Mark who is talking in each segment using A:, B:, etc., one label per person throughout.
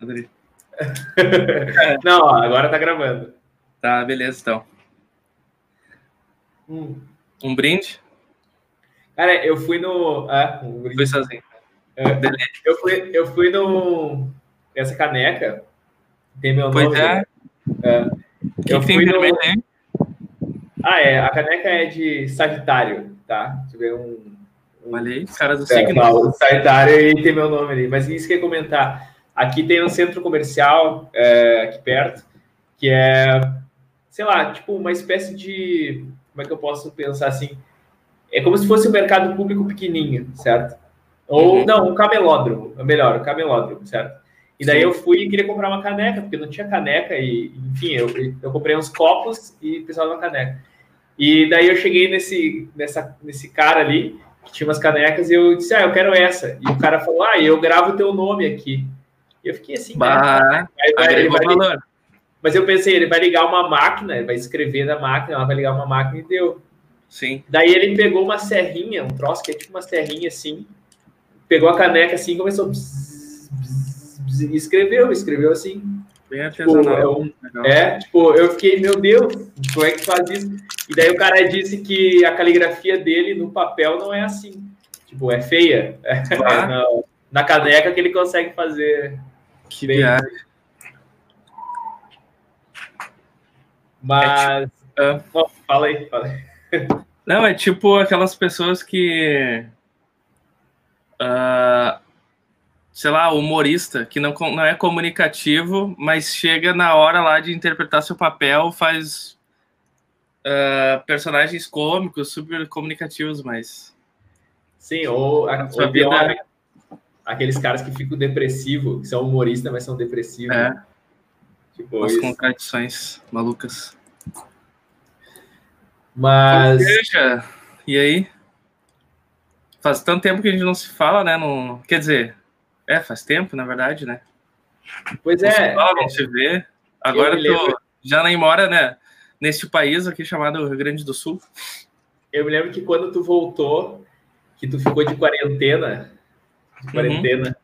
A: Adorei.
B: Não, agora tá gravando.
A: Tá, beleza, então.
B: Hum.
A: Um brinde?
B: Cara, eu fui no. Ah, um brinde.
A: Fui sozinho.
B: É, eu fui, eu fui no. Essa caneca. Tem meu
A: Pois
B: nome.
A: é.
B: É.
A: O que,
B: Eu
A: que tem
B: fui no-
A: vermelho aí?
B: Ah, é. A caneca é de Sagitário, tá? Deixa eu ver um. um-
A: Olha aí, caras do
B: É,
A: signo.
B: Sagitário e tem meu nome ali. Mas isso que eu ia comentar. Aqui tem um centro comercial é, aqui perto, que é, sei lá, tipo uma espécie de. Como é que eu posso pensar assim? É como se fosse um mercado público pequenininho, certo? Ou,
A: Uhum.
B: não, um camelódromo, melhor, um camelódromo, certo? E daí eu fui e queria comprar uma caneca, porque não tinha caneca, e, enfim, eu, eu comprei uns copos e precisava de uma caneca. E daí eu cheguei nesse, nessa, nesse cara ali, que tinha umas canecas, e eu disse, ah, eu quero essa. E o cara falou, ah, eu gravo o teu nome aqui. Eu fiquei assim, né?
A: Bah,
B: vai- vai-
A: valor.
B: mas eu pensei, ele vai ligar uma máquina, ele vai escrever na máquina, ela vai ligar uma máquina e deu.
A: Sim.
B: Daí ele pegou uma serrinha, um troço que é tipo uma serrinha assim, pegou a caneca assim e começou bzz, bzz, bzz, e escreveu, escreveu assim.
A: Bem
B: Tipo,
A: artesanal.
B: é. É, tipo, eu fiquei, meu Deus, como é que faz isso? E daí o cara disse que a caligrafia dele no papel não é assim. Tipo, é feia.
A: Ah.
B: na, na caneca que ele consegue fazer.
A: Que viagem.
B: Mas.
A: Ah.
B: Bom, fala aí, fala aí.
A: Não, é tipo aquelas pessoas que. ah, sei lá, humorista, que não, não é comunicativo, mas chega na hora lá de interpretar seu papel, faz ah, personagens cômicos, super comunicativos, mas.
B: Sim, ou, a, ou pior,
A: vida-
B: aqueles caras que ficam depressivos, que são humoristas, mas são depressivos.
A: É,
B: Tipo,
A: as
B: isso.
A: contradições malucas.
B: Mas.
A: Ou seja, e aí? Faz tanto tempo que a gente não se fala, né? Não... Quer dizer, é, faz tempo, na verdade, né?
B: Pois
A: Não se
B: é,
A: fala, não se vê. Agora tu
B: lembro-
A: já nem mora, né? Nesse país aqui chamado Rio Grande do Sul.
B: eu me lembro que quando tu voltou, que tu ficou de quarentena,
A: Uhum.
B: quarentena,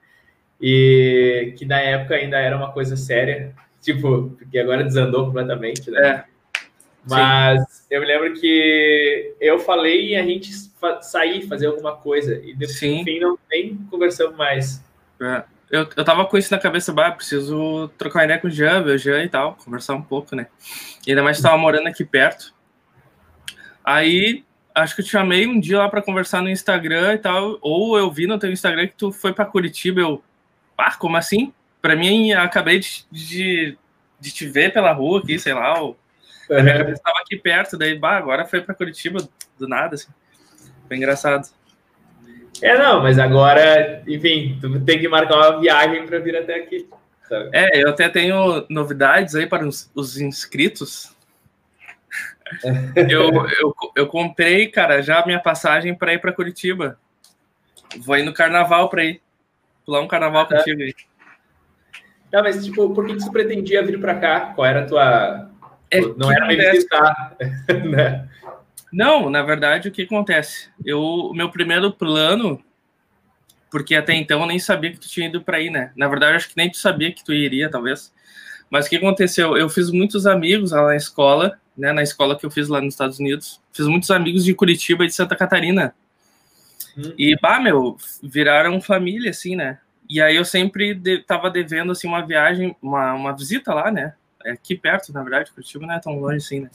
B: e que na época ainda era uma coisa séria, tipo, porque agora desandou completamente, né?
A: É.
B: Mas eu me lembro que eu falei e a gente fa sair, fazer alguma coisa, e depois,
A: Sim.
B: no fim, não, nem conversamos mais.
A: É. Eu, eu tava com isso na cabeça, bah, preciso trocar ideia com o Jean, ver o Jean e tal, conversar um pouco, né? E ainda mais tava morando aqui perto. Aí, acho que eu te chamei um dia lá pra conversar no Instagram e tal, ou eu vi no teu Instagram que tu foi pra Curitiba, eu, pá, como assim? Pra mim, eu acabei de, de, de te ver pela rua aqui, sei lá, ou na minha cabeça tava aqui perto, daí, bah, agora foi pra Curitiba do nada, assim. Foi engraçado.
B: É, não, mas agora, enfim, tu tem que marcar uma viagem para vir até aqui. sabe?
A: É, eu até tenho novidades aí para os, os inscritos. Eu, eu, eu comprei, cara, já a minha passagem para ir para Curitiba. Vou ir no carnaval para ir. Pular um carnaval
B: Ah,
A: contigo aí.
B: Não, mas tipo, por que que tu pretendia vir para cá? Qual era a tua.
A: É,
B: não era me visitar. né?
A: Não, na verdade, o que acontece? Eu, o meu primeiro plano, porque até então eu nem sabia que tu tinha ido para aí, né? Na verdade, eu acho que nem tu sabia que tu iria, talvez. Mas o que aconteceu? Eu fiz muitos amigos lá na escola, né? Na escola que eu fiz lá nos Estados Unidos. Fiz muitos amigos de Curitiba e de Santa Catarina.
B: Hum.
A: E, bah, meu, viraram família, assim, né? E aí eu sempre de, tava devendo, assim, uma viagem, uma, uma visita lá, né? É aqui perto, na verdade, Curitiba não é tão longe assim, né?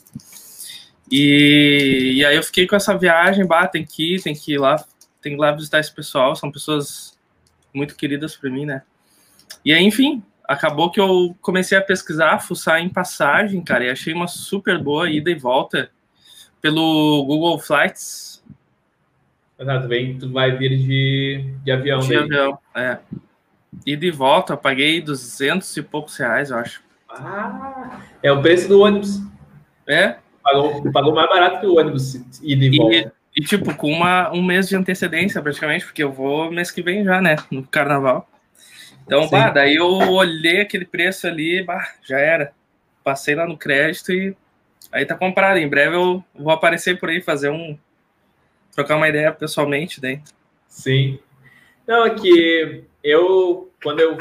A: E, e aí eu fiquei com essa viagem, bah, tem que ir, tem que ir lá, tem que ir lá visitar esse pessoal, são pessoas muito queridas para mim, né? E aí, enfim, acabou que eu comecei a pesquisar, fuçar em passagem, cara, e achei uma super boa ida e volta pelo Google Flights
B: tu, vem, tu vai vir de, de avião.
A: de
B: daí.
A: avião, é. Ida e volta, eu paguei 200 e poucos reais, eu acho.
B: Ah, é o preço do ônibus.
A: É,
B: Pagou, pagou mais barato que o ônibus ida e
A: E,
B: volta.
A: e, tipo, com uma, um mês de antecedência, praticamente, porque eu vou mês que vem já, né? No carnaval. Então,
B: Sim.
A: bah, daí eu olhei aquele preço ali, bah, já era. Passei lá no crédito e aí tá comprado. Em breve eu vou aparecer por aí, fazer um. trocar uma ideia pessoalmente daí.
B: Sim. Não, é que eu, quando eu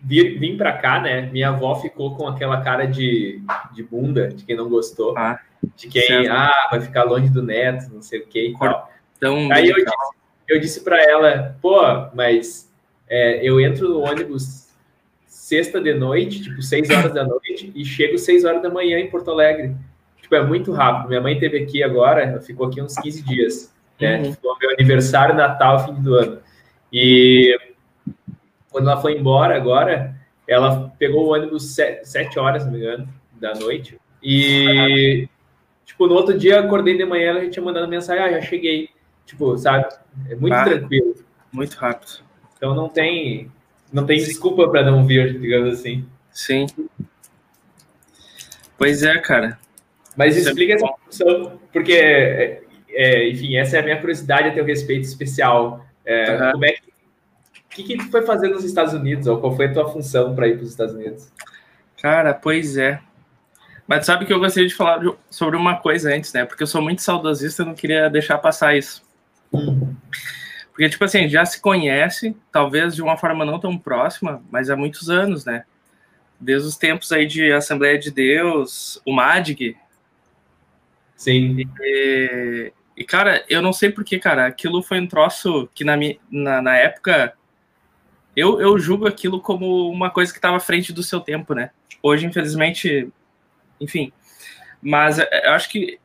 B: vir, vim para cá, né? Minha avó ficou com aquela cara de, de bunda, de quem não gostou, ah, de quem certo. ah, vai ficar longe do neto, não sei o e tal. Então, Aí eu disse, eu disse para ela, pô, mas é, eu entro no ônibus sexta de noite, tipo, seis horas da noite, e chego seis horas da manhã em Porto Alegre. Tipo, é muito rápido. Minha mãe teve aqui agora, ficou aqui uns 15 dias, né? Uhum. Tipo, meu aniversário, Natal, fim do ano. E quando ela foi embora agora, ela pegou o ônibus sete, sete horas, se não me engano, da noite. E, tipo, no outro dia, acordei de manhã, ela já tinha mandado mensagem, ah, já cheguei. Tipo, sabe? É muito ah, tranquilo.
A: Muito rápido.
B: Então não tem, não tem desculpa para não vir, digamos assim.
A: Sim. Pois é, cara.
B: Mas Isso é explica é essa função, porque, é, é, enfim, essa é a minha curiosidade a teu respeito especial. É, uhum. Como é que, que, que tu foi fazer nos Estados Unidos, ou qual foi a tua função para ir para os Estados Unidos?
A: Cara, pois é. Mas sabe que eu gostaria de falar sobre uma coisa antes, né? Porque eu sou muito saudosista e não queria deixar passar isso. Hum. Porque, tipo assim, já se conhece, talvez de uma forma não tão próxima, mas há muitos anos, né? Desde os tempos aí de Assembleia de Deus, o MADG.
B: Sim.
A: E, e cara, eu não sei porquê, cara, aquilo foi um troço que na, na, na época eu, eu julgo aquilo como uma coisa que estava à frente do seu tempo, né? Hoje, infelizmente, enfim. Mas eu acho que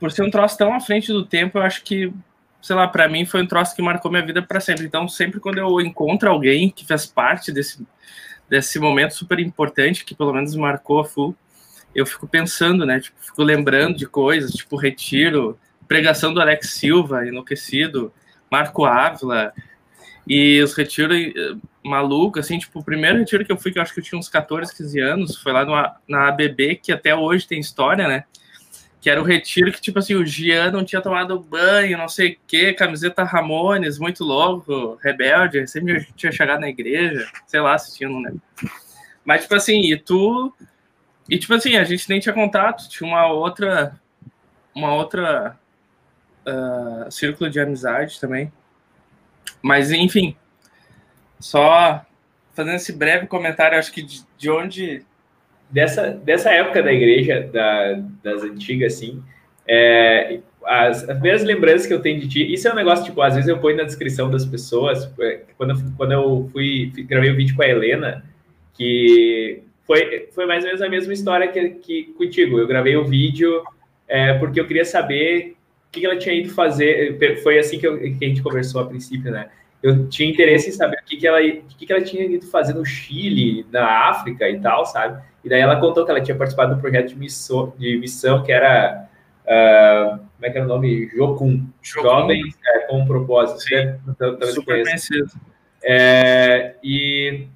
A: por ser um troço tão à frente do tempo, eu acho que sei lá, para mim foi um troço que marcou minha vida para sempre. Então, sempre quando eu encontro alguém que fez parte desse, desse momento super importante, que pelo menos marcou a full, eu fico pensando, né? Tipo, fico lembrando de coisas, tipo, Retiro, pregação do Alex Silva, Enlouquecido, Marco Ávila, e os retiros eh, malucos, assim, tipo, o primeiro retiro que eu fui, que eu acho que eu tinha uns 14, 15 anos, foi lá no, na ABB, que até hoje tem história, né? Que era o retiro que, tipo assim, o Gian não tinha tomado banho, não sei o quê, camiseta Ramones, muito louco, rebelde, sempre tinha chegado na igreja, sei lá não lembro. Mas, tipo assim, e tu. E, tipo assim, a gente nem tinha contato, tinha uma outra. Uma outra. Uh, círculo de amizade também. Mas, enfim. Só fazendo esse breve comentário, acho que de, de onde
B: dessa, dessa época da igreja, da, das antigas, assim, é, as, as primeiras lembranças que eu tenho de ti, isso é um negócio, tipo, às vezes eu ponho na descrição das pessoas, é, quando, eu, quando eu fui, gravei o um vídeo com a Helena, que foi, foi mais ou menos a mesma história que, que contigo, eu gravei o vídeo é, porque eu queria saber o que ela tinha ido fazer, foi assim que, eu, que a gente conversou a princípio, né, eu tinha interesse em saber o que, que, ela, o que, que ela tinha ido fazer no Chile, na África e tal, sabe? E daí ela contou que ela tinha participado do projeto de missão, de missão que era. Uh, como é que era o nome? Jocum. Jovens é, com um propósito. Sim, né?
A: super conhecido.
B: É, e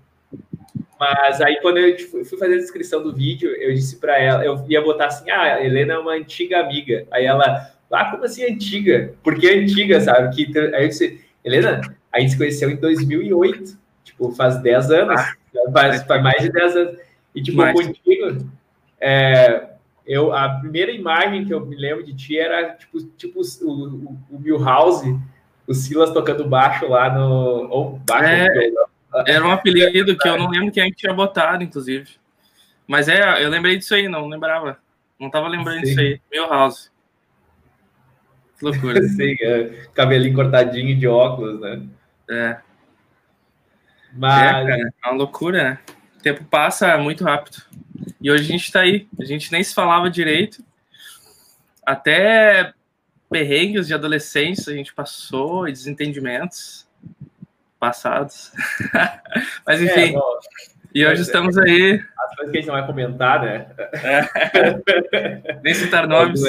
B: mas aí, quando eu fui fazer a descrição do vídeo, eu disse para ela, eu ia botar assim: ah, a Helena é uma antiga amiga. Aí ela, ah, como assim antiga? Por que antiga, sabe? Que, aí eu disse, Helena, a gente se conheceu em 2008, tipo, faz 10 anos, ah, faz, faz mais de 10 anos. E, tipo, Mas... contigo, é, eu, a primeira imagem que eu me lembro de ti era, tipo, tipo o, o, o Milhouse, o Silas tocando baixo lá no... Ou baixo,
A: é, era um apelido que eu não lembro quem é tinha botado, inclusive. Mas é, eu lembrei disso aí, não lembrava. Não tava lembrando Sim. disso aí. Milhouse.
B: Que loucura. Sim, é, cabelinho cortadinho de óculos, né?
A: É. Mas... É, cara, é uma loucura, né? O tempo passa muito rápido. E hoje a gente está aí. A gente nem se falava direito. Até perrengues de adolescência a gente passou e desentendimentos passados. Mas é, enfim. É, e hoje estamos aí.
B: As coisas que a gente não vai comentar, né?
A: É. Nem citar nomes.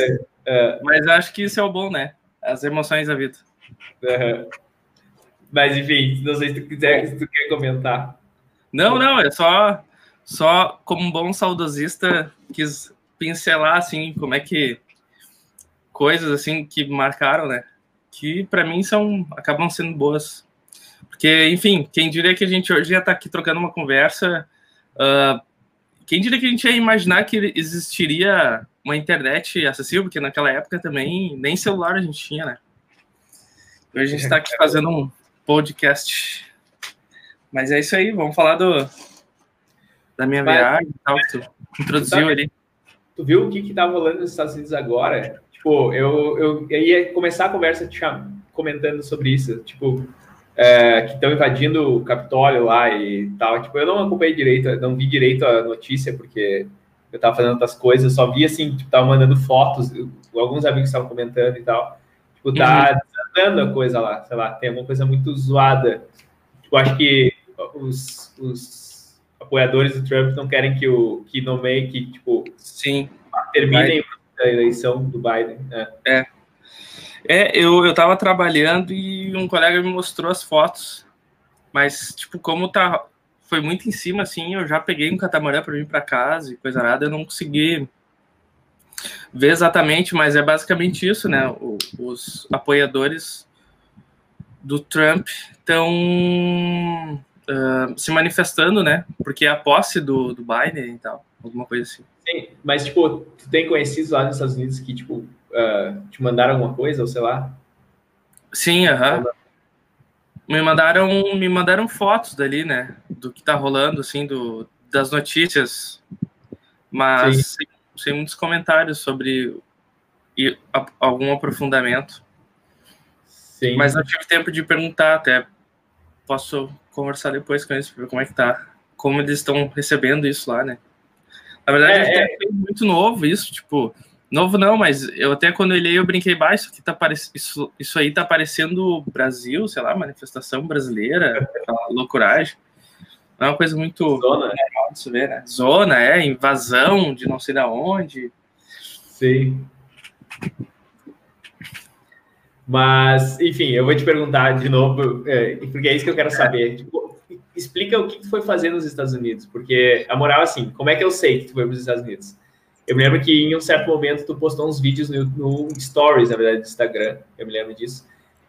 A: É. Mas acho que isso é o bom, né? As emoções da vida.
B: Mas enfim, não sei se tu quiser, se tu quer comentar.
A: Não, não, é só, só como um bom saudosista quis pincelar assim como é que coisas assim que marcaram, né? Que para mim são acabam sendo boas, porque enfim, quem diria que a gente hoje já está aqui trocando uma conversa, uh, quem diria que a gente ia imaginar que existiria uma internet acessível, porque naquela época também nem celular a gente tinha, né? Hoje a gente está aqui fazendo um podcast mas é isso aí, vamos falar do, da minha Mas, viagem e tal, que tu introduziu tu ali.
B: Tu viu o que que tá rolando nos Estados Unidos agora? Tipo, eu, eu, eu ia começar a conversa te comentando sobre isso, tipo, é, que estão invadindo o Capitólio lá e tal. Tipo, eu não acompanhei direito, não vi direito a notícia, porque eu tava fazendo outras coisas, só vi assim, tipo, tava mandando fotos, alguns amigos estavam comentando e tal. Tipo, tá uhum. desandando a coisa lá, sei lá, tem alguma coisa muito zoada. Tipo, acho que os, os apoiadores do Trump não querem que o que nomeie, que, tipo,
A: Sim.
B: terminem a eleição do Biden.
A: Né? É. É, eu, eu tava trabalhando e um colega me mostrou as fotos, mas, tipo, como tá, foi muito em cima, assim, eu já peguei um catamarã para vir para casa e coisa nada, eu não consegui ver exatamente, mas é basicamente isso, né? O, os apoiadores do Trump estão uh, se manifestando, né? Porque é a posse do, do Biden e tal, alguma coisa assim.
B: Sim, mas, tipo, tu tem conhecidos lá nos Estados Unidos que, tipo, uh, te mandaram alguma coisa, ou sei lá?
A: Sim, aham. Uh -huh. Me mandaram, me mandaram fotos dali, né? Do que tá rolando, assim, do, das notícias. Mas sem, sem, muitos comentários sobre e, a, algum aprofundamento. Sim. Mas não tive tempo de perguntar, até posso conversar depois com eles, ver como é que tá. Como eles estão recebendo isso lá, né? Na verdade, é, é, é muito novo isso, tipo, Novo não, mas eu até quando eu olhei eu brinquei, baixo isso, tá isso, isso aí tá parecendo Brasil, sei lá, manifestação brasileira, loucuragem. É uma coisa muito
B: Zona.
A: normal de se ver, né? Zona, é, invasão de não sei da onde.
B: Sim. Mas, enfim, eu vou te perguntar de novo, é, porque é isso que eu quero saber. Tipo, explica o que tu foi fazer nos Estados Unidos, porque a moral, assim, como é que eu sei que tu foi para os Estados Unidos? Eu me lembro que em um certo momento tu postou uns vídeos no, no Stories, na verdade, do Instagram, eu me lembro disso,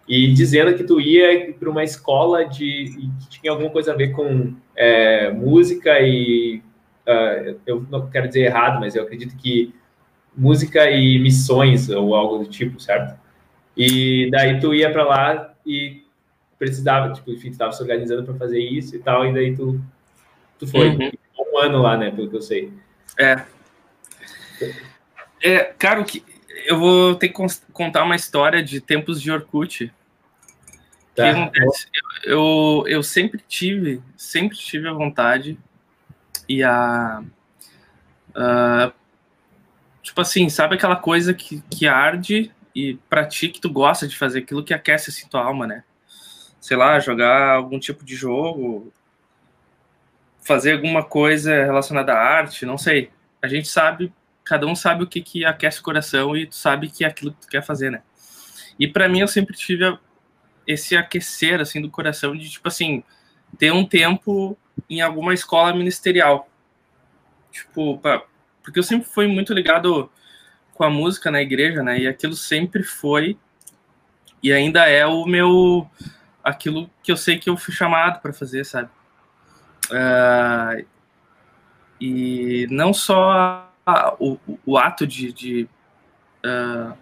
B: e dizendo que tu ia para uma escola de que tinha alguma coisa a ver com é, música e uh, eu não quero dizer errado, mas eu acredito que música e missões ou algo do tipo, certo? E daí tu ia para lá e precisava, tipo, enfim, estava se organizando para fazer isso e tal, e daí tu tu foi uhum. um ano lá, né, pelo que eu sei.
A: É, é, cara, que eu vou ter que contar uma história de tempos de Orkut. Tá. acontece? Eu, eu, eu, sempre tive, sempre tive a vontade e a. Uh, tipo assim, sabe aquela coisa que, que arde e pra ti que tu gosta de fazer aquilo que aquece assim tua alma, né? Sei lá, jogar algum tipo de jogo, fazer alguma coisa relacionada à arte, não sei. A gente sabe cada um sabe o que, que aquece o coração e tu sabe que é aquilo que tu quer fazer, né? E para mim eu sempre tive esse aquecer assim do coração de tipo assim, ter um tempo em alguma escola ministerial. Tipo, pra, porque eu sempre fui muito ligado com a música na igreja, né? E aquilo sempre foi e ainda é o meu aquilo que eu sei que eu fui chamado para fazer, sabe? Uh, e não só o, o ato de, de uh,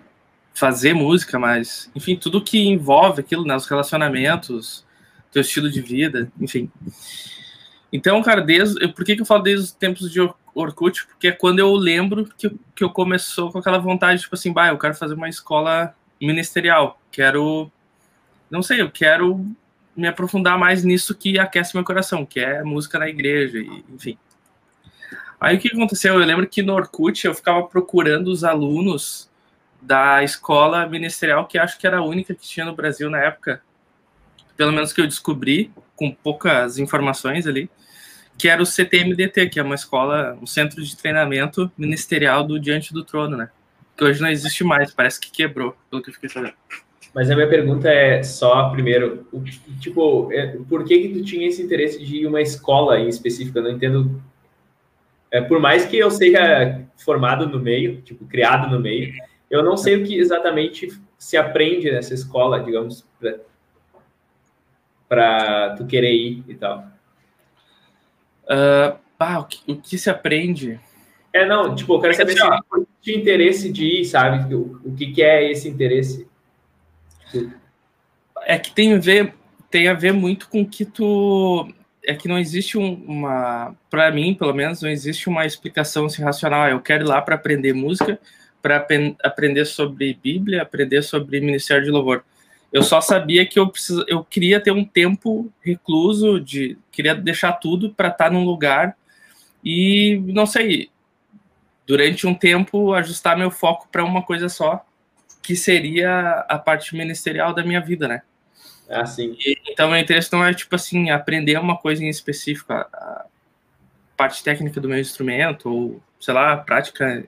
A: fazer música, mas, enfim, tudo que envolve aquilo, né, os relacionamentos, teu estilo de vida, enfim. Então, cara, desde, por que, que eu falo desde os tempos de Orkut? Porque é quando eu lembro que, que eu começou com aquela vontade, tipo assim, bah, eu quero fazer uma escola ministerial, quero, não sei, eu quero me aprofundar mais nisso que aquece meu coração, que é música na igreja, e, enfim. Aí o que aconteceu? Eu lembro que no Orkut eu ficava procurando os alunos da escola ministerial, que acho que era a única que tinha no Brasil na época, pelo menos que eu descobri, com poucas informações ali, que era o CTMDT, que é uma escola, um centro de treinamento ministerial do Diante do Trono, né? Que hoje não existe mais, parece que quebrou, pelo que eu fiquei sabendo.
B: Mas a minha pergunta é só, primeiro, o, tipo, é, por que que tu tinha esse interesse de ir uma escola em específico? Eu não entendo é, por mais que eu seja formado no meio, tipo, criado no meio, eu não sei o que exatamente se aprende nessa escola, digamos, para tu querer ir e tal.
A: Uh, o, que, o que se aprende?
B: É, não, tipo, eu quero saber se tinha interesse de ir, sabe? O, o que, que é esse interesse?
A: É que tem a ver, tem a ver muito com que tu é que não existe um, uma, para mim, pelo menos, não existe uma explicação assim, racional. Eu quero ir lá para aprender música, para ap aprender sobre Bíblia, aprender sobre Ministério de Louvor. Eu só sabia que eu preciso, eu queria ter um tempo recluso, de queria deixar tudo para estar tá num lugar e não sei, durante um tempo ajustar meu foco para uma coisa só, que seria a parte ministerial da minha vida, né?
B: Assim.
A: E, então, meu interesse não é, tipo assim, aprender uma coisa em específico, a, a parte técnica do meu instrumento, ou, sei lá, prática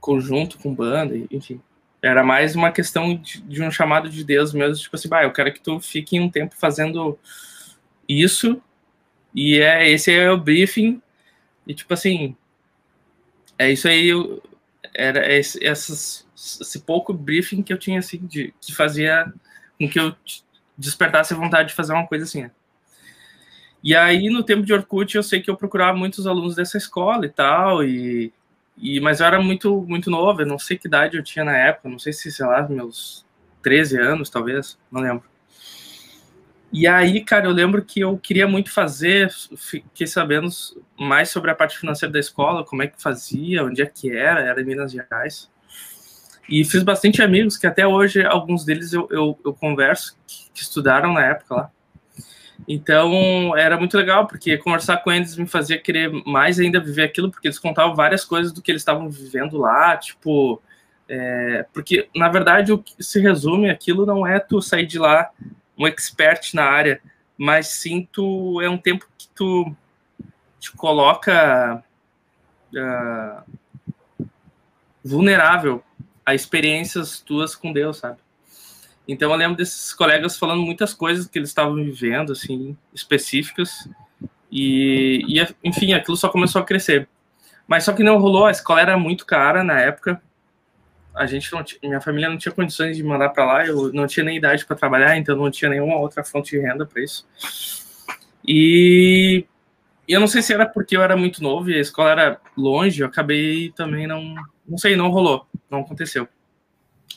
A: conjunto com banda, enfim. Era mais uma questão de, de, um chamado de Deus mesmo, tipo assim, bah, eu quero que tu fique um tempo fazendo isso, e é esse é o briefing, e tipo assim, é isso aí, eu, era esse, essas, esse pouco briefing que eu tinha, assim, de, que fazia com que eu despertasse a vontade de fazer uma coisa assim. Né? E aí, no tempo de Orkut, eu sei que eu procurava muitos alunos dessa escola e tal, e, e mas eu era muito, muito novo, eu não sei que idade eu tinha na época, não sei se, sei lá, meus 13 anos, talvez, não lembro. E aí, cara, eu lembro que eu queria muito fazer, fiquei sabendo mais sobre a parte financeira da escola, como é que fazia, onde é que era, era em Minas Gerais. E fiz bastante amigos, que até hoje, alguns deles eu, eu, eu converso, que, que estudaram na época lá. Então, era muito legal, porque conversar com eles me fazia querer mais ainda viver aquilo, porque eles contavam várias coisas do que eles estavam vivendo lá, tipo... É, porque, na verdade, o que se resume aquilo não é tu sair de lá um expert na área, mas sim tu, é um tempo que tu te coloca uh, vulnerável a experiências tuas com Deus, sabe? Então eu lembro desses colegas falando muitas coisas que eles estavam vivendo, assim, específicas, e, e enfim, aquilo só começou a crescer. Mas só que não rolou, a escola era muito cara na época, a gente não minha família não tinha condições de mandar para lá, eu não tinha nem idade para trabalhar, então não tinha nenhuma outra fonte de renda para isso. E eu não sei se era porque eu era muito novo e a escola era longe, eu acabei também não, não sei, não rolou, não aconteceu.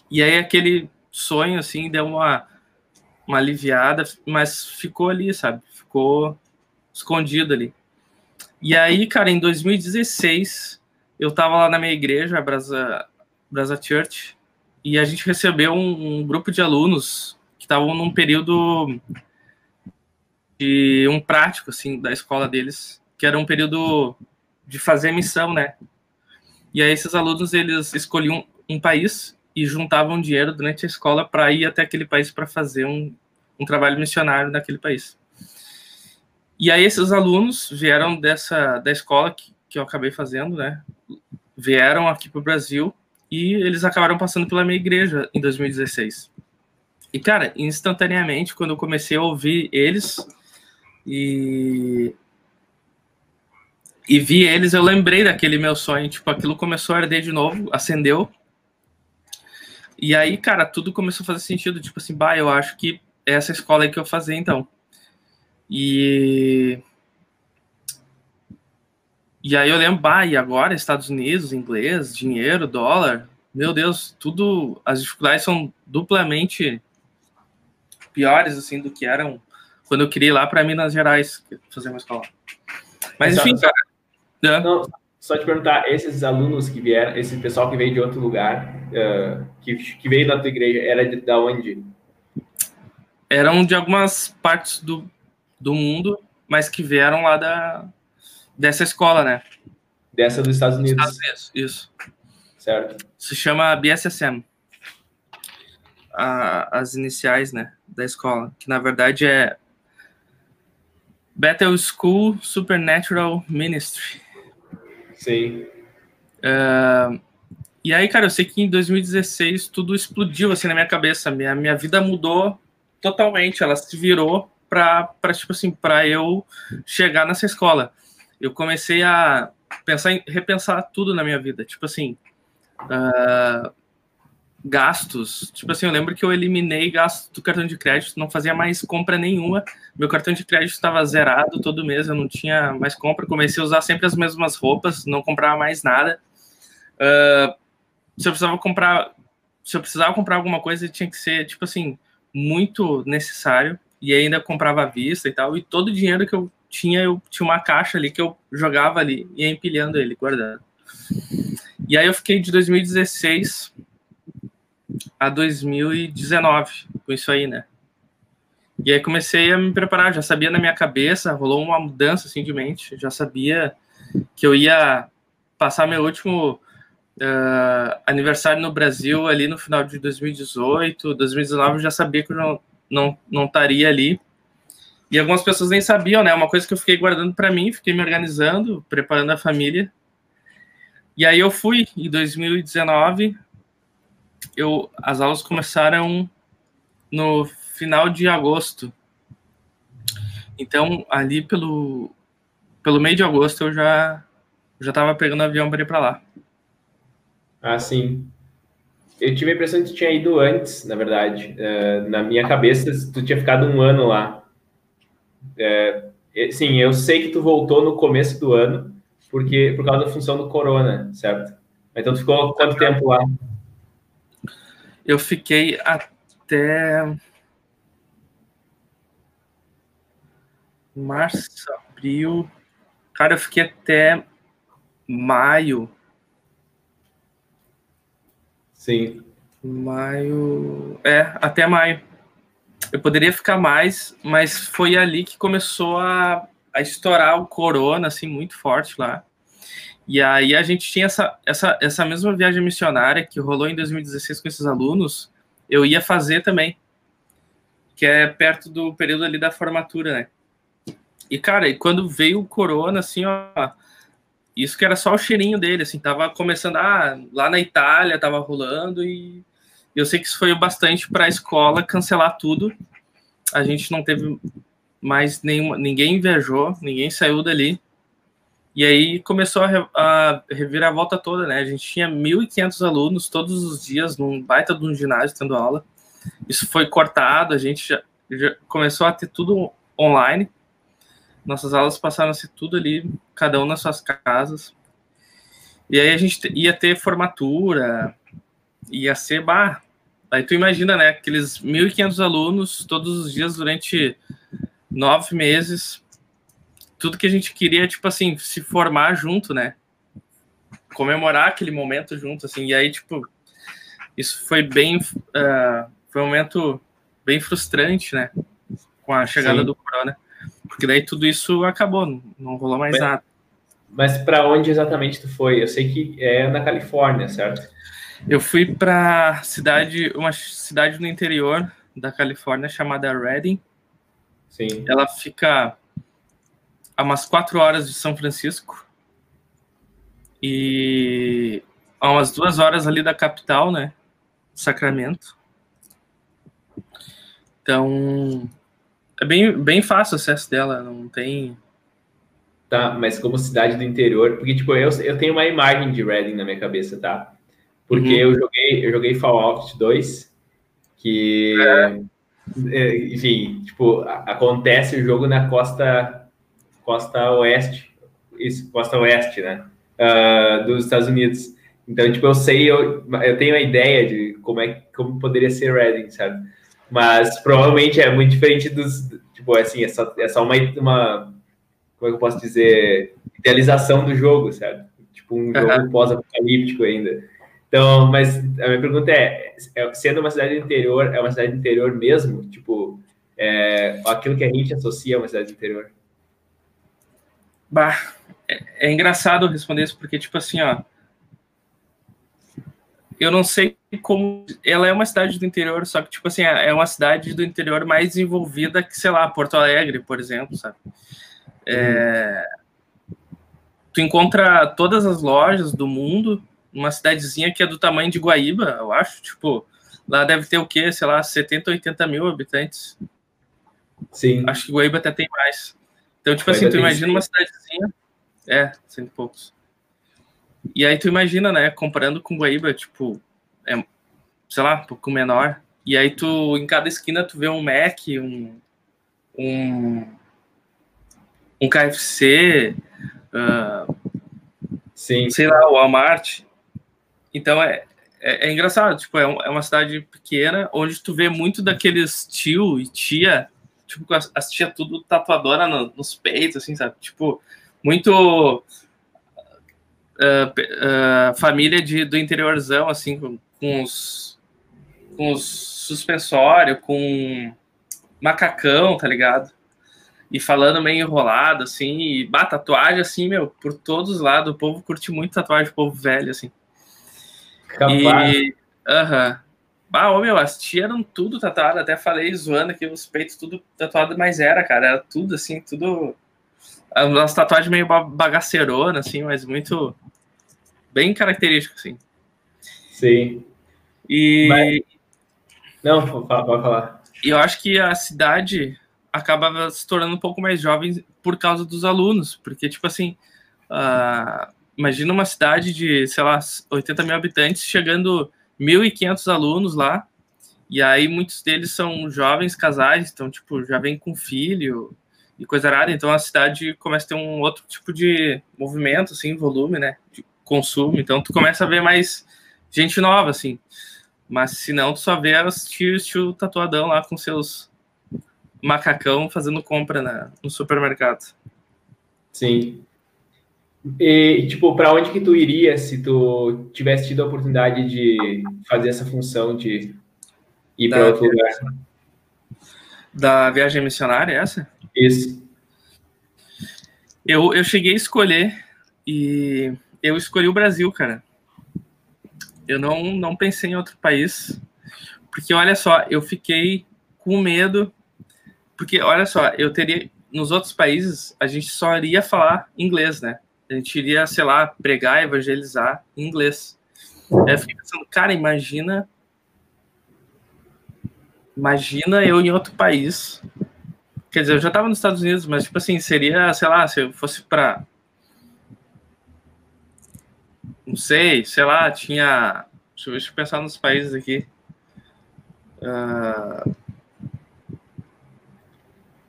A: E aí aquele sonho assim deu uma uma aliviada, mas ficou ali, sabe? Ficou escondido ali. E aí, cara, em 2016, eu tava lá na minha igreja, a Brasa, Brasa Church, e a gente recebeu um, um grupo de alunos que estavam num período de um prático, assim, da escola deles, que era um período de fazer missão, né? E aí esses alunos, eles escolhiam um país e juntavam dinheiro durante a escola para ir até aquele país para fazer um, um trabalho missionário naquele país. E aí esses alunos vieram dessa da escola que, que eu acabei fazendo, né? Vieram aqui para o Brasil e eles acabaram passando pela minha igreja em 2016. E, cara, instantaneamente, quando eu comecei a ouvir eles e, e vi eles, eu lembrei daquele meu sonho. Tipo, aquilo começou a arder de novo, acendeu. E aí, cara, tudo começou a fazer sentido. Tipo assim, bah, eu acho que é essa escola aí que eu fazer, então. E e aí eu lembro, bah, e agora Estados Unidos, inglês, dinheiro, dólar, meu Deus, tudo, as dificuldades são duplamente piores, assim, do que eram quando eu queria ir lá para Minas Gerais fazer uma escola. Mas enfim,
B: cara. Não, só te perguntar, esses alunos que vieram, esse pessoal que veio de outro lugar, uh, que, que veio da tua igreja, era de, da onde?
A: Eram de algumas partes do, do mundo, mas que vieram lá da, dessa escola, né?
B: Dessa dos Estados Unidos.
A: Estados Unidos, isso.
B: Certo.
A: Se chama BSSM. A, as iniciais, né, da escola, que na verdade é Bethel School Supernatural Ministry.
B: Sim.
A: Uh, e aí, cara, eu sei que em 2016 tudo explodiu assim na minha cabeça. Minha, minha vida mudou totalmente. Ela se virou para tipo assim, para eu chegar nessa escola eu comecei a pensar em repensar tudo na minha vida. Tipo assim, uh, gastos. Tipo assim, eu lembro que eu eliminei gastos do cartão de crédito, não fazia mais compra nenhuma. Meu cartão de crédito estava zerado todo mês, eu não tinha mais compra. Comecei a usar sempre as mesmas roupas, não comprava mais nada. Uh, se eu precisava comprar, se eu precisava comprar alguma coisa, tinha que ser tipo assim muito necessário. e ainda comprava à vista e tal, e todo o dinheiro que eu tinha, eu tinha uma caixa ali que eu jogava ali, ia empilhando ele, guardando. E aí eu fiquei de 2016 a 2019 com isso aí, né? E aí comecei a me preparar, já sabia na minha cabeça, rolou uma mudança assim de mente, já sabia que eu ia passar meu último uh, aniversário no Brasil ali no final de 2018, 2019 eu já sabia que eu não, não, não estaria ali. E algumas pessoas nem sabiam, né? Uma coisa que eu fiquei guardando para mim, fiquei me organizando, preparando a família. E aí eu fui em 2019. Eu, as aulas começaram no final de agosto. Então, ali pelo, pelo meio de agosto, eu já já estava pegando avião para ir para lá.
B: Ah, sim. Eu tive a impressão que tu tinha ido antes, na verdade. Uh, na minha cabeça, tu tinha ficado um ano lá. É, sim, eu sei que tu voltou no começo do ano, porque por causa da função do corona, certo? Então tu ficou quanto tempo lá?
A: Eu fiquei até março, abril. Cara, eu fiquei até maio.
B: Sim.
A: Maio. É, até maio. Eu poderia ficar mais, mas foi ali que começou a, a estourar o corona, assim, muito forte lá. E aí a gente tinha essa, essa, essa mesma viagem missionária que rolou em 2016 com esses alunos, eu ia fazer também, que é perto do período ali da formatura, né? E, cara, e quando veio o corona, assim, ó, isso que era só o cheirinho dele, assim, tava começando, ah, lá na Itália tava rolando e eu sei que isso foi bastante para a escola cancelar tudo. A gente não teve mais nenhuma, ninguém viajou, ninguém saiu dali. E aí começou a, a revirar a volta toda, né? A gente tinha 1.500 alunos todos os dias num baita de um ginásio tendo aula. Isso foi cortado, a gente já, já começou a ter tudo online. Nossas aulas passaram a ser tudo ali, cada um nas suas casas. E aí a gente ia ter formatura, ia ser bar. Aí tu imagina, né? Aqueles 1.500 alunos todos os dias durante nove meses. Tudo que a gente queria, tipo assim, se formar junto, né? Comemorar aquele momento junto, assim. E aí, tipo, isso foi bem. Uh, foi um momento bem frustrante, né? Com a chegada Sim. do Corona. Porque daí tudo isso acabou, não rolou mais
B: mas,
A: nada.
B: Mas para onde exatamente tu foi? Eu sei que é na Califórnia, certo?
A: Eu fui para cidade, uma cidade no interior da Califórnia chamada Redding.
B: Sim.
A: Ela fica a umas quatro horas de São Francisco e a umas duas horas ali da capital, né? Sacramento. Então, é bem, bem fácil o acesso dela, não tem.
B: Tá, mas como cidade do interior, porque tipo, eu, eu tenho uma imagem de Reading na minha cabeça, tá? Porque uhum. eu joguei, eu joguei Fallout 2, que é. é. enfim, tipo, acontece o jogo na costa costa oeste, isso, costa oeste, né? Uh, dos Estados Unidos. Então, tipo, eu sei, eu, eu tenho a ideia de como é como poderia ser Reading, sabe? Mas provavelmente é muito diferente dos. Tipo, assim, é só, é só uma, uma. Como é que eu posso dizer? Idealização do jogo, certo? Tipo, um jogo uhum. pós-apocalíptico ainda. Então, mas a minha pergunta é, é, sendo uma cidade interior, é uma cidade interior mesmo? Tipo, é, aquilo que a gente associa a uma cidade interior?
A: Bah, é, é engraçado responder isso, porque, tipo assim, ó, eu não sei como. Ela é uma cidade do interior, só que, tipo assim, é uma cidade do interior mais desenvolvida que, sei lá, Porto Alegre, por exemplo, sabe? É, tu encontra todas as lojas do mundo numa cidadezinha que é do tamanho de Guaíba, eu acho. Tipo, lá deve ter o quê? Sei lá, 70, 80 mil habitantes.
B: Sim.
A: Acho que Guaíba até tem mais. Então, tipo assim, tu imagina uma cidadezinha. É, cento e poucos. E aí tu imagina, né, comparando com Guaíba, tipo, é, sei lá, um pouco menor. E aí tu, em cada esquina, tu vê um Mac, um, um, um KFC, uh,
B: Sim.
A: sei lá, o Walmart. Então é, é, é engraçado, tipo, é, um, é, uma cidade pequena, onde tu vê muito daqueles tio e tia, tipo, assistia tudo tatuadora no, nos peitos, assim, sabe? Tipo, muito uh, uh, família de, do interiorzão, assim, com, com os, com os suspensórios, com macacão, tá ligado? E falando meio enrolado, assim, e bah, tatuagem, assim, meu, por todos os lados. O povo curte muito tatuagem, o povo velho, assim. Capaz. E. Uh -huh. Ah, ô meu, as tias eram tudo tatuado, até falei zoando aqui os peitos tudo tatuado, mas era, cara, era tudo assim, tudo. As tatuagens meio bagaceirona, assim, mas muito. Bem característico, assim.
B: Sim.
A: E. Mas...
B: Não, pode falar.
A: E eu acho que a cidade acaba se tornando um pouco mais jovem por causa dos alunos, porque, tipo assim, uh, imagina uma cidade de, sei lá, 80 mil habitantes chegando 1.500 alunos lá, e aí muitos deles são jovens casais, então, tipo, já vem com filho e coisa rara, então a cidade começa a ter um outro tipo de movimento, assim, volume, né, de consumo, então tu começa a ver mais gente nova, assim, mas se não, tu só vê os tios, tio tatuadão lá com seus macacão fazendo compra na, no supermercado.
B: Sim. E, tipo, para onde que tu iria se tu tivesse tido a oportunidade de fazer essa função de ir para outro lugar?
A: Da viagem missionária, essa?
B: Isso.
A: Eu, eu cheguei a escolher e eu escolhi o Brasil, cara. Eu não, não pensei em outro país, porque olha só, eu fiquei com medo, porque olha só, eu teria nos outros países a gente só iria falar inglês, né? A gente iria, sei lá, pregar, evangelizar em inglês. Aí eu fiquei pensando, cara, imagina. Imagina eu em outro país. Quer dizer, eu já estava nos Estados Unidos, mas, tipo assim, seria, sei lá, se eu fosse para. Não sei, sei lá, tinha. Deixa eu, deixa eu pensar nos países aqui. Uh...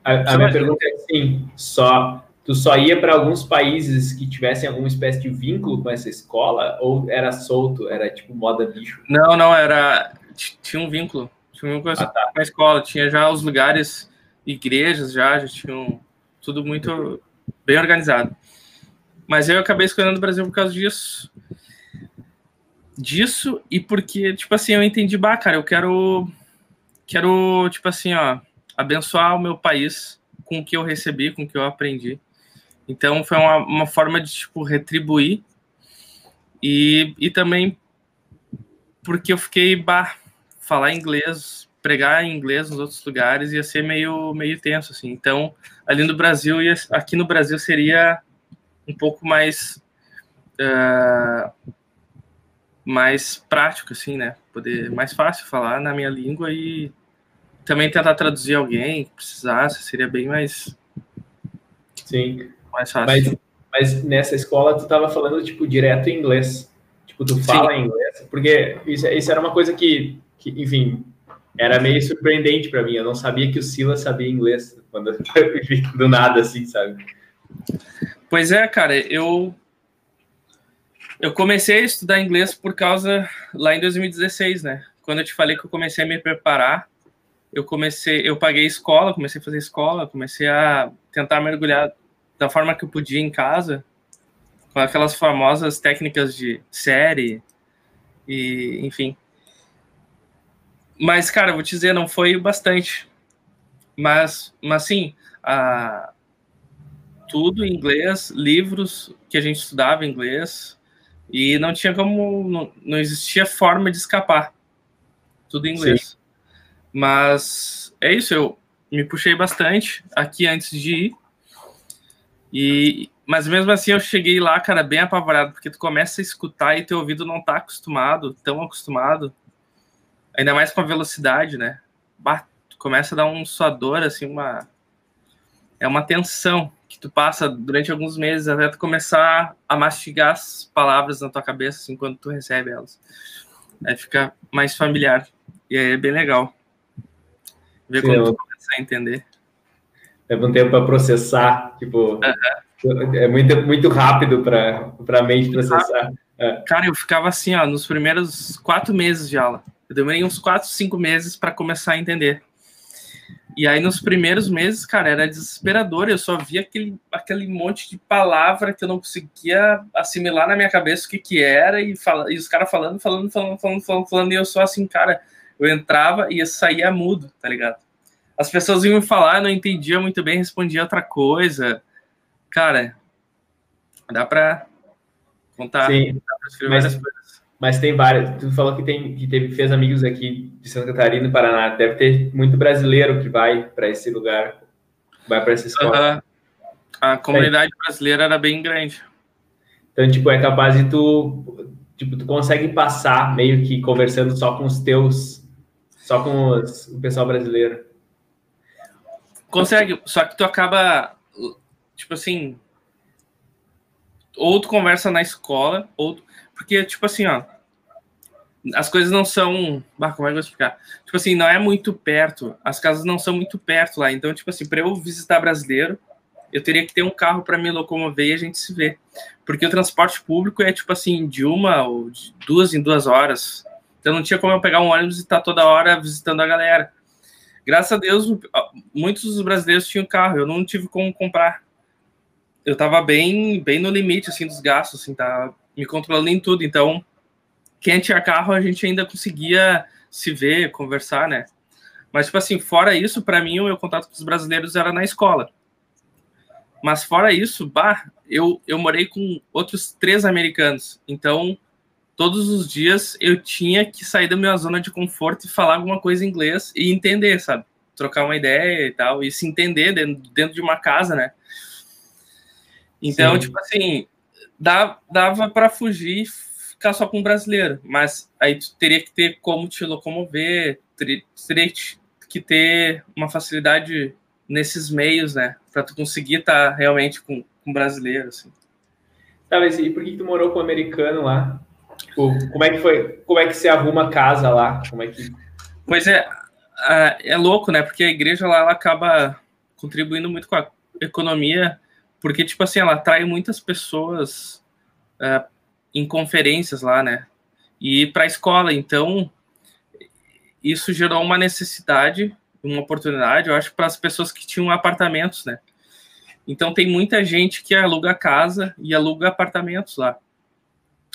B: A, a minha pergunta é assim: só tu só ia para alguns países que tivessem alguma espécie de vínculo com essa escola ou era solto, era tipo moda bicho?
A: Não, não, era tinha um vínculo, tinha um vínculo ah, tá. com a escola, tinha já os lugares, igrejas já, já tinham tudo muito bem organizado. Mas eu acabei escolhendo o Brasil por causa disso. Disso e porque, tipo assim, eu entendi, bah, cara, eu quero quero, tipo assim, ó, abençoar o meu país com o que eu recebi, com o que eu aprendi. Então foi uma, uma forma de tipo retribuir e, e também porque eu fiquei bah, falar inglês, pregar em inglês nos outros lugares ia ser meio meio tenso assim. Então ali no Brasil ia, aqui no Brasil seria um pouco mais uh, mais prático assim, né? Poder mais fácil falar na minha língua e também tentar traduzir alguém que precisasse seria bem mais
B: Sim mais fácil. Mas, mas nessa escola tu tava falando, tipo, direto em inglês. Tipo, tu fala Sim. inglês. Porque isso, isso era uma coisa que, que enfim, era meio surpreendente para mim. Eu não sabia que o Silas sabia inglês. Quando do nada, assim, sabe?
A: Pois é, cara, eu eu comecei a estudar inglês por causa lá em 2016, né? Quando eu te falei que eu comecei a me preparar, eu comecei, eu paguei escola, comecei a fazer escola, comecei a tentar mergulhar da forma que eu podia em casa, com aquelas famosas técnicas de série e enfim. Mas, cara, vou te dizer, não foi bastante. Mas, mas sim, a, tudo em inglês, livros que a gente estudava em inglês, e não tinha como, não, não existia forma de escapar. Tudo em inglês. Sim. Mas é isso, eu me puxei bastante aqui antes de ir. E, mas mesmo assim eu cheguei lá, cara, bem apavorado, porque tu começa a escutar e teu ouvido não tá acostumado, tão acostumado, ainda mais com a velocidade, né? Bah, tu começa a dar um suador, assim, uma. É uma tensão que tu passa durante alguns meses até tu começar a mastigar as palavras na tua cabeça, assim, quando tu recebe elas. Aí fica mais familiar. E aí é bem legal. Ver Sim, como eu... tu começa a entender
B: leva um tempo para processar, tipo, uhum. é muito, muito rápido para a mente processar.
A: É. Cara, eu ficava assim, ó, nos primeiros quatro meses de aula. Eu demorei uns quatro, cinco meses para começar a entender. E aí, nos primeiros meses, cara, era desesperador. Eu só via aquele, aquele monte de palavra que eu não conseguia assimilar na minha cabeça o que que era, e, fala, e os caras falando, falando, falando, falando, falando, falando, e eu só assim, cara, eu entrava e saía mudo, tá ligado? As pessoas iam me falar, não entendia muito bem, respondia outra coisa. Cara, dá pra contar,
B: Sim,
A: dá pra escrever
B: mas,
A: várias coisas.
B: Mas tem várias. Tu falou que tem que teve, fez amigos aqui de Santa Catarina e Paraná. Deve ter muito brasileiro que vai para esse lugar, vai para essa escola.
A: Uhum. A comunidade é. brasileira era bem grande.
B: Então, tipo, é capaz de tu, tipo, tu consegue passar meio que conversando só com os teus, só com os, o pessoal brasileiro.
A: Consegue, só que tu acaba, tipo assim, ou tu conversa na escola, ou porque, tipo assim, ó, as coisas não são. Bah, como é que eu vou explicar? Tipo assim, não é muito perto, as casas não são muito perto lá. Então, tipo assim, para eu visitar brasileiro, eu teria que ter um carro para me locomover e a gente se vê. Porque o transporte público é, tipo assim, de uma ou de duas em duas horas. Então, não tinha como eu pegar um ônibus e estar toda hora visitando a galera. Graças a Deus, muitos dos brasileiros tinham carro, eu não tive como comprar. Eu tava bem, bem no limite, assim, dos gastos, assim, tá me controlando em tudo. Então, quem tinha carro, a gente ainda conseguia se ver, conversar, né? Mas, tipo assim, fora isso, para mim, o meu contato com os brasileiros era na escola. Mas fora isso, bah, eu, eu morei com outros três americanos. Então, todos os dias eu tinha que sair da minha zona de conforto e falar alguma coisa em inglês e entender, sabe? Trocar uma ideia e tal, e se entender dentro, dentro de uma casa, né? Então, Sim. tipo assim, dava, dava para fugir e ficar só com um brasileiro, mas aí tu teria que ter como te locomover, teria, teria que ter uma facilidade nesses meios, né, para tu conseguir estar tá realmente com, com brasileiro, assim.
B: Tá, mas e por que tu morou com um americano lá? Como é que foi? Como é que se arruma casa lá? Como é que
A: Pois é, é louco, né? Porque a igreja lá ela acaba contribuindo muito com a economia porque, tipo assim, ela atrai muitas pessoas uh, em conferências lá, né? E para a escola. Então, isso gerou uma necessidade, uma oportunidade, eu acho, para as pessoas que tinham apartamentos, né? Então, tem muita gente que aluga casa e aluga apartamentos lá.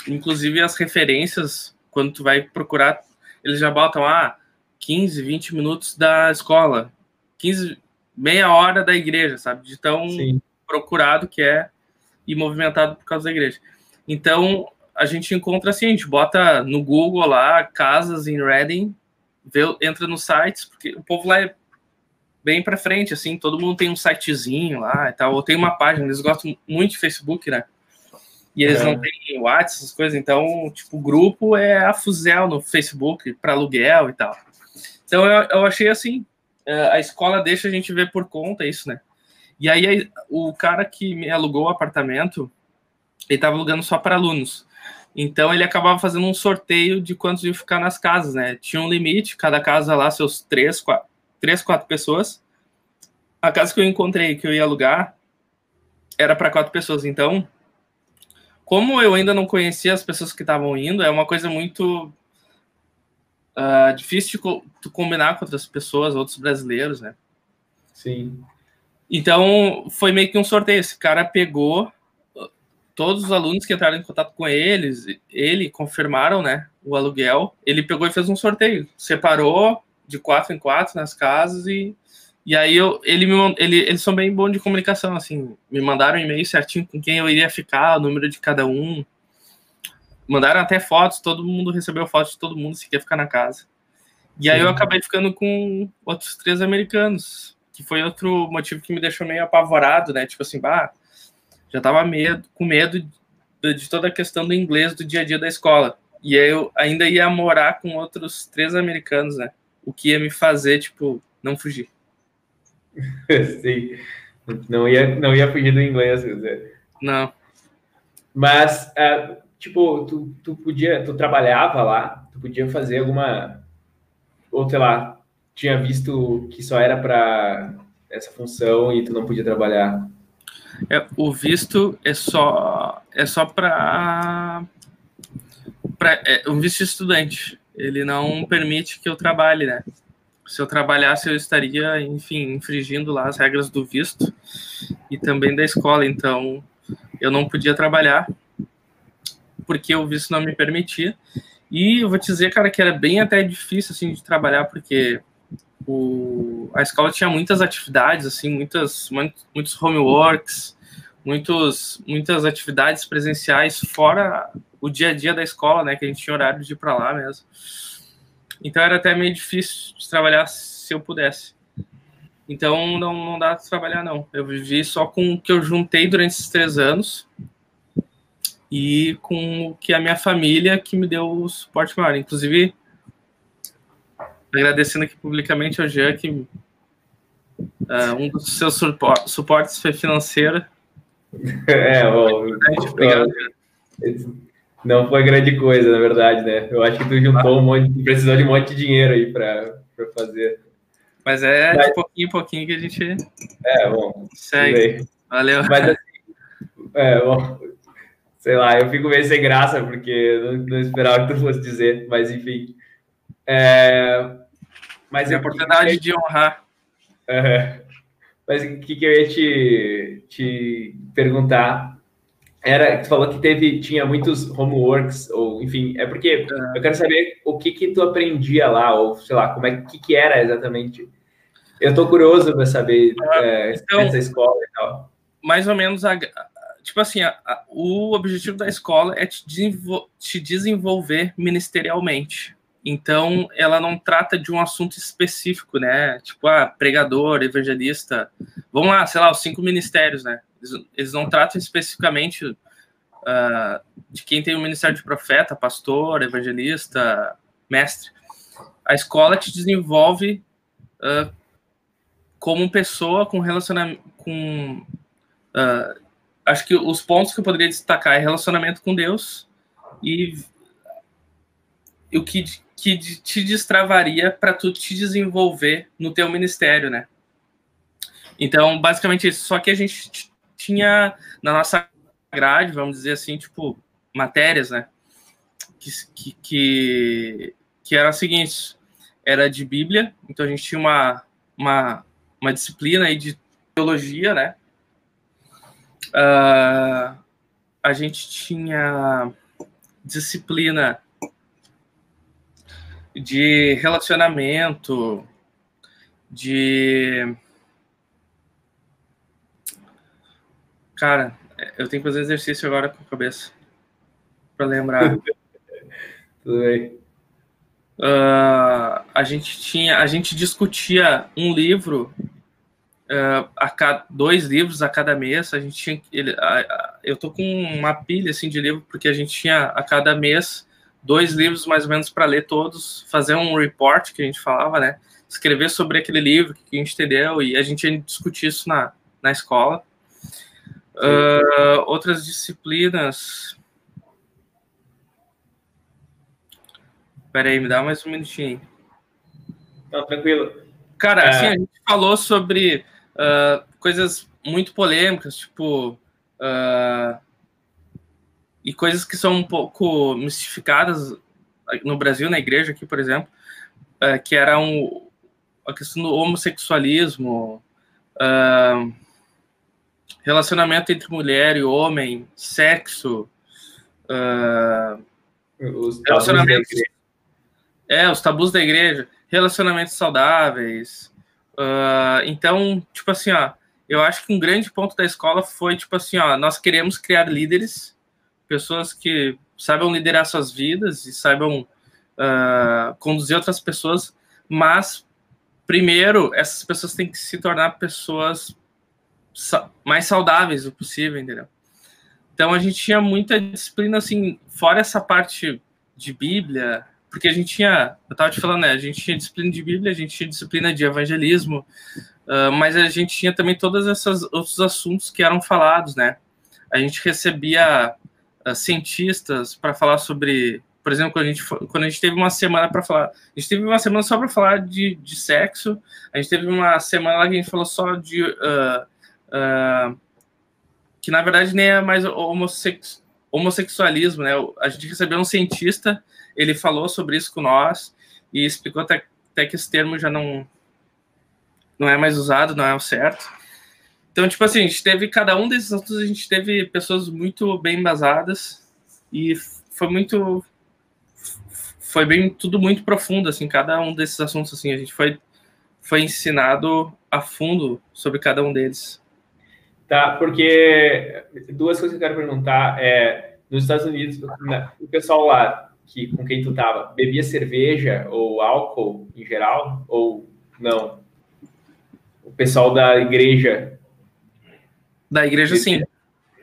A: Inclusive, as referências, quando tu vai procurar, eles já botam, ah, 15, 20 minutos da escola, 15, meia hora da igreja, sabe? De tão Sim procurado que é e movimentado por causa da igreja. Então, a gente encontra assim, a gente bota no Google lá, casas em Reading, vê, entra nos sites, porque o povo lá é bem para frente, assim, todo mundo tem um sitezinho lá e tal, ou tem uma página, eles gostam muito de Facebook, né? E eles é. não têm WhatsApp, essas coisas, então, tipo, o grupo é a Fuzel no Facebook para aluguel e tal. Então, eu, eu achei assim, é, a escola deixa a gente ver por conta isso, né? E aí o cara que me alugou o apartamento, ele estava alugando só para alunos. Então ele acabava fazendo um sorteio de quantos iam ficar nas casas, né? Tinha um limite, cada casa lá, seus três, quatro, três, quatro pessoas. A casa que eu encontrei que eu ia alugar era para quatro pessoas. Então, como eu ainda não conhecia as pessoas que estavam indo, é uma coisa muito uh, difícil de co combinar com outras pessoas, outros brasileiros, né?
B: Sim.
A: Então, foi meio que um sorteio. Esse cara pegou todos os alunos que entraram em contato com eles, ele confirmaram, né, o aluguel. Ele pegou e fez um sorteio, separou de quatro em quatro nas casas e e aí eu, ele me ele, eles são bem bons de comunicação, assim, me mandaram um e-mail certinho com quem eu iria ficar, o número de cada um. Mandaram até fotos, todo mundo recebeu fotos de todo mundo se quer ficar na casa. E aí eu acabei ficando com outros três americanos que foi outro motivo que me deixou meio apavorado, né? Tipo assim, bah, já tava medo, com medo de, de toda a questão do inglês do dia a dia da escola. E aí eu ainda ia morar com outros três americanos, né? O que ia me fazer, tipo, não fugir.
B: Sim. Não ia, não ia fugir do inglês.
A: Não.
B: Mas, uh, tipo, tu, tu podia, tu trabalhava lá, tu podia fazer alguma, ou sei lá, tinha visto que só era para essa função e tu não podia trabalhar?
A: É, o visto é só é só para é um visto estudante. Ele não permite que eu trabalhe, né? Se eu trabalhasse, eu estaria, enfim, infringindo lá as regras do visto e também da escola. Então, eu não podia trabalhar porque o visto não me permitia. E eu vou te dizer, cara, que era bem até difícil, assim, de trabalhar, porque o, a escola tinha muitas atividades, assim, muitas, muitos homeworks, muitos, muitas atividades presenciais fora o dia a dia da escola, né, que a gente tinha horário de ir para lá mesmo. Então era até meio difícil de trabalhar se eu pudesse. Então não, não dá para trabalhar, não. Eu vivi só com o que eu juntei durante esses três anos e com o que a minha família que me deu o suporte maior. Inclusive, agradecendo aqui publicamente ao Jean, que uh, um dos seus suportes foi financeiro.
B: É, bom, obrigado. Não foi grande coisa, na verdade, né? Eu acho que tu juntou um monte, precisou de um monte de dinheiro aí para fazer.
A: Mas é Mas, de pouquinho em pouquinho que a gente.
B: É, bom.
A: Segue. Valeu.
B: Mas assim, é, bom, sei lá, eu fico meio sem graça, porque não, não esperava que tu fosse dizer, mas enfim. É,
A: mas é a oportunidade de honrar.
B: É, mas o que, que eu ia te, te perguntar era tu falou que teve tinha muitos homeworks ou enfim é porque é. eu quero saber o que que tu aprendia lá ou sei lá como é que que era exatamente eu tô curioso para saber é, então, essa escola e tal
A: mais ou menos a, tipo assim, a, a, o objetivo da escola é te, desenvol te desenvolver ministerialmente. Então, ela não trata de um assunto específico, né? Tipo, ah, pregador, evangelista. Vamos lá, sei lá, os cinco ministérios, né? Eles, eles não tratam especificamente uh, de quem tem o ministério de profeta, pastor, evangelista, mestre. A escola te desenvolve uh, como pessoa com relacionamento, com uh, acho que os pontos que eu poderia destacar é relacionamento com Deus e o que, que te destravaria para tu te desenvolver no teu ministério, né? Então, basicamente isso. Só que a gente tinha na nossa grade, vamos dizer assim, tipo, matérias, né? Que, que, que, que era o seguinte, era de Bíblia, então a gente tinha uma, uma, uma disciplina aí de teologia, né? Uh, a gente tinha disciplina de relacionamento, de. Cara, eu tenho que fazer exercício agora com a cabeça para lembrar.
B: Tudo bem.
A: Uh, a gente tinha, a gente discutia um livro uh, a cada, dois livros a cada mês. A gente tinha, ele, a, a, eu tô com uma pilha assim de livro porque a gente tinha a cada mês dois livros mais ou menos para ler todos, fazer um report que a gente falava, né? Escrever sobre aquele livro que a gente entendeu e a gente ia discutir isso na, na escola. Uh, outras disciplinas. Peraí, me dá mais um minutinho.
B: Não, tranquilo.
A: Cara, é... assim, a gente falou sobre uh, coisas muito polêmicas, tipo. Uh, e coisas que são um pouco mistificadas no Brasil, na igreja aqui, por exemplo, uh, que era um, a questão do homossexualismo, relacionamento entre mulher e homem, sexo,
B: os relacionamentos.
A: É, os tabus da igreja, relacionamentos saudáveis, Uh, então, tipo assim, ó, eu acho que um grande ponto da escola foi, tipo assim, ó, nós queremos criar líderes, pessoas que saibam liderar suas vidas e saibam uh, conduzir outras pessoas, mas primeiro essas pessoas têm que se tornar pessoas mais saudáveis o possível, entendeu? Então a gente tinha muita disciplina assim, fora essa parte de Bíblia, porque a gente tinha, eu estava te falando, né, a gente tinha disciplina de Bíblia, a gente tinha disciplina de evangelismo, uh, mas a gente tinha também todos esses outros assuntos que eram falados, né? A gente recebia uh, cientistas para falar sobre, por exemplo, quando a gente, quando a gente teve uma semana para falar, a gente teve uma semana só para falar de, de sexo, a gente teve uma semana lá que a gente falou só de. Uh, que na verdade nem é mais homossexual homossexualismo, né? A gente recebeu um cientista ele falou sobre isso com nós e explicou te até que esse termo já não não é mais usado, não é o certo. Então, tipo assim, a gente teve cada um desses assuntos, a gente teve pessoas muito bem embasadas e foi muito foi bem tudo muito profundo assim, cada um desses assuntos assim, a gente foi foi ensinado a fundo sobre cada um deles.
B: Tá, porque duas coisas que eu quero perguntar é nos Estados Unidos, o pessoal lá que com quem tu tava, bebia cerveja ou álcool em geral ou não? O pessoal da igreja
A: da igreja, bebia, sim.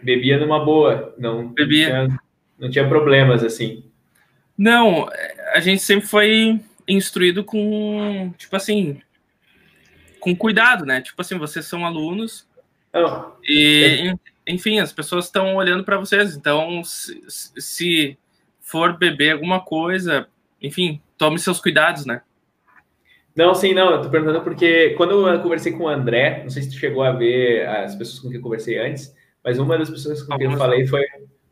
B: Bebia numa boa, não
A: bebia.
B: Não tinha, não tinha problemas assim.
A: Não, a gente sempre foi instruído com, tipo assim, com cuidado, né? Tipo assim, vocês são alunos
B: não.
A: e, enfim, as pessoas estão olhando para vocês. Então, se, se for beber alguma coisa, enfim, tome seus cuidados, né?
B: Não, sim, não, eu tô perguntando porque quando eu conversei com o André, não sei se tu chegou a ver as pessoas com quem eu conversei antes, mas uma das pessoas com quem eu falei foi,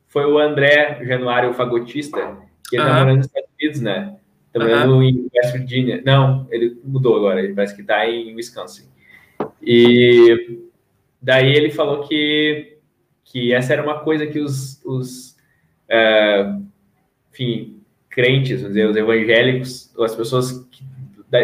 B: foi o André Januário Fagotista, que ele uh -huh. tá morando nos Estados Unidos, né? Tá morando em West Virginia. Não, ele mudou agora, ele parece que tá em Wisconsin. E daí ele falou que, que essa era uma coisa que os, os uh, enfim, crentes, vamos dizer, os evangélicos, as pessoas que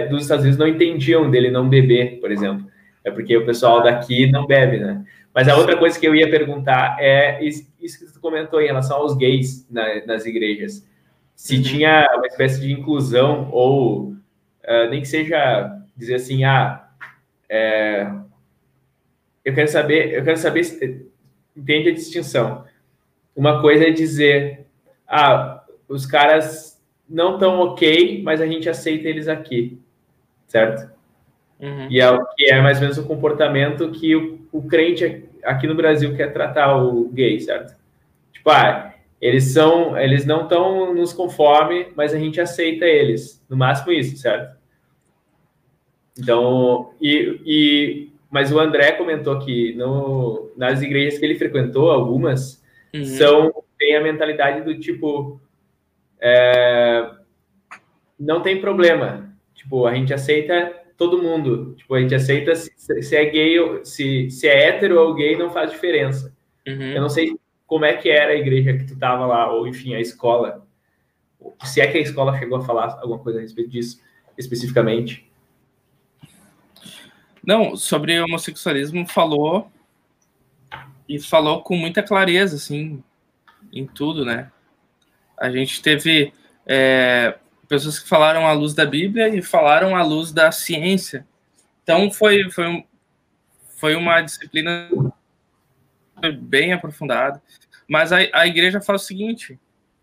B: dos Estados Unidos não entendiam dele não beber, por exemplo. É porque o pessoal daqui não bebe, né? Mas a outra coisa que eu ia perguntar é isso que tu comentou em relação aos gays na, nas igrejas. Se uhum. tinha uma espécie de inclusão ou uh, nem que seja dizer assim, ah, é, eu quero saber, eu quero saber, se, entende a distinção. Uma coisa é dizer, ah, os caras não tão ok, mas a gente aceita eles aqui, certo? Uhum. E é, que é mais ou menos o comportamento que o, o crente aqui no Brasil quer tratar o gay, certo? Tipo, ah, eles são, eles não estão nos conforme, mas a gente aceita eles, no máximo isso, certo? Então, e, e mas o André comentou que no, nas igrejas que ele frequentou, algumas uhum. são tem a mentalidade do tipo é, não tem problema. Tipo, a gente aceita todo mundo. Tipo, a gente aceita se, se é gay ou se, se é hétero ou gay, não faz diferença. Uhum. Eu não sei como é que era a igreja que tu tava lá, ou enfim, a escola. Se é que a escola chegou a falar alguma coisa a respeito disso especificamente.
A: Não, sobre homossexualismo falou e falou com muita clareza, assim, em tudo, né? A gente teve é, pessoas que falaram à luz da Bíblia e falaram à luz da ciência. Então foi, foi, foi uma disciplina bem aprofundada. Mas a, a igreja faz o seguinte,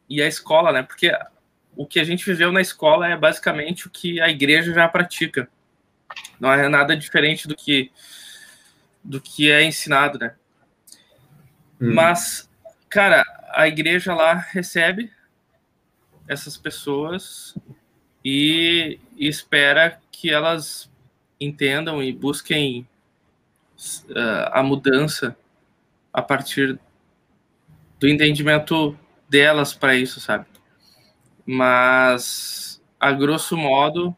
A: e a escola, né? Porque o que a gente viveu na escola é basicamente o que a igreja já pratica. Não é nada diferente do que do que é ensinado, né? Hum. Mas, cara, a igreja lá recebe essas pessoas e, e espera que elas entendam e busquem uh, a mudança a partir do entendimento delas para isso, sabe? Mas, a grosso modo,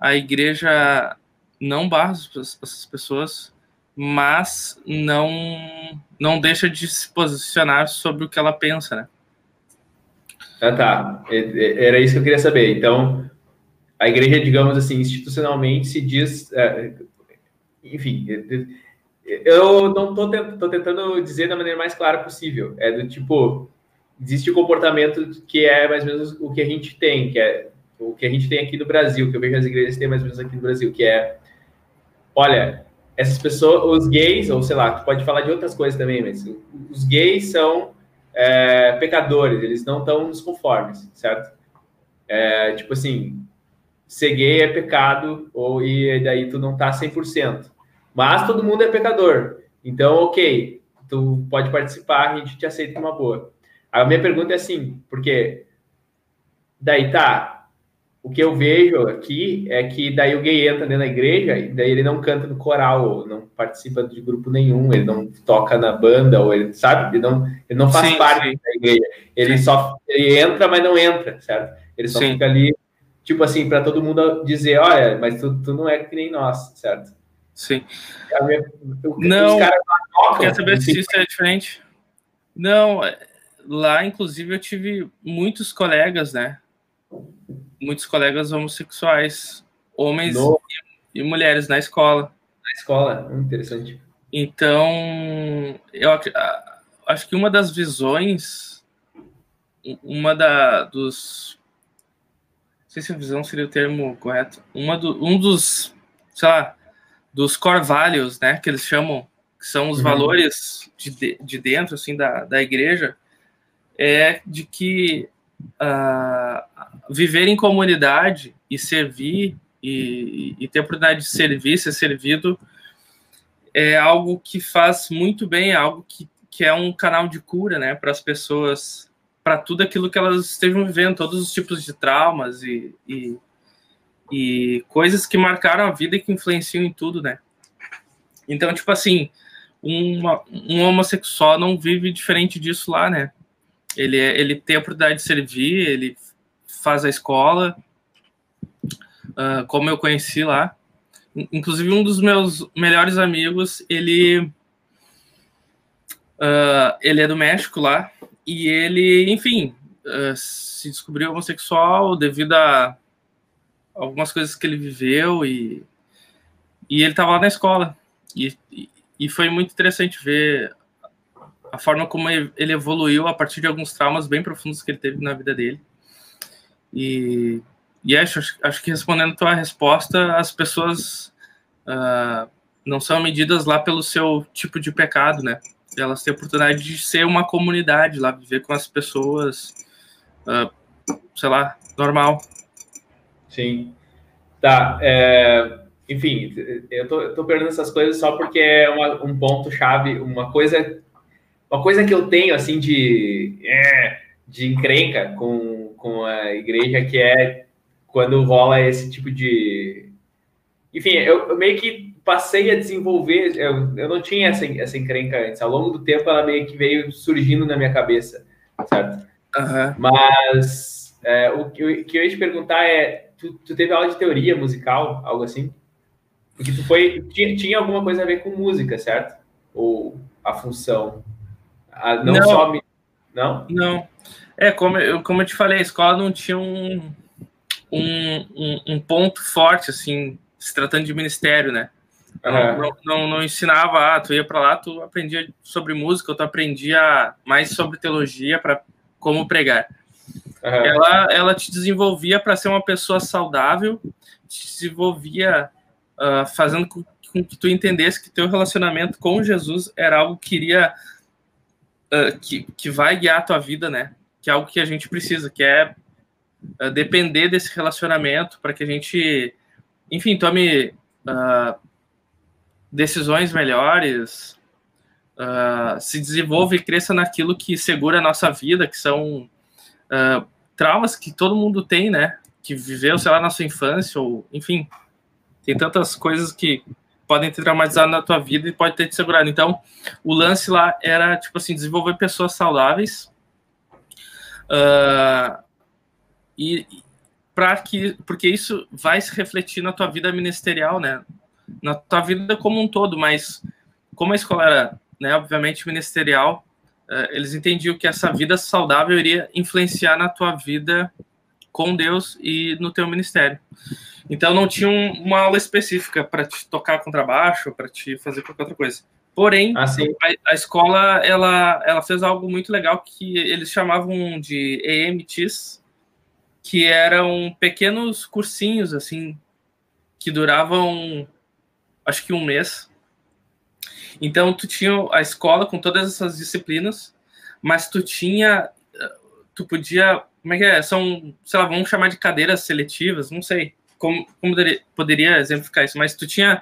A: a igreja não barra essas pessoas, mas não não deixa de se posicionar sobre o que ela pensa, né?
B: Ah, tá. É, é, era isso que eu queria saber. Então, a igreja, digamos assim, institucionalmente se diz. É, enfim, eu não estou tentando dizer da maneira mais clara possível. É do tipo, existe o comportamento que é mais ou menos o que a gente tem, que é o que a gente tem aqui no Brasil, que eu vejo as igrejas têm mais ou menos aqui no Brasil, que é, olha, essas pessoas, os gays, ou sei lá, tu pode falar de outras coisas também, mas os gays são é, pecadores, eles não estão nos conformes, certo? É, tipo assim, ser gay é pecado, ou e daí tu não tá 100%. Mas todo mundo é pecador. Então, ok, tu pode participar, a gente te aceita uma boa. A minha pergunta é assim, porque daí tá, o que eu vejo aqui é que daí o gay entra dentro da igreja e daí ele não canta no coral, não participa de grupo nenhum, ele não toca na banda, ou ele sabe, ele não, ele não faz sim, parte sim. da igreja. Ele sim. só ele entra, mas não entra, certo? Ele só fica ali tipo assim, para todo mundo dizer, olha, mas tu, tu não é que nem nós, certo?
A: Sim.
B: Minha,
A: não, tocam, quer saber se isso é diferente? Não, é, lá, inclusive, eu tive muitos colegas, né? Muitos colegas homossexuais, homens no... e, e, mulheres na escola.
B: Na escola, interessante.
A: Então, eu acho que uma das visões, uma da, dos. Não sei se a visão seria o termo correto. Uma do, um dos, sei lá, dos core values, né, que eles chamam, que são os uhum. valores de, de dentro, assim, da, da igreja, é de que uh, viver em comunidade e servir e, e ter a oportunidade de servir, ser servido, é algo que faz muito bem, é algo que, que é um canal de cura, né, para as pessoas, para tudo aquilo que elas estejam vivendo, todos os tipos de traumas e, e, e coisas que marcaram a vida e que influenciam em tudo, né. Então, tipo assim, uma, um homossexual não vive diferente disso lá, né? Ele, é, ele tem a oportunidade de servir, ele faz a escola, uh, como eu conheci lá. Inclusive, um dos meus melhores amigos, ele, uh, ele é do México lá, e ele, enfim, uh, se descobriu homossexual devido a algumas coisas que ele viveu, e, e ele estava lá na escola. E, e foi muito interessante ver a forma como ele evoluiu a partir de alguns traumas bem profundos que ele teve na vida dele. E, e acho, acho que respondendo a tua resposta, as pessoas uh, não são medidas lá pelo seu tipo de pecado, né? Elas têm a oportunidade de ser uma comunidade lá, viver com as pessoas, uh, sei lá, normal.
B: Sim. Tá. É, enfim, eu tô, eu tô perguntando essas coisas só porque é uma, um ponto-chave, uma coisa uma coisa que eu tenho, assim, de, é, de encrenca com, com a igreja, que é quando rola esse tipo de... Enfim, eu, eu meio que passei a desenvolver, eu, eu não tinha essa, essa encrenca antes. Ao longo do tempo, ela meio que veio surgindo na minha cabeça, certo?
A: Uhum.
B: Mas é, o que eu, que eu ia te perguntar é, tu, tu teve aula de teoria musical, algo assim? Porque tu foi, tinha, tinha alguma coisa a ver com música, certo? Ou a função? Não, não, só. Não?
A: Não. É, como eu, como eu te falei, a escola não tinha um, um, um, um ponto forte, assim, se tratando de ministério, né? Uhum. Não, não, não, ensinava, ah, tu ia para lá, tu aprendia sobre música, tu aprendia mais sobre teologia para como pregar. Uhum. Ela, ela te desenvolvia para ser uma pessoa saudável, te desenvolvia uh, fazendo com, com, que tu entendesse que teu relacionamento com Jesus era algo que iria uh, que, que vai guiar a tua vida, né? Que é algo que a gente precisa, que é uh, depender desse relacionamento para que a gente, enfim, tome uh, decisões melhores, se desenvolva e cresça naquilo que segura a nossa vida, que são traumas que todo mundo tem, né? Que viveu, sei lá, na sua infância, ou enfim, tem tantas coisas que podem ter traumatizado na tua vida e pode ter te segurado. Então, o lance lá era, tipo assim, desenvolver pessoas saudáveis uh, e para que, porque isso vai se refletir na tua vida ministerial, né? Na tua vida como um todo, mas como a escola era, né, obviamente, ministerial, uh, eles entendiam que essa vida saudável iria influenciar na tua vida com Deus e no teu ministério. Então não tinha um, uma aula específica para te tocar contrabaixo, para te fazer qualquer outra coisa. Porém, ah, a, a, escola ela, ela fez algo muito legal que eles chamavam de EMTs, que eram pequenos cursinhos assim que duravam acho que um mês. Então tu tinha a escola com todas essas disciplinas, mas tu tinha tu podia como é que é? São, sei lá, vamos chamar de cadeiras seletivas, não sei como, como poderia exemplificar isso, mas tu tinha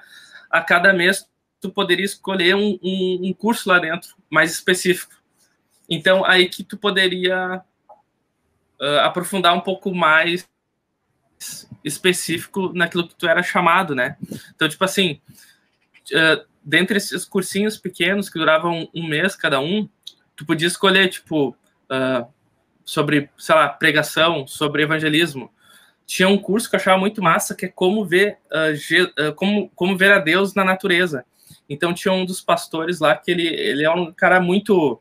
A: a cada mês tu poderia escolher um, um, um, curso lá dentro mais específico. Então aí que tu poderia uh, aprofundar um pouco mais específico naquilo que tu era chamado, né? Então tipo assim, uh, dentre esses cursinhos pequenos que duravam um mês cada um, tu podia escolher tipo uh, sobre, sei lá, pregação, sobre evangelismo, tinha um curso que eu achava muito massa, que é como ver, uh, como, como ver a Deus na natureza. Então tinha um dos pastores lá que ele, ele é um cara muito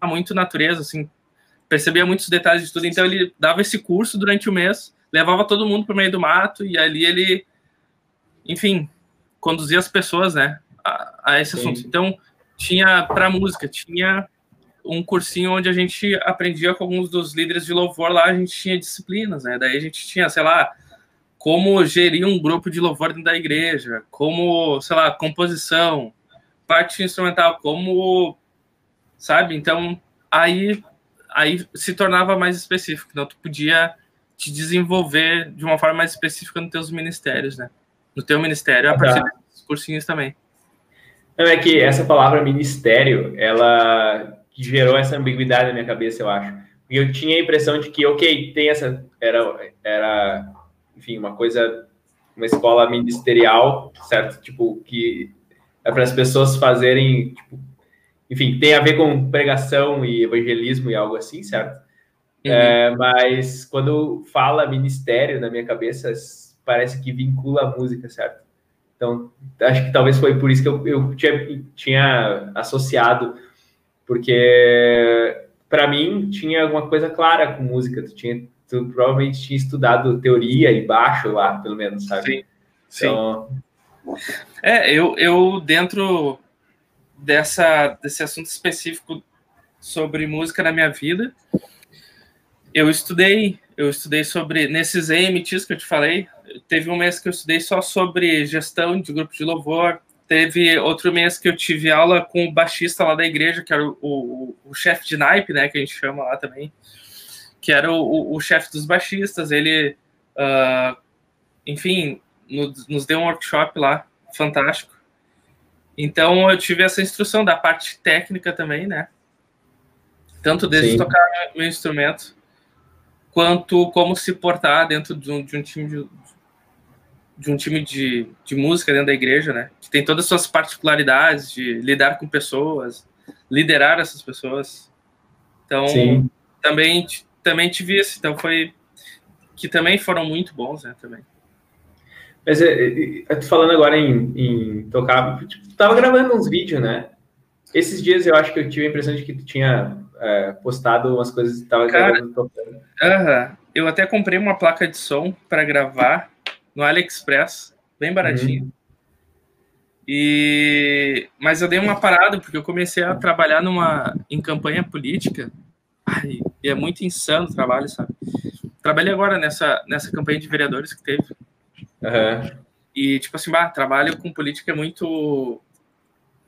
A: muito natureza, assim, percebia muitos detalhes de tudo. Então ele dava esse curso durante o mês, levava todo mundo para o meio do mato e ali ele, enfim, conduzia as pessoas, né, a, a esse Sim. assunto. Então tinha para música, tinha um cursinho onde a gente aprendia com alguns dos líderes de louvor lá, a gente tinha disciplinas, né? Daí a gente tinha, sei lá, como gerir um grupo de louvor dentro da igreja, como, sei lá, composição, parte instrumental, como, sabe? Então, aí, aí se tornava mais específico, então tu podia te desenvolver de uma forma mais específica nos teus ministérios, né? No teu ministério, a ah, partir tá. dos cursinhos também.
B: Não, é que essa palavra ministério, ela que gerou essa ambiguidade na minha cabeça, eu acho. E eu tinha a impressão de que, ok, tem essa. Era, era enfim, uma coisa. Uma escola ministerial, certo? Tipo, que é para as pessoas fazerem. Tipo, enfim, tem a ver com pregação e evangelismo e algo assim, certo? Uhum. É, mas quando fala ministério na minha cabeça, parece que vincula a música, certo? Então, acho que talvez foi por isso que eu, eu tinha, tinha associado porque para mim tinha alguma coisa clara com música. Tu tinha, tu provavelmente tinha estudado teoria e baixo lá, pelo menos, sabe?
A: Sim. Então... É, eu, eu dentro dessa desse assunto específico sobre música na minha vida, eu estudei, eu estudei sobre nesses EMTs que eu te falei. Teve um mês que eu estudei só sobre gestão de grupo de louvor, Teve outro mês que eu tive aula com o baixista lá da igreja, que era o, o, o chefe de naipe, né, que a gente chama lá também, que era o, o, chefe dos baixistas. Ele, uh, enfim, nos, nos deu um workshop lá, fantástico. Então eu tive essa instrução da parte técnica também, né? Tanto desde Sim. tocar meu instrumento, quanto como se portar dentro de um, de um time de, de um time de, de música dentro da igreja, né? Que tem todas as suas particularidades de lidar com pessoas, liderar essas pessoas. Então, Sim. também também tive isso. Então foi que também foram muito bons, né? Também.
B: Mas é, é, tô falando agora em, em tocar, tipo, tava gravando uns vídeos, né? Esses dias eu acho que eu tive a impressão de que tu tinha é, postado umas coisas que tava
A: Cara, gravando tocando. Uh -huh. Eu até comprei uma placa de som para gravar no AliExpress, bem baratinho. Uhum. E mas eu dei uma parada porque eu comecei a trabalhar numa em campanha política. Ai, e é muito insano o trabalho, sabe? Trabalhei agora nessa nessa campanha de vereadores que teve. Uhum. E tipo assim, bah, trabalho com política é muito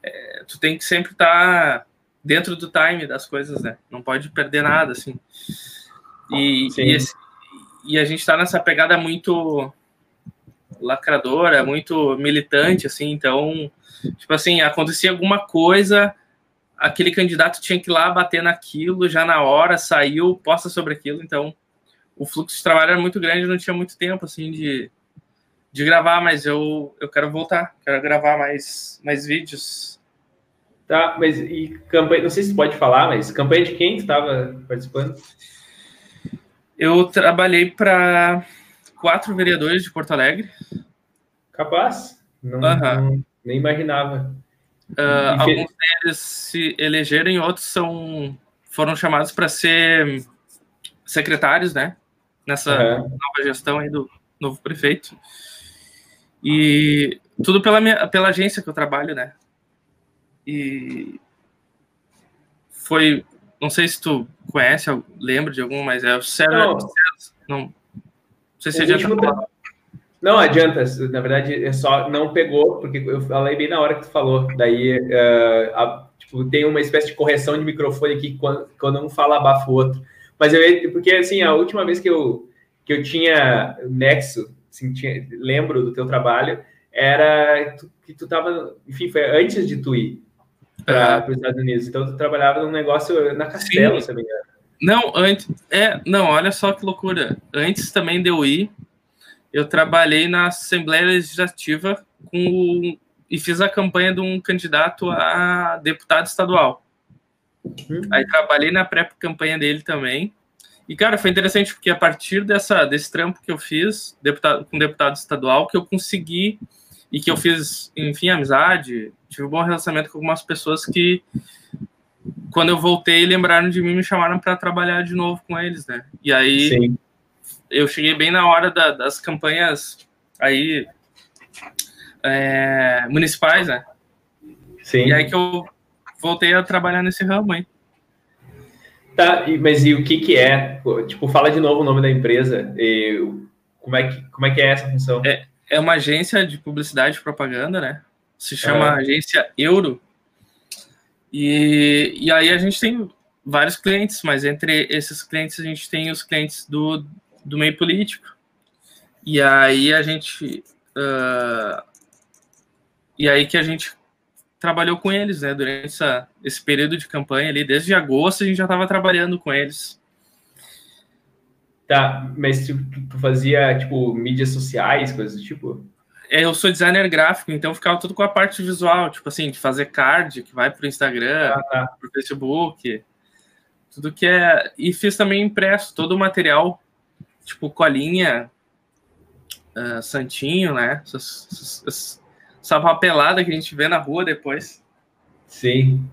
A: é, tu tem que sempre estar tá dentro do time das coisas, né? Não pode perder nada, assim. E, e, esse, e a gente está nessa pegada muito lacradora, muito militante, assim, então, tipo assim, acontecia alguma coisa, aquele candidato tinha que ir lá bater naquilo já na hora, saiu, posta sobre aquilo, então o fluxo de trabalho era muito grande, não tinha muito tempo, assim, de, de gravar, mas eu, eu quero voltar, quero gravar mais, mais vídeos.
B: Tá, mas e campanha, não sei se pode falar, mas campanha de quem tu estava participando?
A: Eu trabalhei para quatro vereadores de Porto Alegre.
B: Capaz. Não, não nem imaginava.
A: Uh, alguns deles se elegeram e outros são, foram chamados para ser secretários, né? Nessa uhum. nova gestão aí do novo prefeito. E tudo pela, minha, pela agência que eu trabalho, né? E foi, não sei se tu conhece, lembra de algum, mas é o não. não,
B: não sei se adianta último... Não adianta, na verdade, é só não pegou, porque eu falei bem na hora que tu falou. Daí, uh, a, tipo, tem uma espécie de correção de microfone aqui quando, quando um fala abafa o outro. Mas eu, porque assim, a última vez que eu, que eu tinha Nexo, assim, tinha, lembro do teu trabalho, era que tu tava, enfim, foi antes de tu ir para os Estados Unidos. Então, tu trabalhava num negócio na Castelo, se não me engano.
A: Não, antes. É, não, olha só que loucura. Antes também de eu ir, eu trabalhei na Assembleia Legislativa com, e fiz a campanha de um candidato a deputado estadual. Uhum. Aí trabalhei na pré-campanha dele também. E, cara, foi interessante porque a partir dessa, desse trampo que eu fiz deputado, com deputado estadual, que eu consegui e que eu fiz, enfim, amizade, tive um bom relacionamento com algumas pessoas que, quando eu voltei, lembraram de mim e me chamaram para trabalhar de novo com eles, né? E aí Sim. eu cheguei bem na hora da, das campanhas aí é, municipais, né? Sim. E aí que eu voltei a trabalhar nesse ramo aí.
B: Tá, mas e o que que é? Tipo, fala de novo o nome da empresa. E como é que, como é, que é essa função?
A: É, é uma agência de publicidade e propaganda, né? Se chama é. Agência Euro. E, e aí a gente tem vários clientes, mas entre esses clientes a gente tem os clientes do, do meio político. E aí a gente. Uh, e aí que a gente trabalhou com eles, né? Durante essa, esse período de campanha ali, desde agosto a gente já estava trabalhando com eles.
B: Tá, mas tu, tu, fazia, tipo, mídias sociais, coisas do tipo?
A: É, eu sou designer gráfico, então ficava tudo com a parte visual, tipo assim, de fazer card, que vai para o Instagram, ah, tá. para o Facebook, tudo que é... E fiz também impresso, todo o material, tipo colinha, uh, santinho, né? Essas, essas, essa papelada que a gente vê na rua depois.
B: Sim.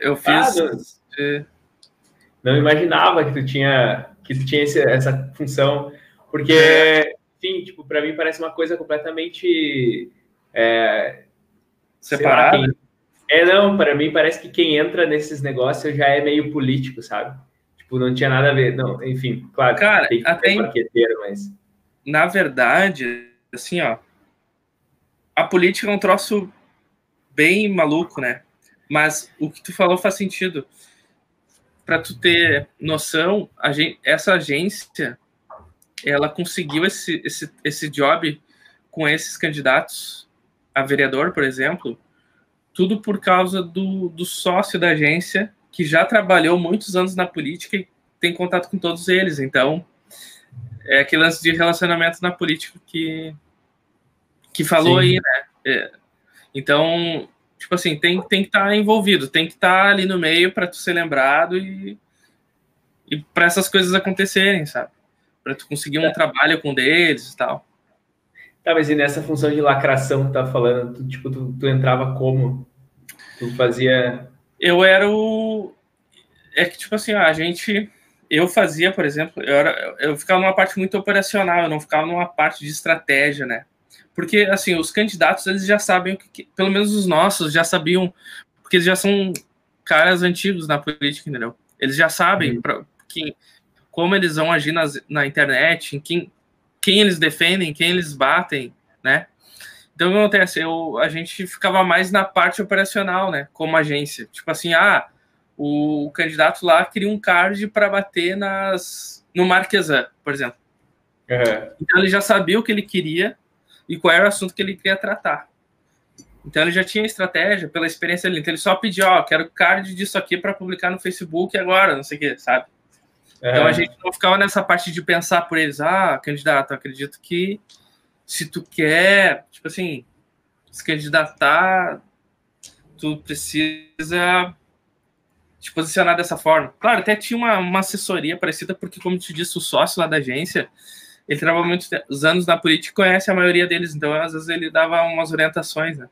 A: Eu fiz. Ah,
B: não, não, imaginava que tu tinha que tu tinha esse, essa função, porque, enfim, tipo, para mim parece uma coisa completamente é,
A: separada.
B: É, não, para mim parece que quem entra nesses negócios já é meio político, sabe? Tipo, não tinha nada a ver. Não, enfim, claro,
A: Cara, tem que até
B: marqueteiro, mas.
A: Na verdade, assim, ó, a política é um troço bem maluco, né? Mas o que tu falou faz sentido. Para tu ter noção, gente, essa agência ela conseguiu esse, esse, esse job com esses candidatos a vereador, por exemplo, tudo por causa do, do sócio da agência que já trabalhou muitos anos na política e tem contato com todos eles. Então, é aquele lance de relacionamento na política que, que falou Sim. aí, né? É. Então, tipo assim, tem, tem que estar tá envolvido, tem que estar tá ali no meio para tu ser lembrado e, e para essas coisas acontecerem, sabe? Para tu conseguir um é. trabalho com deles e tal.
B: Tá, mas e nessa função de lacração que tá falando, tu, tipo, tu, tu entrava como? Tu fazia.
A: Eu era o. É que, tipo assim, a gente. Eu fazia, por exemplo, eu, era, eu ficava numa parte muito operacional, eu não ficava numa parte de estratégia, né? Porque, assim, os candidatos, eles já sabem, que, pelo menos os nossos já sabiam, porque eles já são caras antigos na política, entendeu? Eles já sabem uhum. pra, que, como eles vão agir nas, na internet, em quem, quem eles defendem, quem eles batem, né? Então, o que acontece? Eu, a gente ficava mais na parte operacional, né? Como agência. Tipo assim, ah, o, o candidato lá queria um card para bater nas, no Marquesan, por exemplo. Uhum. Então, ele já sabia o que ele queria e qual era o assunto que ele queria tratar. Então ele já tinha estratégia pela experiência dele. Então ele só pediu, ó, quero card disso aqui para publicar no Facebook agora, não sei o que, sabe? Então a gente não ficava nessa parte de pensar por eles, ah, candidato, acredito que se tu quer, tipo assim, se candidatar, tu precisa te posicionar dessa forma. Claro, até tinha uma, uma assessoria parecida, porque, como te disse, o sócio lá da agência, ele trabalhou muitos anos na política conhece a maioria deles, então às vezes ele dava umas orientações, né?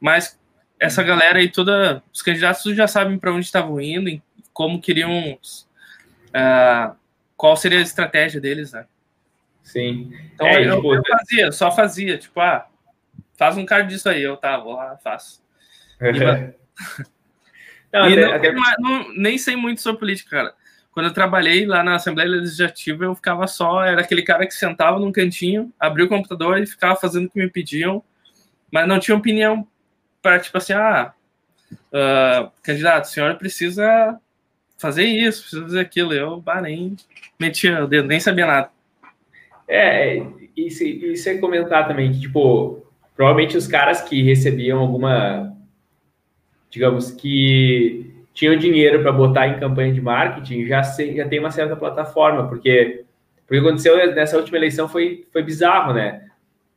A: Mas essa galera aí toda, os candidatos já sabem para onde estavam indo, como queriam, uh, qual seria a estratégia deles, né?
B: Sim.
A: Então é, eu, tipo, eu, fazia, só fazia, tipo, ah, faz um card disso aí, eu tá, vou lá, faço. não, até, não, até... Não, nem sei muito sobre política, cara. Quando eu trabalhei lá na Assembleia Legislativa, eu ficava só, era aquele cara que sentava num cantinho, abria o computador e ficava fazendo o que me pediam, mas não tinha opinião para, tipo assim, ah, uh, candidato, o senhor precisa fazer isso, precisa fazer aquilo. Eu, nem metia o dedo, nem sabia nada.
B: É, isso, isso é comentar também, que, tipo, provavelmente os caras que recebiam alguma, digamos, que tinham dinheiro para botar em campanha de marketing, já, se, já tem uma certa plataforma, porque o que aconteceu nessa última eleição foi, foi bizarro, né?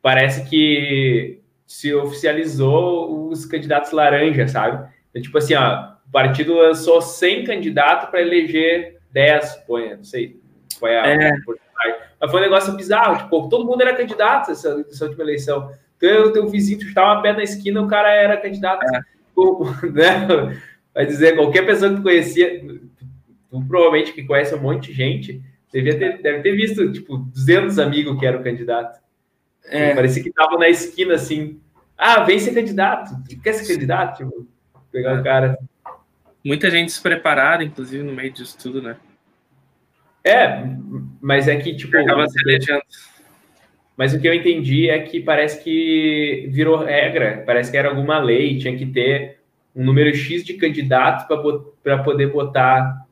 B: Parece que se oficializou os candidatos laranja, sabe? Então, tipo assim, ó, partido lançou 100 candidatos para eleger 10, põe, não sei, foi a é. Mas foi um negócio bizarro, tipo, todo mundo era candidato nessa, nessa última eleição. Então, o teu vizinho, tu estava a pé na esquina, o cara era candidato. É. Tipo, né? Vai dizer, qualquer pessoa que tu conhecia, tu, provavelmente que conhece um monte de gente, devia ter, deve ter visto, tipo, 200 amigos que eram candidato. É. Parecia que estavam na esquina, assim, ah, vem ser candidato, tu quer ser candidato? Tipo, pegar o um cara.
A: Muita gente despreparada, inclusive, no meio disso tudo, né?
B: É, mas é que, tipo.
A: Acaba se elegendo.
B: Mas o que eu entendi é que parece que virou regra, parece que era alguma lei, tinha que ter um número X de candidatos para poder botar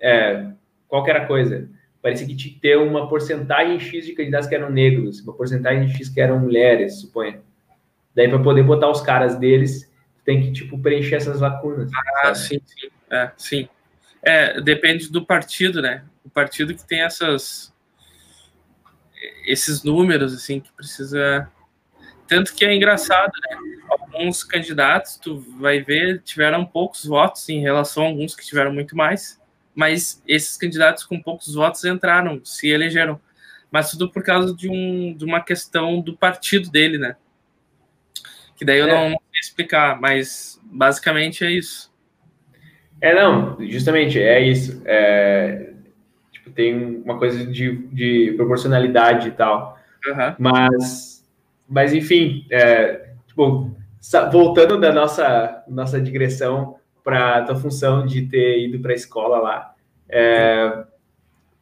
B: é, qualquer coisa. Parecia que tinha que ter uma porcentagem X de candidatos que eram negros, uma porcentagem X que eram mulheres, suponha. Daí, para poder botar os caras deles, tem que, tipo, preencher essas lacunas.
A: Ah, sabe? sim, sim. É, sim. É, depende do partido, né? O partido que tem essas esses números, assim, que precisa. Tanto que é engraçado, né? Alguns candidatos, tu vai ver, tiveram poucos votos em relação a alguns que tiveram muito mais, mas esses candidatos com poucos votos entraram, se elegeram. Mas tudo por causa de, um, de uma questão do partido dele, né? Que daí eu é. não, não sei explicar, mas basicamente é isso.
B: É, não, justamente, é isso. É, tipo, tem uma coisa de, de proporcionalidade e tal. Uhum. Mas, mas, enfim, é, tipo, voltando da nossa, nossa digressão para a tua função de ter ido para a escola lá, é,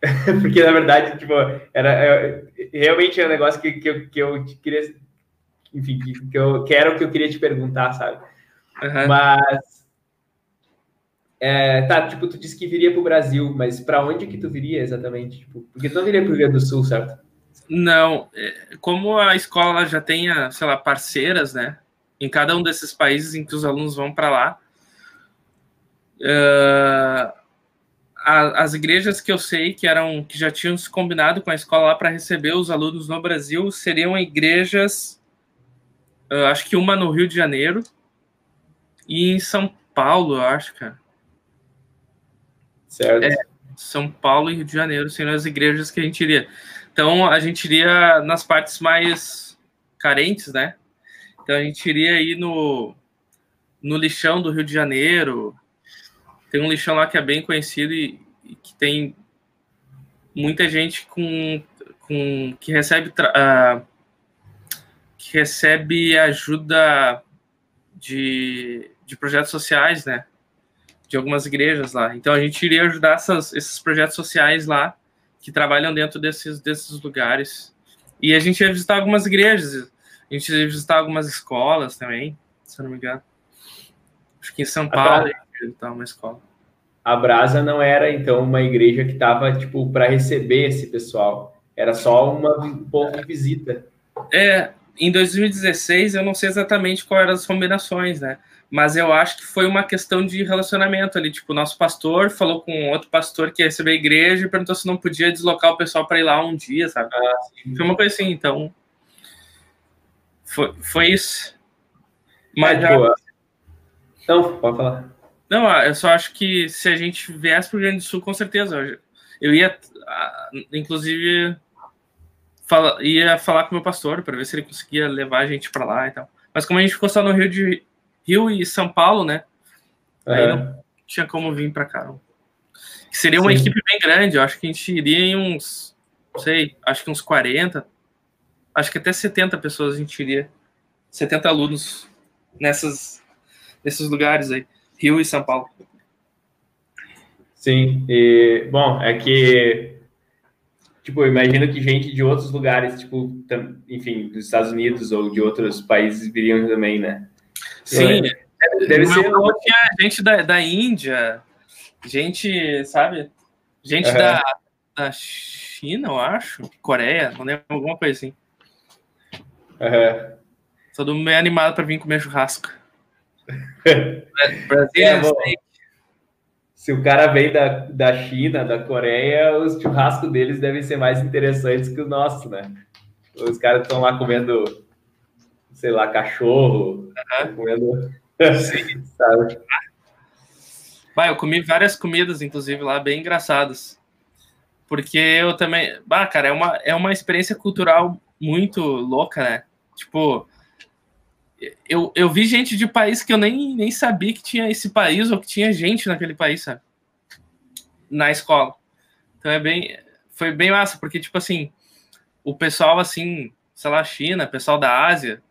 B: porque na verdade, tipo, era, é, realmente é um negócio que, que, eu, que eu queria, enfim, que, que eu quero que eu queria te perguntar, sabe? Uhum. Mas é, tá, tipo, tu disse que viria para o Brasil, mas para onde que tu viria exatamente? Tipo, porque tu não viria para o Rio Grande do Sul, certo?
A: Não, é, como a escola já tenha, sei lá, parceiras, né? Em cada um desses países em que os alunos vão para lá, uh, a, as igrejas que eu sei que eram que já tinham se combinado com a escola lá para receber os alunos no Brasil seriam igrejas, uh, acho que uma no Rio de Janeiro e em São Paulo, eu acho, cara.
B: Certo. É,
A: São Paulo e Rio de Janeiro seriam as igrejas que a gente iria. Então, a gente iria nas partes mais carentes, né? Então, a gente iria aí no, no lixão do Rio de Janeiro. Tem um lixão lá que é bem conhecido e, e que tem muita gente com, com que recebe uh, que recebe ajuda de, de projetos sociais, né? de algumas igrejas lá. Então a gente iria ajudar essas, esses projetos sociais lá que trabalham dentro desses, desses lugares. E a gente ia visitar algumas igrejas, a gente ia visitar algumas escolas também, se eu não me engano. Acho que em São Paulo visitar uma escola.
B: A Brasa não era então uma igreja que estava tipo para receber esse pessoal, era só uma, um de visita.
A: É, em 2016 eu não sei exatamente qual eram as combinações, né? mas eu acho que foi uma questão de relacionamento ali. Tipo, o nosso pastor falou com outro pastor que ia receber a igreja e perguntou se não podia deslocar o pessoal para ir lá um dia, sabe? Ah, foi uma coisa assim, então. Foi, foi isso.
B: Mas é, já... Então, pode falar.
A: Não, ah, eu só acho que se a gente viesse para o Rio Grande do Sul, com certeza. Eu ia, ah, inclusive, fala, ia falar com o meu pastor para ver se ele conseguia levar a gente para lá e tal. Mas como a gente ficou só no Rio de Rio e São Paulo, né? Aí não tinha como vir para cá. Seria uma Sim. equipe bem grande, eu acho que a gente iria em uns, não sei, acho que uns 40, acho que até 70 pessoas a gente iria, 70 alunos nessas, nesses lugares aí, Rio e São Paulo.
B: Sim, e, bom, é que, tipo, eu imagino que gente de outros lugares, tipo, enfim, dos Estados Unidos ou de outros países viriam também, né?
A: Sim, deve, deve ser. Gente da, da Índia, gente, sabe? Gente uhum. da, da China, eu acho, Coreia, não lembro, alguma coisa assim.
B: Uhum.
A: Todo mundo meio animado para vir comer churrasco. Brasil é,
B: se o cara vem da, da China, da Coreia, os churrascos deles devem ser mais interessantes que o nosso, né? Os caras estão lá comendo sei lá, cachorro, uhum. comendo. Sim.
A: Vai, eu comi várias comidas, inclusive, lá, bem engraçadas. Porque eu também. Bah, cara, é uma, é uma experiência cultural muito louca, né? Tipo, eu, eu vi gente de país que eu nem, nem sabia que tinha esse país ou que tinha gente naquele país, sabe? Na escola. Então é bem. Foi bem massa, porque, tipo assim, o pessoal, assim, sei lá, China, pessoal da Ásia,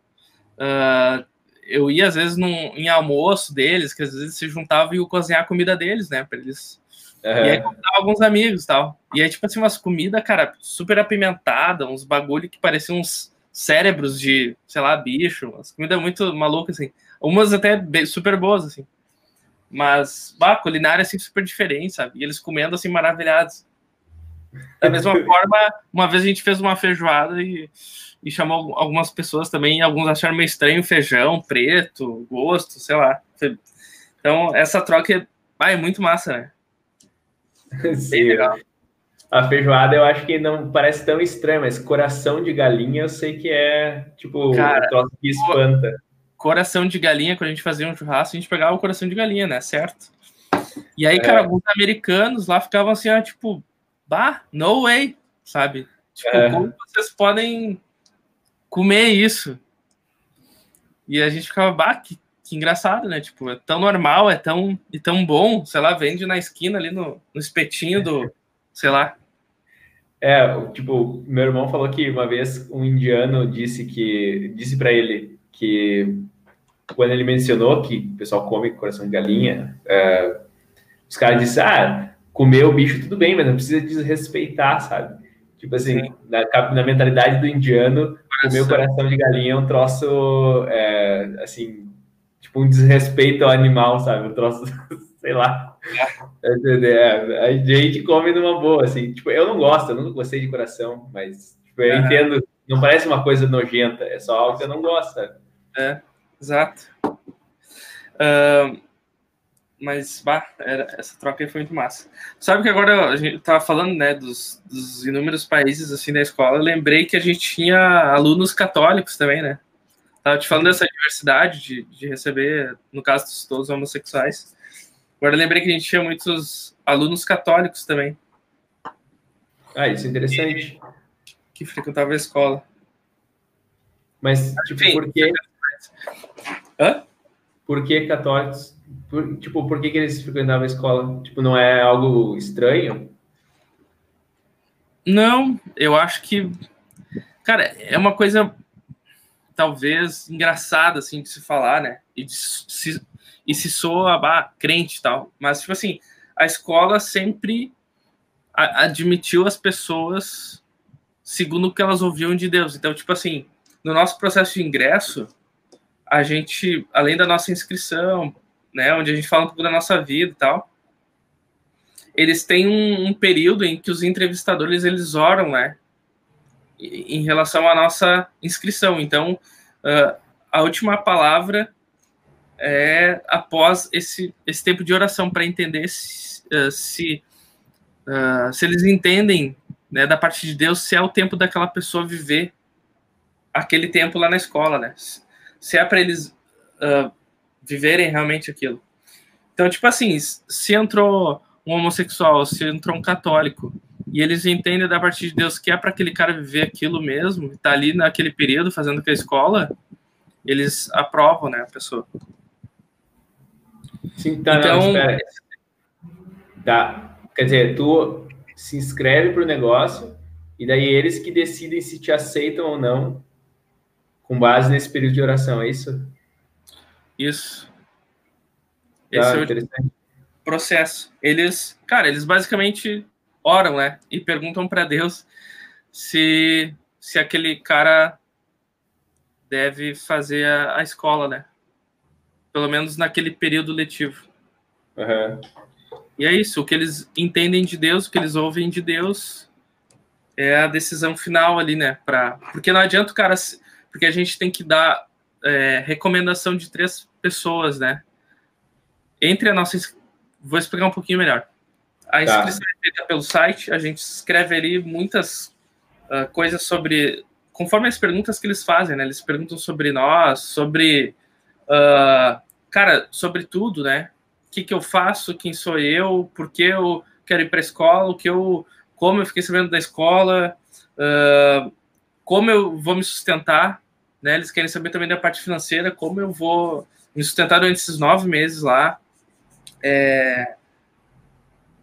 A: uh, eu ia às vezes num, em almoço deles, que às vezes se juntavam e iam cozinhar a comida deles, né? Pra eles. Uhum. E aí alguns amigos e tal. E aí, tipo assim, umas comidas, cara, super apimentadas, uns bagulho que pareciam uns cérebros de, sei lá, bicho, umas comidas muito malucas, assim. Umas até bem, super boas, assim. Mas, bah, culinária, assim, super diferente, sabe? E eles comendo, assim, maravilhados. Da mesma forma, uma vez a gente fez uma feijoada e, e chamou algumas pessoas também, alguns acharam meio estranho feijão, preto, gosto, sei lá. Então, essa troca é, ah, é muito massa, né?
B: Sim. legal. A feijoada eu acho que não parece tão estranha, mas coração de galinha eu sei que é, tipo, Cara, um que espanta.
A: Coração de galinha, quando a gente fazia um churrasco, a gente pegava o coração de galinha, né? Certo? E aí, cara, é. alguns americanos lá ficavam assim, ó, tipo, bah, no way, sabe? Tipo, é. como vocês podem comer isso? E a gente ficava, bah, que, que, engraçado, né? Tipo, é tão normal, é tão, e tão bom, sei lá, vende na esquina ali no, no espetinho do, sei lá.
B: É, tipo, meu irmão falou que uma vez um indiano disse que, disse para ele que quando ele mencionou que o pessoal come coração de galinha, é, os caras disseram, ah, comer o bicho tudo bem, mas não precisa desrespeitar, sabe? Tipo assim, na, na, mentalidade do indiano, comer o coração de galinha é um troço, é, assim, tipo um desrespeito ao animal, sabe? Um troço, sei lá. É, é, a gente come numa boa, assim. Tipo, eu não gosto, eu nunca gostei de coração, mas tipo, eu entendo, não parece uma coisa nojenta, é só algo que eu não gosto?
A: É, exato. Uh, mas, bah, era, essa troca aí foi muito massa. Sabe que agora a gente tava falando, né, dos, dos inúmeros países, assim, da escola, eu lembrei que a gente tinha alunos católicos também, né? Tava te falando dessa diversidade de, de receber, no caso dos todos homossexuais. Agora eu lembrei que a gente tinha muitos alunos católicos também.
B: Ah, isso é interessante.
A: Que, que frequentavam a escola.
B: Mas, tipo, Enfim, por que...
A: Hã?
B: Por que católicos? Por, tipo, por que, que eles frequentavam a escola? Tipo, não é algo estranho?
A: Não, eu acho que, cara, é uma coisa talvez engraçada assim de se falar, né? E, de, se, e se soa bah, crente e tal. Mas, tipo assim, a escola sempre admitiu as pessoas segundo o que elas ouviam de Deus. Então, tipo assim, no nosso processo de ingresso, a gente, além da nossa inscrição, né, onde a gente fala um pouco da nossa vida e tal, eles têm um, um período em que os entrevistadores eles oram, né, em relação à nossa inscrição. Então, uh, a última palavra é após esse, esse tempo de oração para entender se, uh, se, uh, se, eles entendem né, da parte de Deus se é o tempo daquela pessoa viver aquele tempo lá na escola, né? Se é para eles viverem realmente aquilo. Então, tipo assim, se entrou um homossexual, se entrou um católico, e eles entendem da parte de Deus que é para aquele cara viver aquilo mesmo, tá ali naquele período fazendo com a escola, eles aprovam, né, a pessoa.
B: Sim, tá, então, não, Tá. Quer dizer, tu se inscreve pro negócio e daí eles que decidem se te aceitam ou não com base nesse período de oração, é isso?
A: Isso. Tá, Esse é o processo. Eles, cara, eles basicamente oram, né? E perguntam para Deus se, se aquele cara deve fazer a, a, escola, né? Pelo menos naquele período letivo.
B: Uhum.
A: E é isso, o que eles entendem de Deus, o que eles ouvem de Deus, é a decisão final ali, né? Pra, porque não adianta o cara. Porque a gente tem que dar é, recomendação de três pessoas, né? Entre a nossa. Vou explicar um pouquinho melhor. A tá. inscrição tá. é feita pelo site, a gente escreve ali muitas uh, coisas sobre. Conforme as perguntas que eles fazem, né? Eles perguntam sobre nós, sobre. Uh, cara, sobre tudo, né? O que, que eu faço, quem sou eu, por que eu quero ir para a escola, o que eu como eu fiquei sabendo da escola, uh, como eu vou me sustentar, né? Eles querem saber também da parte financeira, como eu vou me sustentar durante esses nove meses lá. É,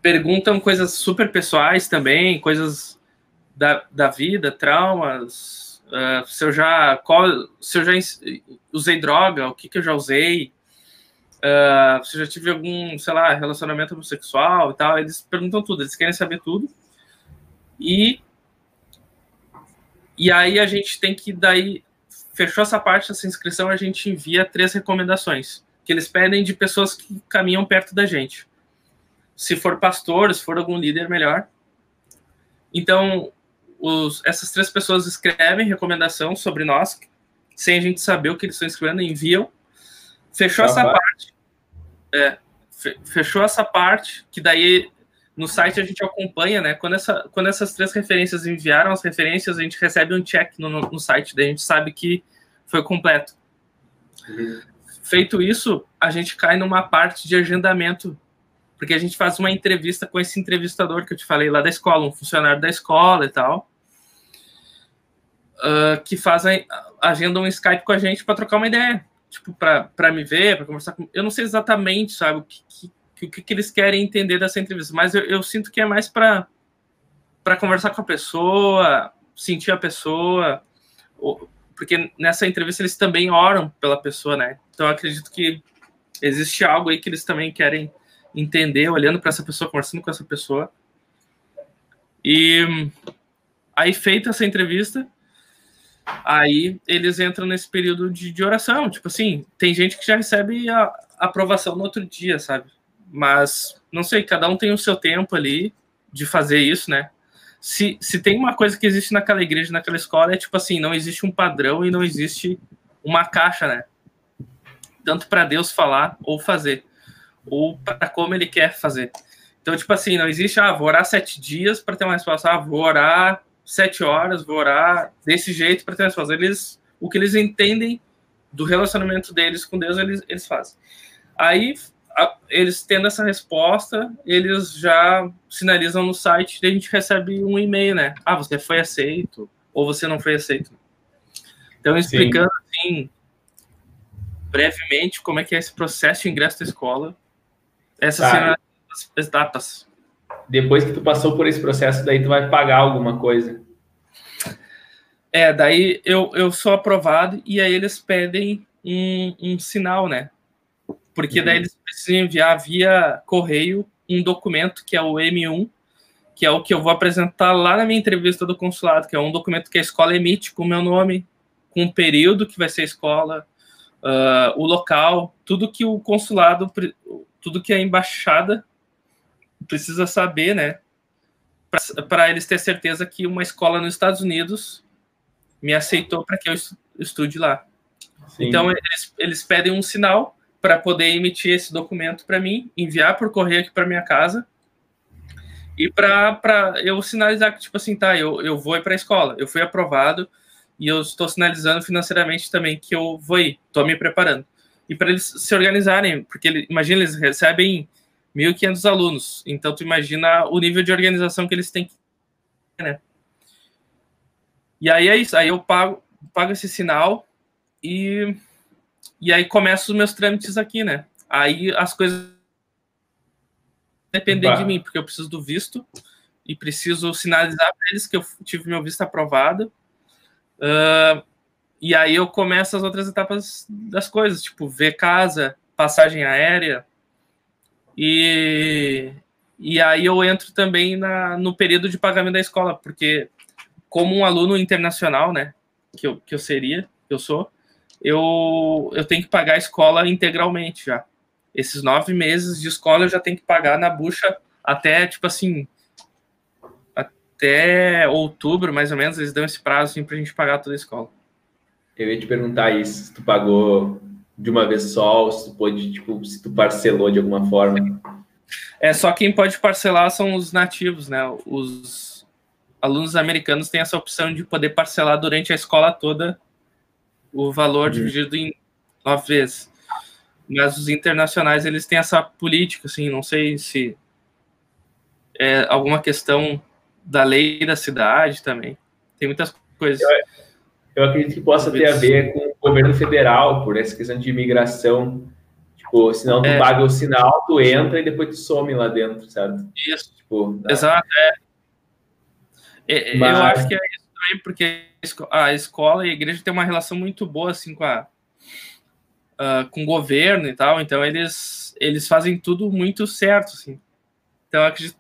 A: perguntam coisas super pessoais também, coisas da, da vida, traumas, uh, se eu já qual, se eu já usei droga, o que, que eu já usei, uh, se eu já tive algum, sei lá, relacionamento homossexual e tal, eles perguntam tudo, eles querem saber tudo. E e aí a gente tem que daí fechou essa parte dessa inscrição, a gente envia três recomendações que eles pedem de pessoas que caminham perto da gente. Se for pastor, se for algum líder, melhor. Então, os, essas três pessoas escrevem recomendação sobre nós, sem a gente saber o que eles estão escrevendo, enviam. Fechou essa parte. É, fechou essa parte, que daí no site a gente acompanha, né? Quando, essa, quando essas três referências enviaram as referências, a gente recebe um check no, no, no site, daí a gente sabe que foi completo. Uhum. Feito isso, a gente cai numa parte de agendamento, porque a gente faz uma entrevista com esse entrevistador que eu te falei lá da escola, um funcionário da escola e tal, uh, que faz a, agenda um Skype com a gente para trocar uma ideia, tipo, para me ver, para conversar com. Eu não sei exatamente, sabe, o que, que que, que eles querem entender dessa entrevista. Mas eu, eu sinto que é mais para para conversar com a pessoa, sentir a pessoa, porque nessa entrevista eles também oram pela pessoa, né? Então acredito que existe algo aí que eles também querem entender, olhando para essa pessoa, conversando com essa pessoa. E aí, feita essa entrevista, aí eles entram nesse período de, de oração. Tipo assim, tem gente que já recebe a aprovação no outro dia, sabe? Mas, não sei, cada um tem o seu tempo ali de fazer isso, né? Se, se tem uma coisa que existe naquela igreja, naquela escola, é tipo assim, não existe um padrão e não existe uma caixa, né? Tanto para Deus falar ou fazer, ou para como ele quer fazer. Então, tipo assim, não existe, ah, vou orar sete dias para ter uma resposta, ah, vou orar sete horas, vou orar desse jeito para ter uma resposta. Eles, o que eles entendem do relacionamento deles com Deus, eles, eles fazem. Aí eles tendo essa resposta, eles já sinalizam no site e a gente recebe um e-mail, né? Ah, você foi aceito ou você não foi aceito. Então, explicando Sim. assim, brevemente como é que é esse processo de ingresso da escola, essas tá. são as etapas.
B: Depois que tu passou por esse processo, daí tu vai pagar alguma coisa.
A: É, daí eu, eu sou aprovado e aí eles pedem um, um sinal, né? porque daí uhum. eles precisam enviar via correio um documento que é o M1, que é o que eu vou apresentar lá na minha entrevista do consulado, que é um documento que a escola emite com o meu nome, com o período que vai ser a escola, uh, o local, tudo que o consulado, tudo que a embaixada precisa saber, né? Para eles ter certeza que uma escola nos Estados Unidos me aceitou para que eu estude lá. Sim. Então, eles, eles pedem um sinal para poder emitir esse documento para mim, enviar por correio aqui para minha casa e para eu sinalizar que, tipo assim, tá, eu, eu vou ir para a escola, eu fui aprovado e eu estou sinalizando financeiramente também que eu vou ir, estou me preparando. E para eles se organizarem, porque ele, imagina, eles recebem 1.500 alunos, então tu imagina o nível de organização que eles têm que né? E aí é isso, aí eu pago, pago esse sinal e e aí começam os meus trâmites aqui, né? Aí as coisas dependem de mim, porque eu preciso do visto e preciso sinalizar para eles que eu tive meu visto aprovado. Uh, e aí eu começo as outras etapas das coisas, tipo ver casa, passagem aérea. E, e aí eu entro também na, no período de pagamento da escola, porque como um aluno internacional, né, que eu, que eu seria, eu sou, eu, eu tenho que pagar a escola integralmente já. Esses nove meses de escola eu já tenho que pagar na bucha até, tipo assim, até outubro, mais ou menos, eles dão esse prazo assim, para a gente pagar toda a escola.
B: Eu ia te perguntar isso, se tu pagou de uma vez só, ou se tu pode, tipo, se tu parcelou de alguma forma.
A: É, só quem pode parcelar são os nativos, né? Os alunos americanos têm essa opção de poder parcelar durante a escola toda o valor uhum. dividido em nove vezes. Mas os internacionais, eles têm essa política, assim, não sei se é alguma questão da lei da cidade também. Tem muitas coisas.
B: Eu, eu acredito que possa ter a ver com governo federal, por essa questão de imigração. Tipo, senão tu é. paga o sinal, tu entra e depois tu some lá dentro, certo?
A: Isso. Tipo, Exato, é. Mas... Eu acho que é isso também, porque a escola e a igreja tem uma relação muito boa, assim, com a uh, com o governo e tal, então eles, eles fazem tudo muito certo, assim. Então eu acredito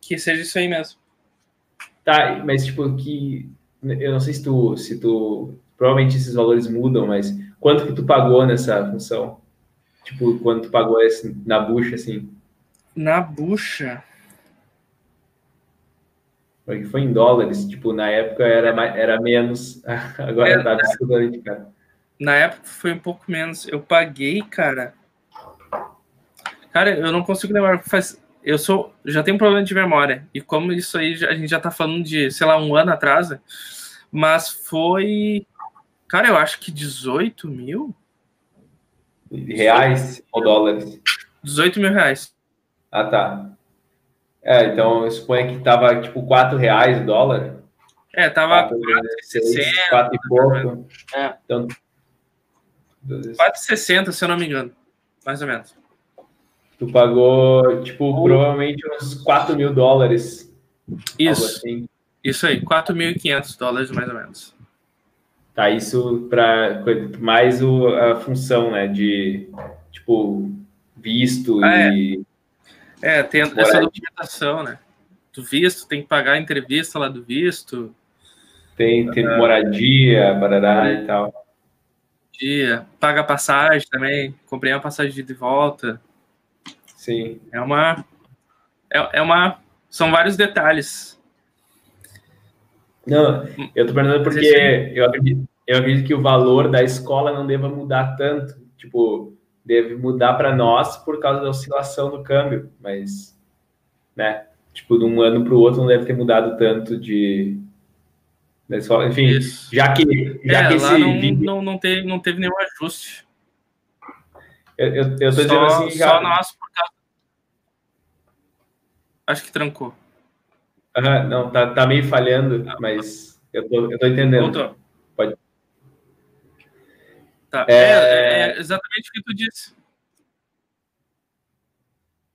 A: que seja isso aí mesmo.
B: Tá, mas tipo, que eu não sei se tu, se tu provavelmente esses valores mudam, mas quanto que tu pagou nessa função? Tipo, quanto tu pagou esse, na bucha, assim?
A: Na bucha?
B: Porque foi em dólares, tipo, na época era, era menos, agora é, tá absurdamente caro.
A: Na época foi um pouco menos. Eu paguei, cara. Cara, eu não consigo lembrar. Faz... Eu sou. Já tenho um problema de memória. E como isso aí a gente já tá falando de, sei lá, um ano atrás. Mas foi. Cara, eu acho que 18 mil.
B: Reais ou dólares?
A: 18 mil reais.
B: Ah, tá. É, então eu suponho que tava tipo 4 reais o dólar.
A: É, tava 4, 4, 4
B: e pouco. É. Então
A: 4,60, se eu não me engano. Mais ou menos.
B: Tu pagou, tipo, provavelmente uns 4 mil dólares.
A: Isso. Assim. Isso aí, 4.500 dólares mais ou menos.
B: Tá, isso para mais o, a função, né, de, tipo, visto
A: ah,
B: e...
A: É, é tem essa documentação, né? Do visto, tem que pagar a entrevista lá do visto.
B: Tem, tem moradia, barará é. e tal
A: dia, paga passagem também, comprei uma passagem de volta.
B: Sim.
A: É uma. É, é uma. São vários detalhes.
B: Não, eu tô perguntando porque eu acredito, eu acredito que o valor da escola não deva mudar tanto. Tipo, deve mudar para nós por causa da oscilação do câmbio, mas, né? Tipo, de um ano para o outro não deve ter mudado tanto de, enfim, Isso. já que, já
A: é,
B: que
A: esse não, vídeo... não, não, teve, não teve nenhum ajuste.
B: Eu, eu, eu tô só, dizendo assim, já...
A: Só por causa... Acho que trancou.
B: Uhum, não, tá, tá meio falhando, mas eu tô, eu tô entendendo.
A: Voltou.
B: Pode.
A: Tá. É... É, é... exatamente o que tu disse.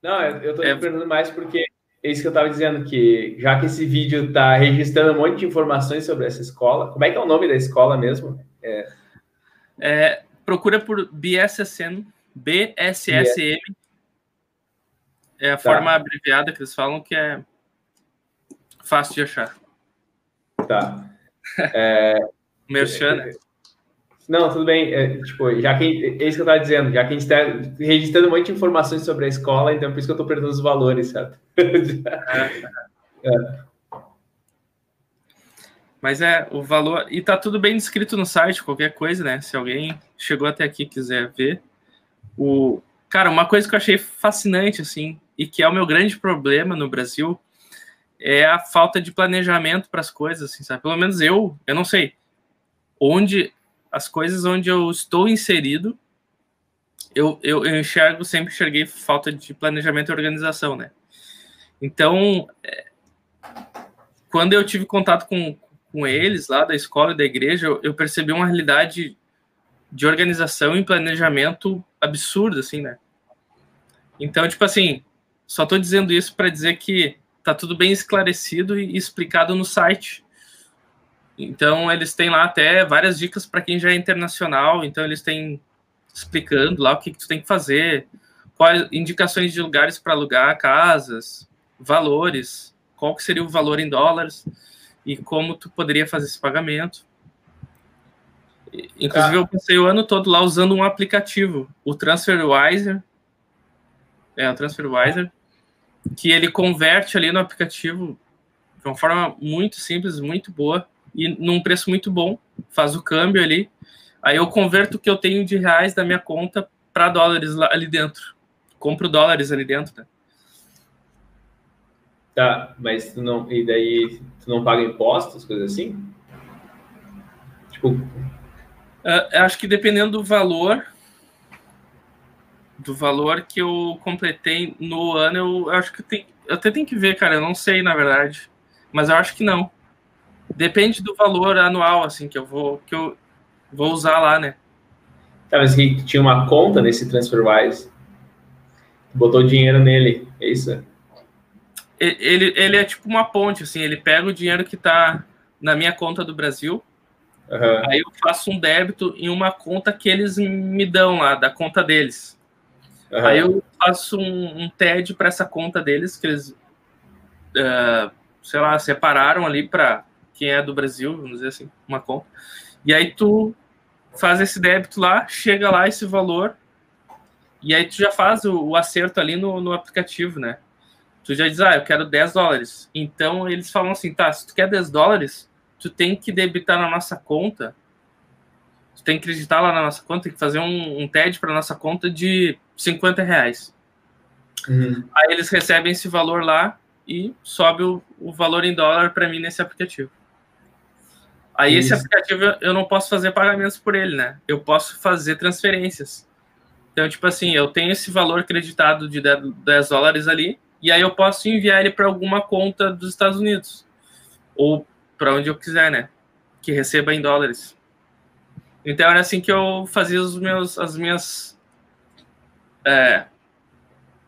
B: Não, eu, eu tô é... perguntando mais porque é isso que eu estava dizendo, que já que esse vídeo está registrando um monte de informações sobre essa escola, como é que é o nome da escola mesmo?
A: É, é procura por BSSM, BSSM, é a tá. forma abreviada que eles falam, que é fácil de achar.
B: Tá. É,
A: Merchan, né?
B: Não, tudo bem. É, tipo, já que é isso que eu estava dizendo, já que a gente está registrando um monte de informações sobre a escola, então é por isso que eu estou perguntando os valores, certo?
A: é. Mas é, o valor. E tá tudo bem descrito no site, qualquer coisa, né? Se alguém chegou até aqui e quiser ver. O... Cara, uma coisa que eu achei fascinante, assim, e que é o meu grande problema no Brasil, é a falta de planejamento para as coisas, assim, sabe? Pelo menos eu, eu não sei. Onde as coisas onde eu estou inserido, eu, eu, eu enxergo, sempre enxerguei falta de planejamento e organização, né? Então, é, quando eu tive contato com, com eles lá da escola e da igreja, eu, eu percebi uma realidade de organização e planejamento absurdo, assim, né? Então, tipo assim, só tô dizendo isso para dizer que tá tudo bem esclarecido e explicado no site. Então, eles têm lá até várias dicas para quem já é internacional. Então, eles têm explicando lá o que, que tu tem que fazer, quais indicações de lugares para alugar casas, valores, qual que seria o valor em dólares e como tu poderia fazer esse pagamento. Inclusive, ah. eu passei o ano todo lá usando um aplicativo, o TransferWiser. É, o TransferWiser, que ele converte ali no aplicativo de uma forma muito simples, muito boa e num preço muito bom, faz o câmbio ali. Aí eu converto o que eu tenho de reais da minha conta para dólares lá, ali dentro. Compro dólares ali dentro, né?
B: Tá, mas tu não. E daí tu não paga impostos, coisas assim?
A: Tipo. Uh, acho que dependendo do valor. Do valor que eu completei no ano, eu acho que tem. eu até tenho que ver, cara, eu não sei, na verdade. Mas eu acho que não. Depende do valor anual, assim, que eu vou, que eu vou usar lá, né?
B: Tá, mas que tinha uma conta nesse TransferWise. Botou dinheiro nele, é isso?
A: Ele, ele é tipo uma ponte, assim, ele pega o dinheiro que tá na minha conta do Brasil, uhum. aí eu faço um débito em uma conta que eles me dão lá, da conta deles. Uhum. Aí eu faço um, um TED para essa conta deles, que eles, uh, sei lá, separaram ali para quem é do Brasil, vamos dizer assim, uma conta. E aí tu faz esse débito lá, chega lá esse valor, e aí tu já faz o, o acerto ali no, no aplicativo, né? Tu já diz, ah, eu quero 10 dólares. Então eles falam assim, tá, se tu quer 10 dólares, tu tem que debitar na nossa conta, tu tem que acreditar lá na nossa conta, tem que fazer um, um TED para nossa conta de 50 reais. Uhum. Aí eles recebem esse valor lá e sobe o, o valor em dólar para mim nesse aplicativo. Aí Isso. esse aplicativo eu não posso fazer pagamentos por ele, né? Eu posso fazer transferências. Então, tipo assim, eu tenho esse valor acreditado de 10 dólares ali, e aí eu posso enviar ele para alguma conta dos Estados Unidos. Ou para onde eu quiser, né? Que receba em dólares. Então era assim que eu fazia os meus, as minhas é,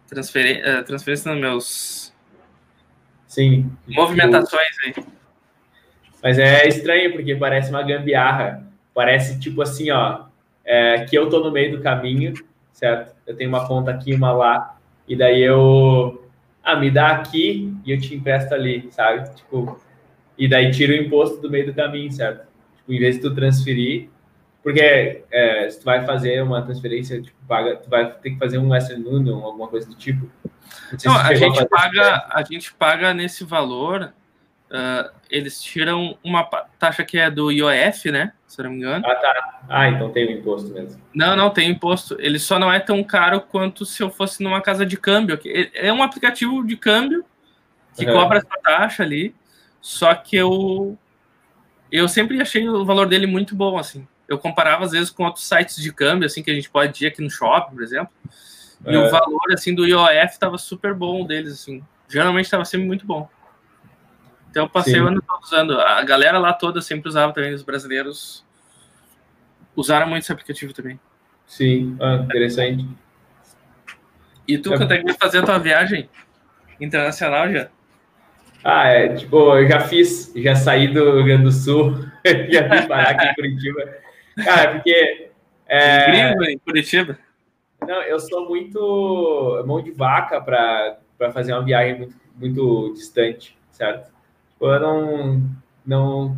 A: transferen é, transferências nos meus
B: Sim.
A: movimentações aí.
B: Mas é estranho, porque parece uma gambiarra. Parece tipo assim, ó, é, que eu tô no meio do caminho, certo? Eu tenho uma conta aqui, uma lá, e daí eu. Ah, me dá aqui e eu te empresto ali, sabe? Tipo, e daí tira o imposto do meio do caminho, certo? Tipo, em vez de tu transferir, porque é, se tu vai fazer uma transferência, tipo, paga, tu vai ter que fazer um Western Union, alguma coisa do tipo.
A: Não, a gente paga, a gente paga nesse valor uh, eles tiram uma taxa que é do IOF, né? Se não me engano.
B: Ah, tá. Ah, então tem o imposto mesmo.
A: Não, não, tem imposto. Ele só não é tão caro quanto se eu fosse numa casa de câmbio. É um aplicativo de câmbio que uhum. cobra essa taxa ali. Só que eu eu sempre achei o valor dele muito bom, assim. Eu comparava às vezes com outros sites de câmbio, assim, que a gente pode ir aqui no shopping, por exemplo. E o valor, assim, do IOF estava super bom deles, assim. Geralmente estava sempre muito bom. Então eu passei Sim. o ano todo usando. A galera lá toda sempre usava também, os brasileiros usaram muito esse aplicativo também.
B: Sim, ah, interessante.
A: E tu, é... quando é que vai fazer a tua viagem internacional já?
B: Ah, é, tipo, eu já fiz, já saí do Rio Grande do Sul, já vim parar aqui em Curitiba. Cara, porque...
A: É... Incrível, em Curitiba?
B: Não, eu sou muito mão de vaca para fazer uma viagem muito, muito distante, certo? eu não, não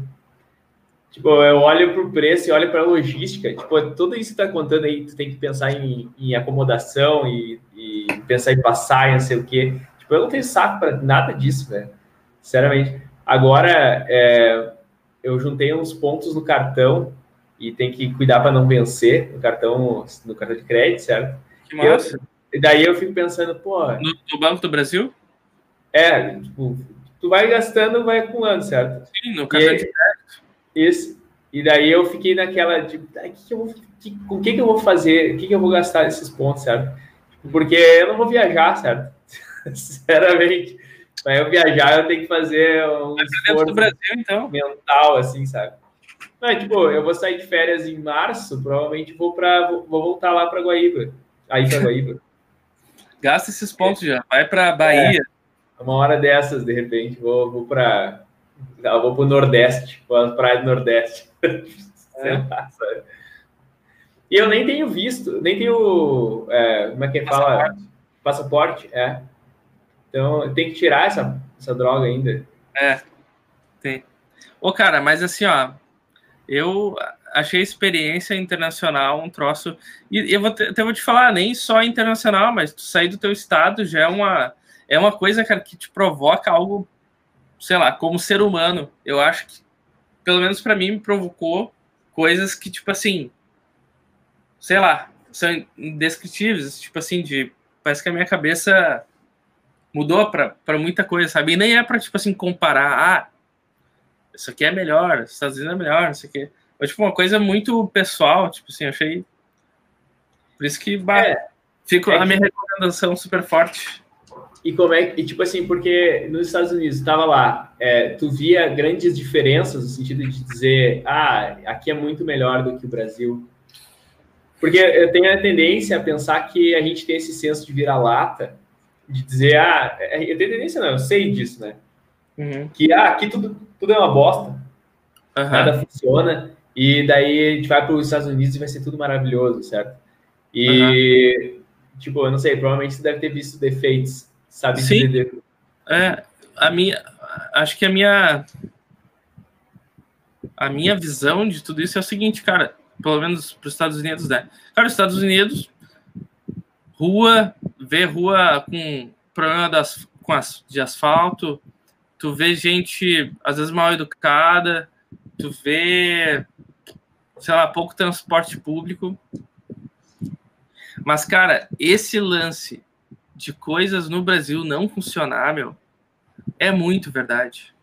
B: Tipo, eu olho para o preço e olho para a logística. Tipo, tudo isso que está contando aí, tu tem que pensar em, em acomodação e, e, pensar em passar e não sei o quê. Tipo, eu não tenho saco para nada disso, velho. Sinceramente. Agora, é, eu juntei uns pontos no cartão e tem que cuidar para não vencer no cartão, no cartão de crédito, certo?
A: Que massa.
B: e daí eu fico pensando, pô...
A: No, no Banco do Brasil?
B: É, tipo, tu vai gastando, vai acumulando, certo?
A: Sim, no cartão de crédito.
B: Isso. E daí eu fiquei naquela de, ah, que que vou, que, com o que, que eu vou fazer? O que, que eu vou gastar esses pontos, certo? Porque eu não vou viajar, certo? Sinceramente. Para eu viajar, eu tenho que fazer um
A: esforço do Brasil, então.
B: mental, assim, sabe? Não, é, tipo, eu vou sair de férias em março, provavelmente vou para vou, vou voltar lá para Guaíba. Aí para Guaíba.
A: Gasta esses pontos é. já. Vai para Bahia. É
B: uma hora dessas, de repente, vou, vou para vou para o Nordeste, para praia do Nordeste. É. Lá, e eu nem tenho visto, nem tenho, é, como é que fala? Passaporte. Passaporte, é. Então, tem que tirar essa, essa droga ainda.
A: É, tem. Ô, cara, mas assim, ó, eu achei a experiência internacional um troço. E eu vou te, até vou te falar, nem só internacional, mas tu sair do teu estado já é uma é uma coisa, cara, que te provoca algo, sei lá, como ser humano. Eu acho que, pelo menos para mim, me provocou coisas que, tipo assim, sei lá, são indescritíveis, tipo assim, de. Parece que a minha cabeça mudou para muita coisa, sabe? E nem é para, tipo assim, comparar, ah, isso aqui é melhor, Estados Unidos é melhor, isso aqui. Foi, tipo, uma coisa muito pessoal, tipo assim, achei. Por isso que, bah, é, fico é a minha recomendação super forte.
B: E como é e tipo assim, porque nos Estados Unidos estava lá, é, tu via grandes diferenças no sentido de dizer, ah, aqui é muito melhor do que o Brasil. Porque eu tenho a tendência a pensar que a gente tem esse senso de vira-lata, de dizer, ah, é, eu tenho tendência não, eu sei disso, né? Uhum. Que ah, aqui tudo, tudo é uma bosta, uhum. nada funciona, e daí a gente vai para os Estados Unidos e vai ser tudo maravilhoso, certo? E, uhum. tipo, eu não sei, provavelmente você deve ter visto defeitos sabe
A: Sim. dizer. É, a minha, acho que a minha a minha visão de tudo isso é o seguinte, cara, pelo menos para os Estados Unidos, né? Cara, os Estados Unidos, rua, vê rua com problema das, com as, de asfalto, tu vê gente às vezes mal educada, tu vê, sei lá, pouco transporte público. Mas, cara, esse lance de coisas no Brasil não funcionar, meu, é muito verdade.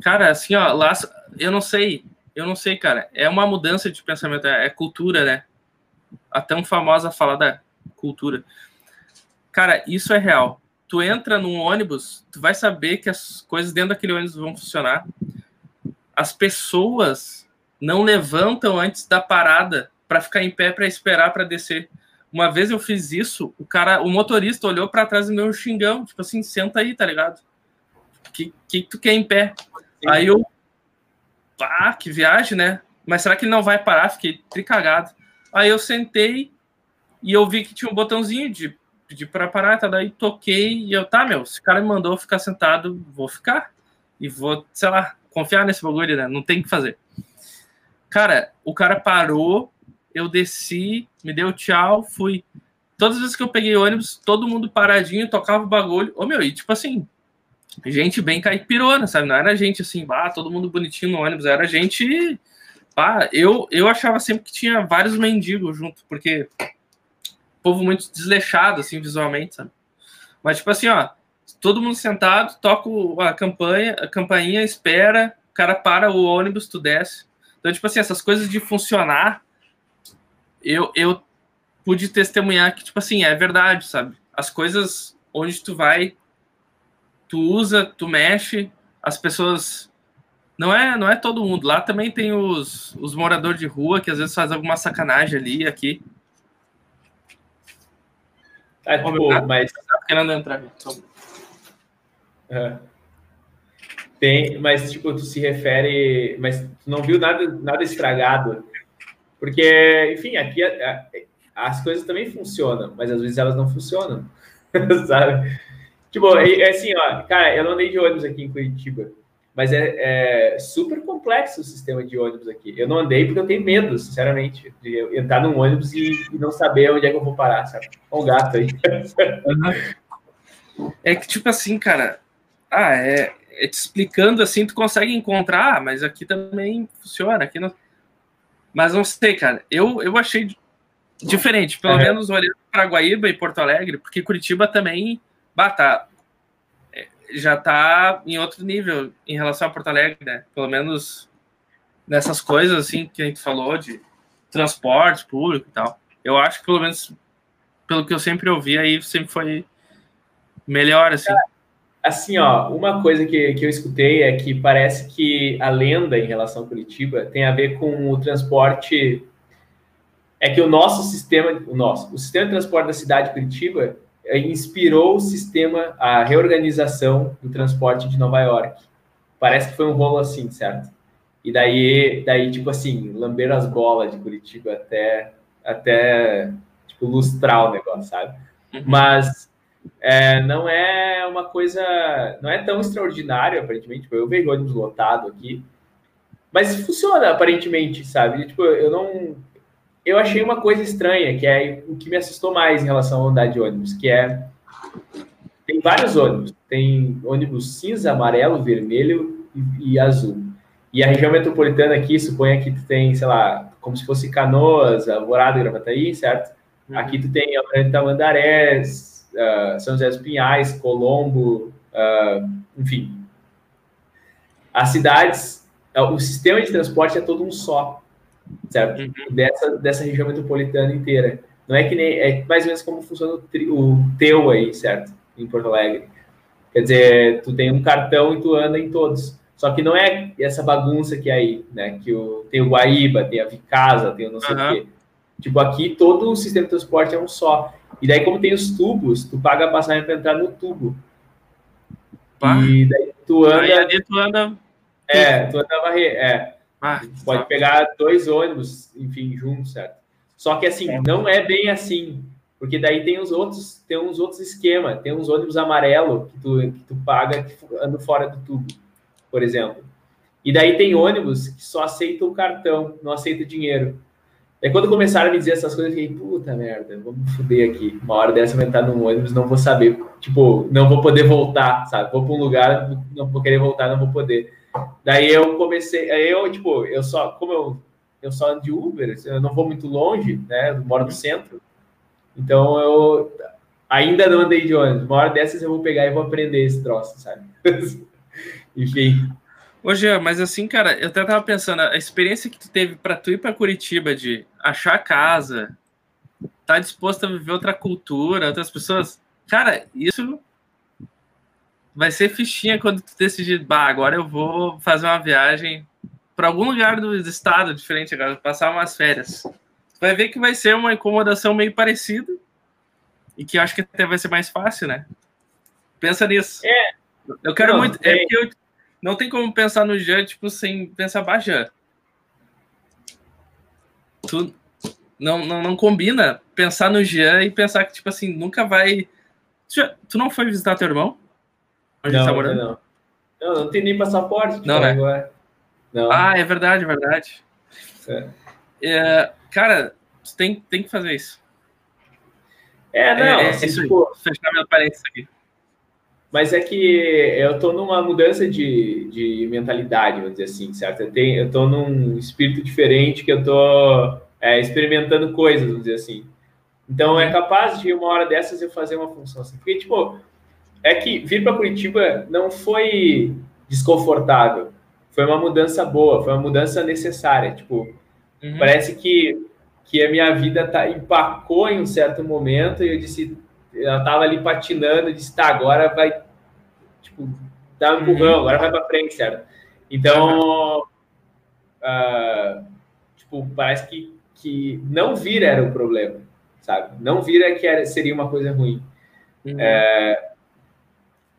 A: Cara, assim, ó, lá, eu não sei, eu não sei, cara, é uma mudança de pensamento, é, é cultura, né? A tão famosa fala da cultura. Cara, isso é real. Tu entra num ônibus, tu vai saber que as coisas dentro daquele ônibus vão funcionar. As pessoas não levantam antes da parada para ficar em pé para esperar para descer. Uma vez eu fiz isso, o cara, o motorista olhou para trás e meu xingão, tipo assim, senta aí, tá ligado? Que que tu quer em pé? Sim. Aí eu, pá, que viagem, né? Mas será que ele não vai parar? Fiquei tricagado. Aí eu sentei e eu vi que tinha um botãozinho de pedir para parar, tá? Daí toquei e eu, tá, meu, se o cara me mandou ficar sentado, vou ficar. E vou, sei lá, confiar nesse bagulho, né? Não tem o que fazer. Cara, o cara parou, eu desci, me deu tchau, fui. Todas as vezes que eu peguei ônibus, todo mundo paradinho, tocava o bagulho. Ô, meu, e tipo assim, gente bem caipirona, sabe? Não era gente assim, bah, todo mundo bonitinho no ônibus, era gente. Bah, eu, eu achava sempre que tinha vários mendigos junto, porque povo muito desleixado, assim, visualmente, sabe? Mas, tipo assim, ó, todo mundo sentado, toca a campanha, a campainha, espera, o cara para o ônibus, tu desce. Então, tipo assim, essas coisas de funcionar eu, eu pude testemunhar que, tipo assim, é verdade, sabe? As coisas onde tu vai, tu usa, tu mexe, as pessoas. Não é, não é todo mundo. Lá também tem os, os moradores de rua que às vezes fazem alguma sacanagem ali aqui.
B: É, tipo, tá, mas. Tá
A: querendo entrar então.
B: é. Tem, mas tipo, tu se refere. Mas tu não viu nada, nada estragado porque, enfim, aqui as coisas também funcionam, mas às vezes elas não funcionam, sabe? Tipo, é, é, assim, ó, cara, eu não andei de ônibus aqui em Curitiba, mas é, é, super complexo o sistema de ônibus aqui. Eu não andei porque eu tenho medo, sinceramente, de entrar num ônibus e, e não saber onde é que eu vou parar, sabe? Olha um gato aí.
A: É que, tipo assim, cara, ah, é, é te explicando assim, tu consegue encontrar, mas aqui também funciona, aqui não mas não sei, cara. Eu, eu achei diferente, pelo menos olhando para Guaíba e Porto Alegre, porque Curitiba também bata, é, já está em outro nível em relação a Porto Alegre, né? Pelo menos nessas coisas assim que a gente falou de transporte público e tal. Eu acho que pelo menos pelo que eu sempre ouvi aí sempre foi melhor assim.
B: Assim, ó, uma coisa que, que eu escutei é que parece que a lenda em relação a Curitiba tem a ver com o transporte. É que o nosso sistema, o nosso, o sistema de transporte da cidade de Curitiba inspirou o sistema, a reorganização do transporte de Nova York. Parece que foi um rolo assim, certo? E daí, daí tipo assim, lamberam as bolas de Curitiba até, até tipo, lustrar o negócio, sabe? Uhum. Mas é, não é uma coisa, não é tão extraordinário, aparentemente. Tipo, eu vejo ônibus lotado aqui, mas funciona aparentemente, sabe? Tipo, eu não, eu achei uma coisa estranha, que é o que me assustou mais em relação a andar de ônibus, que é tem vários ônibus, tem ônibus cinza, amarelo, vermelho e, e azul. E a região metropolitana aqui, suponha que tu tem, sei lá, como se fosse Canoas, Alvorada e Gravataí, certo? Uhum. Aqui tu tem Tamandarés, uh, São José dos Pinhais, Colombo, uh, enfim. As cidades, uh, o sistema de transporte é todo um só, certo? Uhum. Dessa, dessa região metropolitana inteira. Não é que nem, é mais ou menos como funciona o, tri, o teu aí, certo? em Porto Alegre. Quer dizer, tu tem um cartão e tu anda em todos. Só que não é essa bagunça que é aí, né? Que o, tem o Guaíba, tem a Vicasa, tem o não sei uhum. o quê. Tipo, aqui todo o sistema de transporte é um só. E daí, como tem os tubos, tu paga a passagem para entrar no tubo. Pá. E daí tu anda. Aí
A: ali tu anda.
B: É, tu anda varrer. É. Ah, pode tá. pegar dois ônibus, enfim, juntos, certo? Só que assim, é. não é bem assim. Porque daí tem os outros, tem uns outros esquemas, tem uns ônibus amarelo que tu, que tu paga ando fora do tubo, por exemplo. E daí tem ônibus que só aceitam o cartão, não aceita dinheiro. Aí quando começaram a me dizer essas coisas, eu fiquei, puta merda, vamos foder aqui. Uma hora dessa eu vou entrar num ônibus, não vou saber, tipo, não vou poder voltar, sabe? Vou para um lugar, não vou querer voltar, não vou poder. Daí eu comecei, aí eu, tipo, eu só, como eu, eu só ando de Uber, eu não vou muito longe, né? Eu moro no centro, então eu ainda não andei de ônibus. Uma hora dessas eu vou pegar e vou aprender esse troço, sabe? Enfim.
A: Ô, Jean, mas assim, cara, eu até tava pensando, a experiência que tu teve para tu ir para Curitiba de achar casa, tá disposto a viver outra cultura, outras pessoas, cara, isso vai ser fichinha quando tu decidir, bah, agora eu vou fazer uma viagem para algum lugar do estado diferente agora, passar umas férias vai ver que vai ser uma incomodação meio parecida e que eu acho que até vai ser mais fácil, né? Pensa nisso.
B: É.
A: Eu quero não, muito. É, é eu, não tem como pensar no Jean, tipo, sem pensar baixa. Tu não, não, não combina pensar no Jean e pensar que, tipo assim, nunca vai. Tu, tu não foi visitar teu irmão?
B: Onde não, tá morando? Não. não, não tem nem passaporte.
A: Tipo, não, né? Agora. Não. Ah, é verdade, é verdade. É. É, cara, você tem, tem que fazer isso.
B: É, não, é, é assim,
A: tipo, fechar meu parênteses aqui.
B: Mas é que eu tô numa mudança de, de mentalidade, vamos dizer assim, certo? Eu, tenho, eu tô num espírito diferente que eu tô é, experimentando coisas, vamos dizer assim. Então é capaz de uma hora dessas eu fazer uma função assim. Porque, tipo, é que vir para Curitiba não foi desconfortável. Foi uma mudança boa, foi uma mudança necessária. Tipo, Uhum. Parece que, que a minha vida tá, empacou em um certo momento e eu disse, ela tava ali patinando, eu disse, tá, agora vai, tipo, dar um empurrão, uhum. agora vai para frente, certo? Então, uh, tipo, parece que, que não vir era o problema, sabe? Não vir é que era, seria uma coisa ruim. Uhum. É,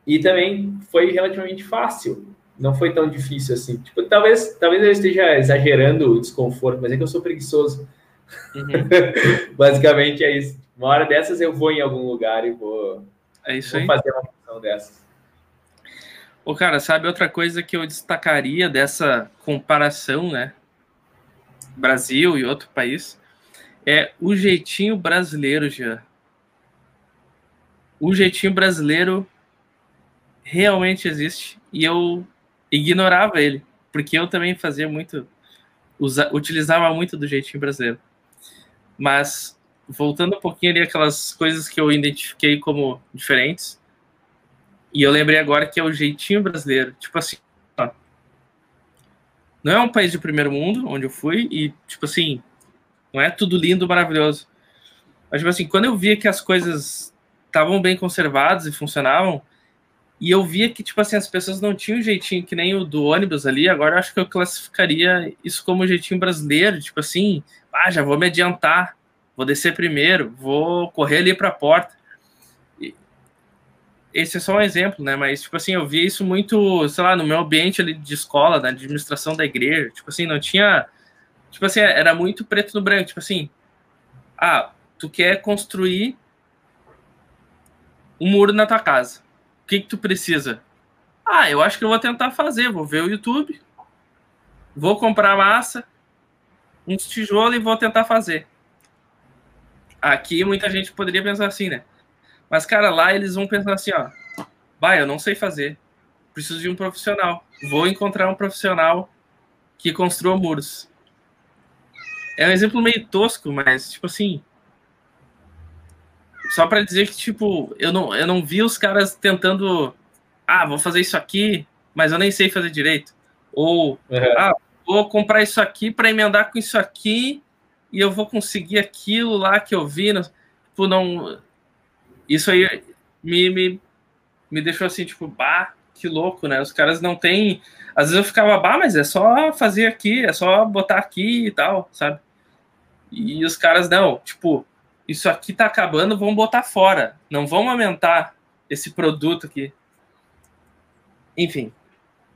B: e também foi relativamente fácil não foi tão difícil assim. Tipo, talvez, talvez eu esteja exagerando o desconforto, mas é que eu sou preguiçoso. Uhum. Basicamente é isso. Uma hora dessas eu vou em algum lugar e vou,
A: é isso
B: vou
A: aí.
B: fazer uma função dessas.
A: Ô, cara, sabe outra coisa que eu destacaria dessa comparação, né? Brasil e outro país, é o jeitinho brasileiro, já. O jeitinho brasileiro realmente existe e eu ignorava ele, porque eu também fazia muito, usa, utilizava muito do jeitinho brasileiro. Mas, voltando um pouquinho ali, aquelas coisas que eu identifiquei como diferentes, e eu lembrei agora que é o jeitinho brasileiro. Tipo assim, ó, não é um país de primeiro mundo, onde eu fui, e, tipo assim, não é tudo lindo, maravilhoso. Mas, tipo assim, quando eu via que as coisas estavam bem conservadas e funcionavam, e eu via que, tipo assim, as pessoas não tinham jeitinho que nem o do ônibus ali. Agora eu acho que eu classificaria isso como jeitinho brasileiro. Tipo assim, ah, já vou me adiantar, vou descer primeiro, vou correr ali para a porta. Esse é só um exemplo, né? Mas, tipo assim, eu via isso muito, sei lá, no meu ambiente ali de escola, na administração da igreja. Tipo assim, não tinha. Tipo assim, era muito preto no branco. Tipo assim, ah, tu quer construir um muro na tua casa que, que tu precisa? Ah, eu acho que eu vou tentar fazer. Vou ver o YouTube, vou comprar massa, uns tijolos e vou tentar fazer. Aqui muita gente poderia pensar assim, né? Mas, cara, lá eles vão pensar assim, ó. Vai, eu não sei fazer. Preciso de um profissional. Vou encontrar um profissional que construa muros. É um exemplo meio tosco, mas, tipo assim, só para dizer que, tipo, eu não, eu não vi os caras tentando. Ah, vou fazer isso aqui, mas eu nem sei fazer direito. Ou, uhum. ah, vou comprar isso aqui para emendar com isso aqui e eu vou conseguir aquilo lá que eu vi. Tipo, não. Isso aí me, me me deixou assim, tipo, bah, que louco, né? Os caras não têm. Às vezes eu ficava, bah, mas é só fazer aqui, é só botar aqui e tal, sabe? E os caras, não, tipo, isso aqui tá acabando, vamos botar fora. Não vamos aumentar esse produto aqui. Enfim.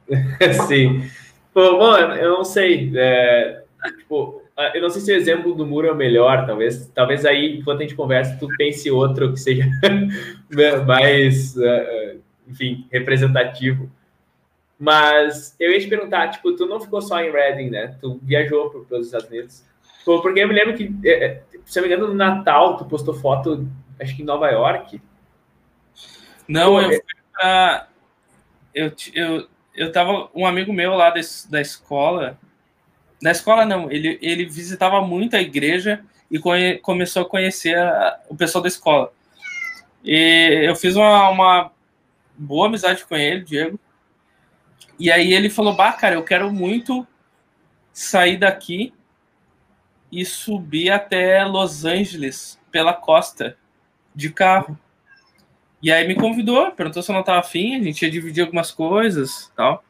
B: Sim. Pô, bom, eu não sei. É, tipo, eu não sei se o exemplo do muro é o melhor, talvez, talvez aí, enquanto a gente conversa, tu pense outro que seja mais, é, é, enfim, representativo. Mas eu ia te perguntar, tipo, tu não ficou só em Reading, né? Tu viajou para os Estados Unidos. Porque eu me lembro que, se não me engano, no Natal, tu postou foto, acho que em Nova York.
A: Não, Pô, eu fui pra... Eu, eu, eu tava... Um amigo meu lá da, da escola... Da escola, não. Ele, ele visitava muito a igreja e conhe, começou a conhecer a, o pessoal da escola. E eu fiz uma, uma boa amizade com ele, Diego. E aí ele falou, bah, cara, eu quero muito sair daqui e subir até Los Angeles pela costa de carro. E aí me convidou, perguntou se eu não estava afim, a gente ia dividir algumas coisas tal.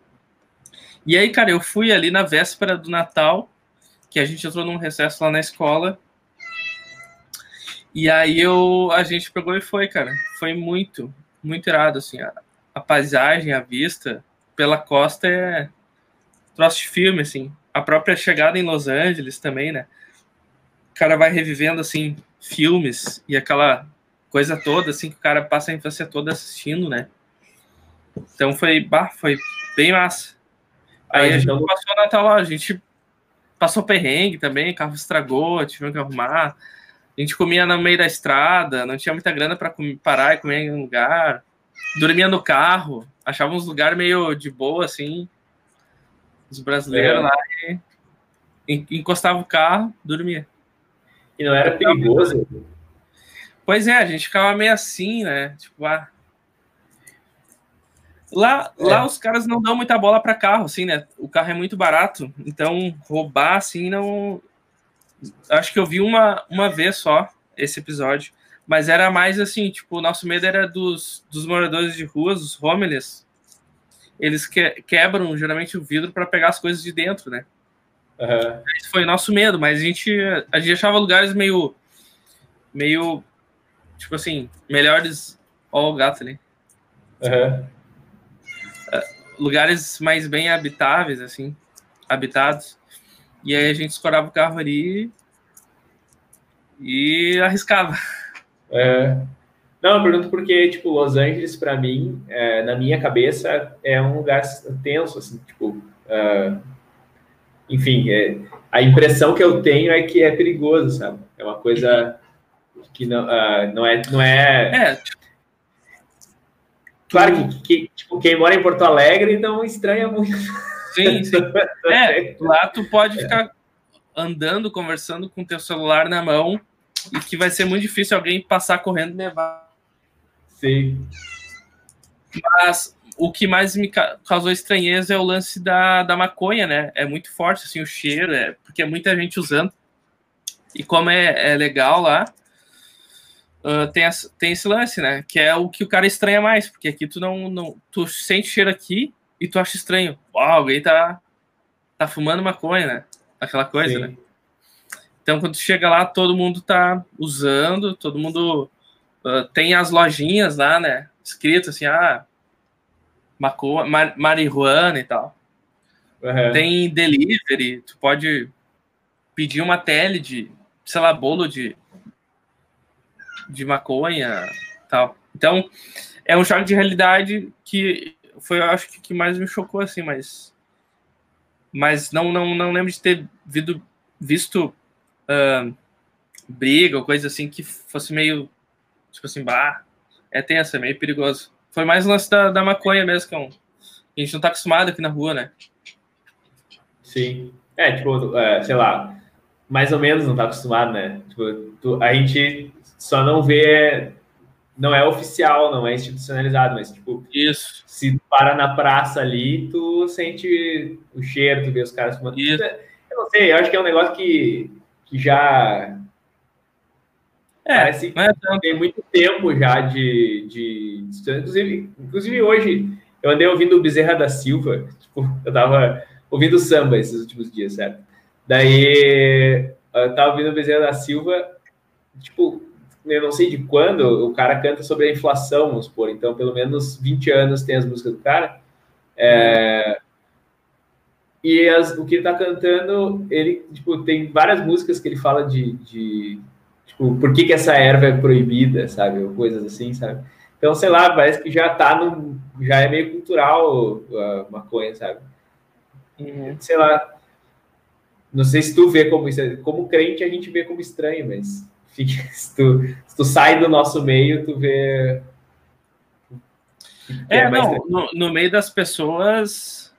A: E aí, cara, eu fui ali na véspera do Natal, que a gente entrou num recesso lá na escola. E aí eu, a gente pegou e foi, cara. Foi muito, muito irado, assim. A, a paisagem, a vista pela costa é troço de filme, assim. A própria chegada em Los Angeles também, né? O cara vai revivendo, assim, filmes e aquela coisa toda, assim, que o cara passa a infância toda assistindo, né? Então foi, bah, foi bem massa. Aí a gente passou o Natal lá, a gente passou perrengue também, carro estragou, tivemos que arrumar. A gente comia no meio da estrada, não tinha muita grana para parar e comer em um lugar. Dormia no carro, achava uns lugares meio de boa, assim. Os brasileiros é. lá e encostava o carro, dormia.
B: E não era perigoso?
A: Pois é, a gente ficava meio assim, né? Tipo, ah. Lá, é. lá os caras não dão muita bola para carro, assim, né? O carro é muito barato, então roubar, assim, não. Acho que eu vi uma, uma vez só esse episódio, mas era mais assim, tipo, o nosso medo era dos, dos moradores de ruas, os homeless. Eles que, quebram geralmente o vidro para pegar as coisas de dentro, né? Uhum. Esse foi nosso medo, mas a gente, a gente achava lugares meio. meio. tipo assim, melhores. Ó, o gato ali. Uhum. Lugares mais bem habitáveis, assim, habitados. E aí a gente escorava o carro ali e arriscava.
B: É. Não, eu pergunto porque, tipo, Los Angeles, para mim, é, na minha cabeça, é um lugar tenso, assim, tipo, uh, enfim, é, a impressão que eu tenho é que é perigoso, sabe? É uma coisa que não, uh, não é. Não é... é. Claro que, que tipo, quem mora em Porto Alegre não estranha muito.
A: Sim, sim. É, lá tu pode é. ficar andando, conversando com teu celular na mão e que vai ser muito difícil alguém passar correndo e levar.
B: Sim.
A: Mas o que mais me causou estranheza é o lance da, da maconha, né? É muito forte, assim, o cheiro, é, porque é muita gente usando. E como é, é legal lá, uh, tem, as, tem esse lance, né? Que é o que o cara estranha mais, porque aqui tu não, não tu sente cheiro aqui e tu acha estranho. Uau, alguém tá, tá fumando maconha, né? Aquela coisa, Sim. né? Então, quando tu chega lá, todo mundo tá usando, todo mundo uh, tem as lojinhas lá, né? Escrito assim, ah, maconha, mar, marihuana e tal. Uhum. Tem delivery, tu pode pedir uma tele de, sei lá, bolo de, de maconha tal. Então, é um choque de realidade que foi, eu acho que, que mais me chocou, assim, mas mas não, não, não lembro de ter visto, visto uh, briga ou coisa assim que fosse meio, tipo assim, bah, é tenso, é meio perigoso. Foi mais o lance da, da maconha mesmo, que é um, a gente não tá acostumado aqui na rua, né?
B: Sim. É, tipo, é, sei lá, mais ou menos não tá acostumado, né? Tipo, tu, a gente só não vê, não é oficial, não é institucionalizado, mas tipo,
A: isso.
B: Se para na praça ali, tu sente o cheiro, tu vê os caras fumando. Isso. Eu não sei, eu acho que é um negócio que, que já É, Parece que é tem muito tempo já de, de, de, inclusive, inclusive hoje eu andei ouvindo o Bezerra da Silva, tipo, eu tava ouvindo samba esses últimos dias, certo? Daí eu tava ouvindo o Bezerra da Silva, tipo, eu não sei de quando, o cara canta sobre a inflação, vamos supor, então pelo menos 20 anos tem as músicas do cara. É, e as, o que ele tá cantando, ele, tipo, tem várias músicas que ele fala de, de tipo, por que, que essa erva é proibida, sabe? Ou coisas assim, sabe? Então, sei lá, parece que já tá no. Já é meio cultural a maconha, sabe? Uhum. Sei lá. Não sei se tu vê como isso. Como crente, a gente vê como estranho, mas se, tu, se tu sai do nosso meio, tu vê.
A: É, é não, no, no meio das pessoas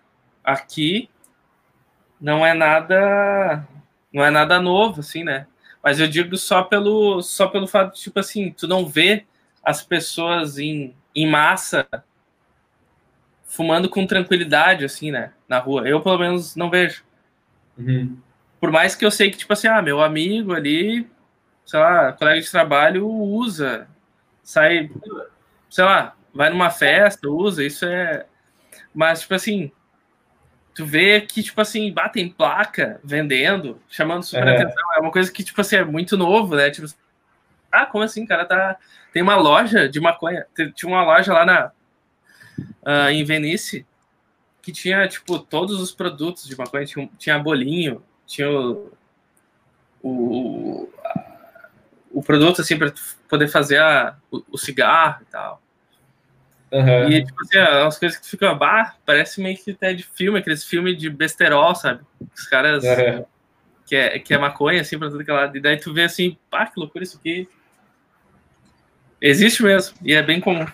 A: aqui não é nada. Não é nada novo, assim, né? Mas eu digo só pelo, só pelo fato de, tipo assim, tu não vê as pessoas em, em massa fumando com tranquilidade, assim, né? Na rua. Eu, pelo menos, não vejo. Uhum. Por mais que eu sei que, tipo assim, ah, meu amigo ali, sei lá, colega de trabalho usa, sai, sei lá, vai numa festa, usa, isso é. Mas, tipo assim, tu vê que, tipo assim, batem placa vendendo, chamando super é. atenção. É uma coisa que, tipo assim, é muito novo, né? Tipo, ah, como assim, cara? Tá... Tem uma loja de maconha. Tinha uma loja lá na, uh, em Venice que tinha, tipo, todos os produtos de maconha. Tinha, tinha bolinho, tinha o, o, o produto, assim, para poder fazer a, o, o cigarro e tal. Uhum. E, tipo assim, as coisas que ficam, bah, parece meio que até de filme, aqueles filmes de besterol, sabe? Os caras uhum. que, é, que é maconha, assim, pra tudo que é lado. E daí tu vê assim, pá, que loucura isso aqui. Existe mesmo, e é bem comum.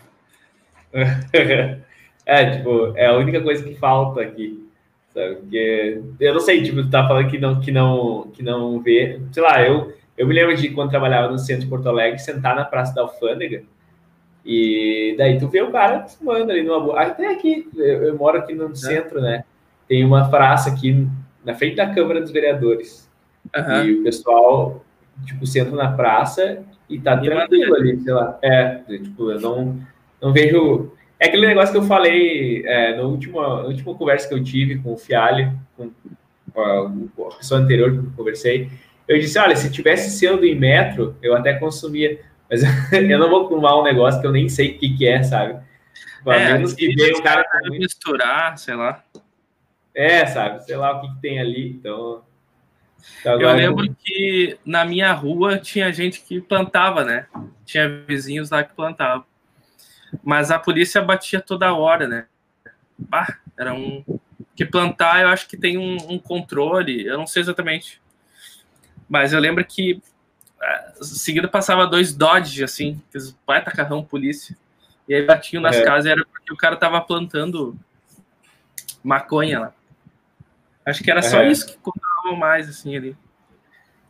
B: é, tipo, é a única coisa que falta aqui. Sabe? Porque eu não sei, tipo, tu tá falando que não, que não, que não vê. Sei lá, eu, eu me lembro de quando trabalhava no centro de Porto Alegre, sentar na Praça da Alfândega e daí tu vê o cara fumando ali numa boa. Até aqui, eu, eu moro aqui no centro, né? Tem uma praça aqui na frente da Câmara dos Vereadores. Uhum. E o pessoal, tipo, senta na praça e tá tranquilo ali, sei lá. É, tipo, eu não, não vejo. É aquele negócio que eu falei é, no último, na última conversa que eu tive com o Fialho, com a, a pessoa anterior que eu conversei. Eu disse: olha, se tivesse sendo em metro, eu até consumia. Mas eu não vou fumar um negócio que eu nem sei o que, que é, sabe?
A: A é, menos que venha o cara misturar, sei lá.
B: É, sabe? Sei lá o que, que tem ali. Então.
A: então eu lembro que na minha rua tinha gente que plantava, né? Tinha vizinhos lá que plantavam. Mas a polícia batia toda hora, né? Bah, era um. Que plantar, eu acho que tem um, um controle, eu não sei exatamente. Mas eu lembro que seguida passava dois Dodge, assim, aqueles baita carrão polícia. E aí batiam nas é. casas era porque o cara tava plantando maconha lá. Acho que era só é. isso que contavam mais, assim, ali.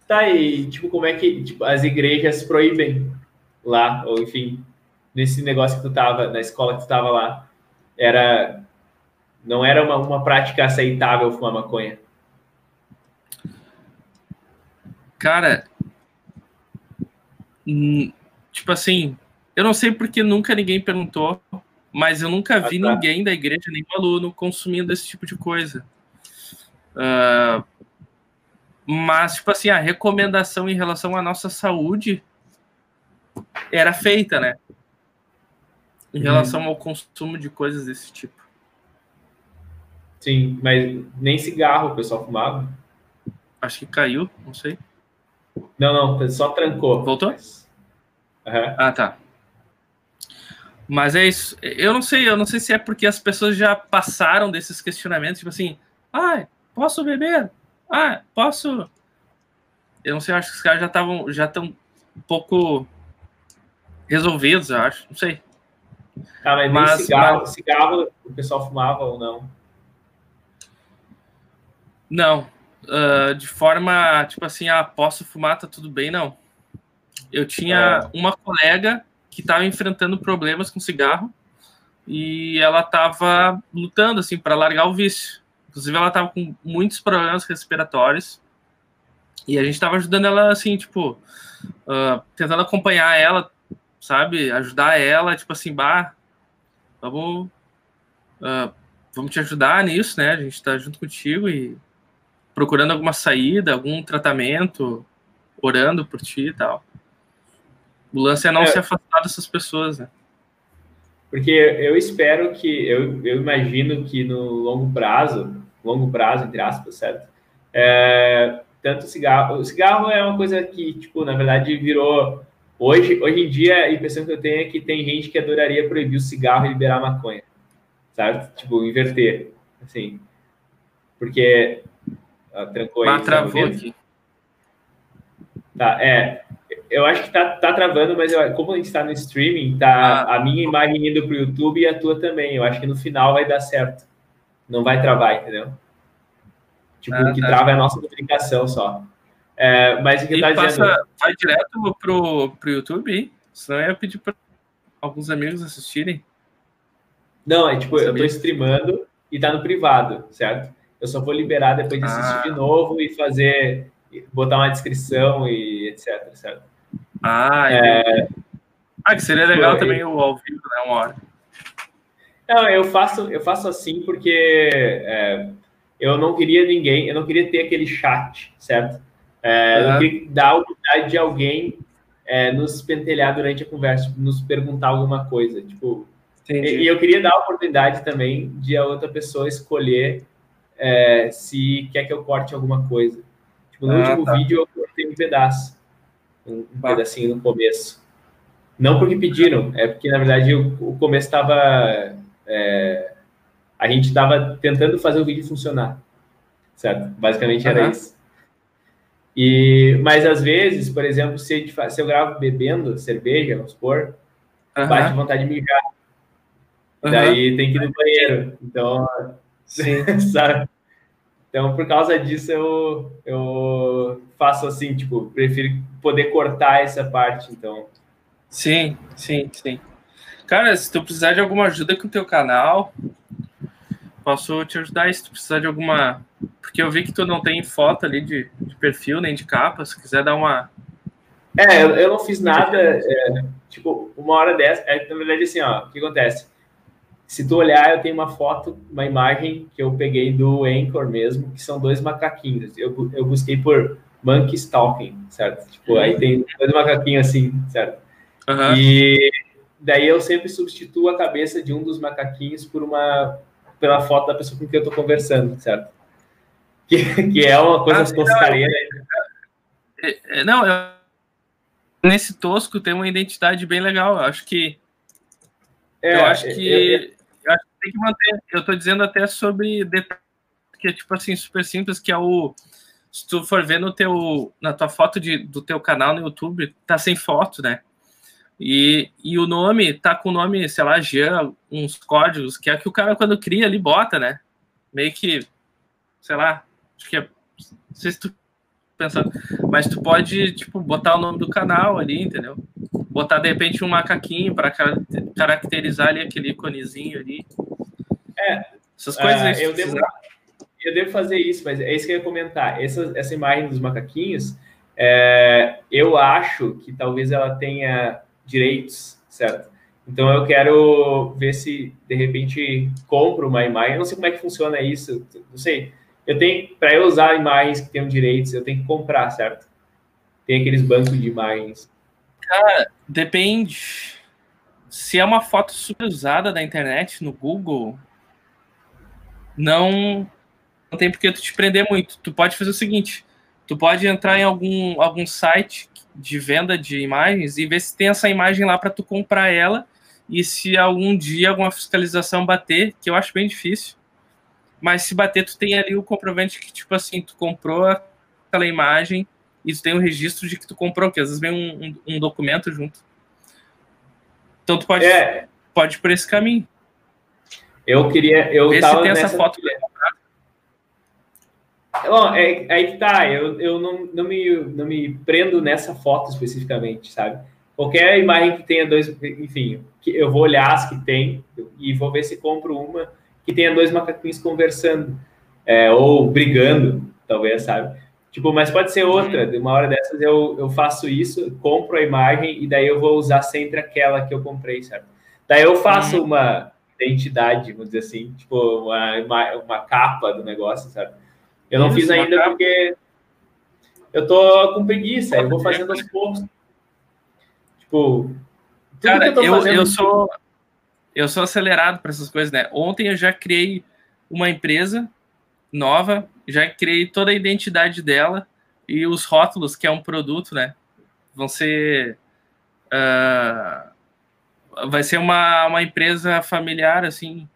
B: Tá, e tipo, como é que tipo, as igrejas proíbem lá, ou enfim, nesse negócio que tu tava, na escola que tu tava lá, era. Não era uma, uma prática aceitável fumar maconha?
A: Cara, tipo assim, eu não sei porque nunca ninguém perguntou, mas eu nunca vi ah, tá. ninguém da igreja, nenhum aluno, consumindo esse tipo de coisa. Uh, mas, tipo assim, a recomendação em relação à nossa saúde era feita, né? Em relação hum. ao consumo de coisas desse tipo.
B: Sim, mas nem cigarro o pessoal fumava.
A: Acho que caiu, não sei.
B: Não, não, só trancou.
A: Voltou? Mas... Uhum. Ah, tá. Mas é isso. Eu não sei, eu não sei se é porque as pessoas já passaram desses questionamentos, tipo assim, ah, posso beber? Ah, posso. Eu não sei, acho que os caras já estavam, já estão um pouco resolvidos, eu acho. Não sei.
B: Ah, mas, mas cigarro, mas... cigarro o pessoal fumava ou não?
A: Não, uh, de forma, tipo assim, ah, posso fumar, tá tudo bem, não. Eu tinha é. uma colega que estava enfrentando problemas com cigarro e ela estava lutando, assim, para largar o vício. Inclusive, ela estava com muitos problemas respiratórios E a gente tava ajudando ela, assim, tipo, uh, tentando acompanhar ela, sabe? Ajudar ela, tipo assim, bah, vamos, uh, vamos te ajudar nisso, né? A gente tá junto contigo e procurando alguma saída, algum tratamento, orando por ti e tal. O lance é não é. se afastar dessas pessoas, né?
B: Porque eu espero que, eu, eu imagino que no longo prazo, longo prazo, entre aspas, certo? É, tanto cigarro, o cigarro é uma coisa que, tipo, na verdade virou, hoje, hoje em dia a impressão que eu tenho é que tem gente que adoraria proibir o cigarro e liberar a maconha, certo? Tipo, inverter, assim, porque...
A: Ah, trancou aí, travou aqui.
B: Tá, é, eu acho que tá, tá travando, mas eu, como a gente está no streaming, tá ah. a minha imagem indo para o YouTube e a tua também. Eu acho que no final vai dar certo. Não vai travar, entendeu? Tipo, ah, o que tá. trava é a nossa comunicação só. É, mas o que e tá passa, dizendo.
A: Vai direto pro, pro YouTube, senão eu ia pedir para alguns amigos assistirem.
B: Não, é tipo, eu tô streamando e tá no privado, certo? Eu só vou liberar depois de assistir ah. de novo e fazer, botar uma descrição e etc, certo?
A: Ah, é... ah que seria legal Foi. também o ao vivo, né? Uma hora.
B: Não, eu faço, eu faço assim porque é, eu não queria ninguém, eu não queria ter aquele chat, certo? É, uhum. Eu queria dar a oportunidade de alguém é, nos pentelhar durante a conversa, nos perguntar alguma coisa. Tipo, e, e, eu queria dar a oportunidade também de a outra pessoa escolher é, se quer que eu corte alguma coisa. Tipo, no ah, último tá. vídeo eu cortei um pedaço um, um pedacinho no começo. Não porque pediram, é porque, na verdade, o, o começo estava... É, a gente estava tentando fazer o vídeo funcionar, certo? Basicamente era uhum. isso. E, mas, às vezes, por exemplo, se, se eu gravo bebendo cerveja, vamos supor, uhum. bate vontade de mijar. Uhum. Daí tem que ir no banheiro. Então, Sim. sabe? Então, por causa disso, eu, eu faço assim, tipo, prefiro poder cortar essa parte, então.
A: Sim, sim, sim. Cara, se tu precisar de alguma ajuda com o teu canal, posso te ajudar se tu precisar de alguma... Porque eu vi que tu não tem foto ali de, de perfil, nem de capa, se quiser dar uma...
B: É, eu, eu não fiz nada, é, tipo, uma hora dessa, é, na verdade, assim, ó, o que acontece? Se tu olhar, eu tenho uma foto, uma imagem que eu peguei do Anchor mesmo, que são dois macaquinhos. Eu, eu busquei por Monkey Stalking, certo? Tipo, uhum. aí tem dois macaquinhos assim, certo? Uhum. E daí eu sempre substituo a cabeça de um dos macaquinhos por uma pela foto da pessoa com quem eu tô conversando, certo? Que, que é uma coisa ah, toscareira.
A: É, é, não, eu, nesse tosco tem uma identidade bem legal. Eu acho que é, eu acho que eu acho que tem que manter. Eu estou dizendo até sobre detalhes que é tipo assim, super simples, que é o. Se tu for ver no teu, na tua foto de, do teu canal no YouTube, tá sem foto, né? E, e o nome tá com o nome, sei lá, Jean, uns códigos, que é que o cara, quando cria, ali bota, né? Meio que, sei lá, acho que é. Não sei se tu pensando, mas tu pode, tipo, botar o nome do canal ali, entendeu? Botar, de repente, um macaquinho para caracterizar ali aquele iconezinho ali.
B: É. Essas coisas. Uh, eu, devo, eu devo fazer isso, mas é isso que eu ia comentar. Essa, essa imagem dos macaquinhos, é, eu acho que talvez ela tenha direitos, certo? Então eu quero ver se de repente compro uma imagem. Eu não sei como é que funciona isso, não sei eu tenho, para eu usar imagens que tenham direitos, eu tenho que comprar, certo? Tem aqueles bancos de imagens.
A: Cara, depende. Se é uma foto super usada da internet, no Google, não, não tem porque tu te prender muito. Tu pode fazer o seguinte: tu pode entrar em algum, algum site de venda de imagens e ver se tem essa imagem lá para tu comprar ela. E se algum dia alguma fiscalização bater, que eu acho bem difícil, mas se bater, tu tem ali o comprovante que, tipo assim, tu comprou aquela imagem e tu tem o um registro de que tu comprou, que às vezes vem um, um, um documento junto. Então tu pode, é. pode ir por esse caminho.
B: Eu queria. Eu
A: Vê tava se tem essa foto.
B: Bom, é, aí que tá, eu, eu não, não, me, não me prendo nessa foto especificamente, sabe? Qualquer imagem que tenha dois, enfim, eu vou olhar as que tem e vou ver se compro uma que tenha dois macaquinhos conversando, é, ou brigando, talvez, sabe? Tipo, mas pode ser outra. De uma hora dessas eu, eu faço isso, compro a imagem e daí eu vou usar sempre aquela que eu comprei, certo? Daí eu faço uma identidade, vamos dizer assim, tipo, uma, uma, uma capa do negócio, sabe? Eu não isso, fiz ainda porque eu tô com preguiça, eu vou fazendo aos poucos. Tipo,
A: Cara, eu, eu, eu sou eu sou acelerado para essas coisas, né? Ontem eu já criei uma empresa nova, já criei toda a identidade dela e os rótulos, que é um produto, né? Vão ser. Uh, vai ser uma, uma empresa familiar, assim,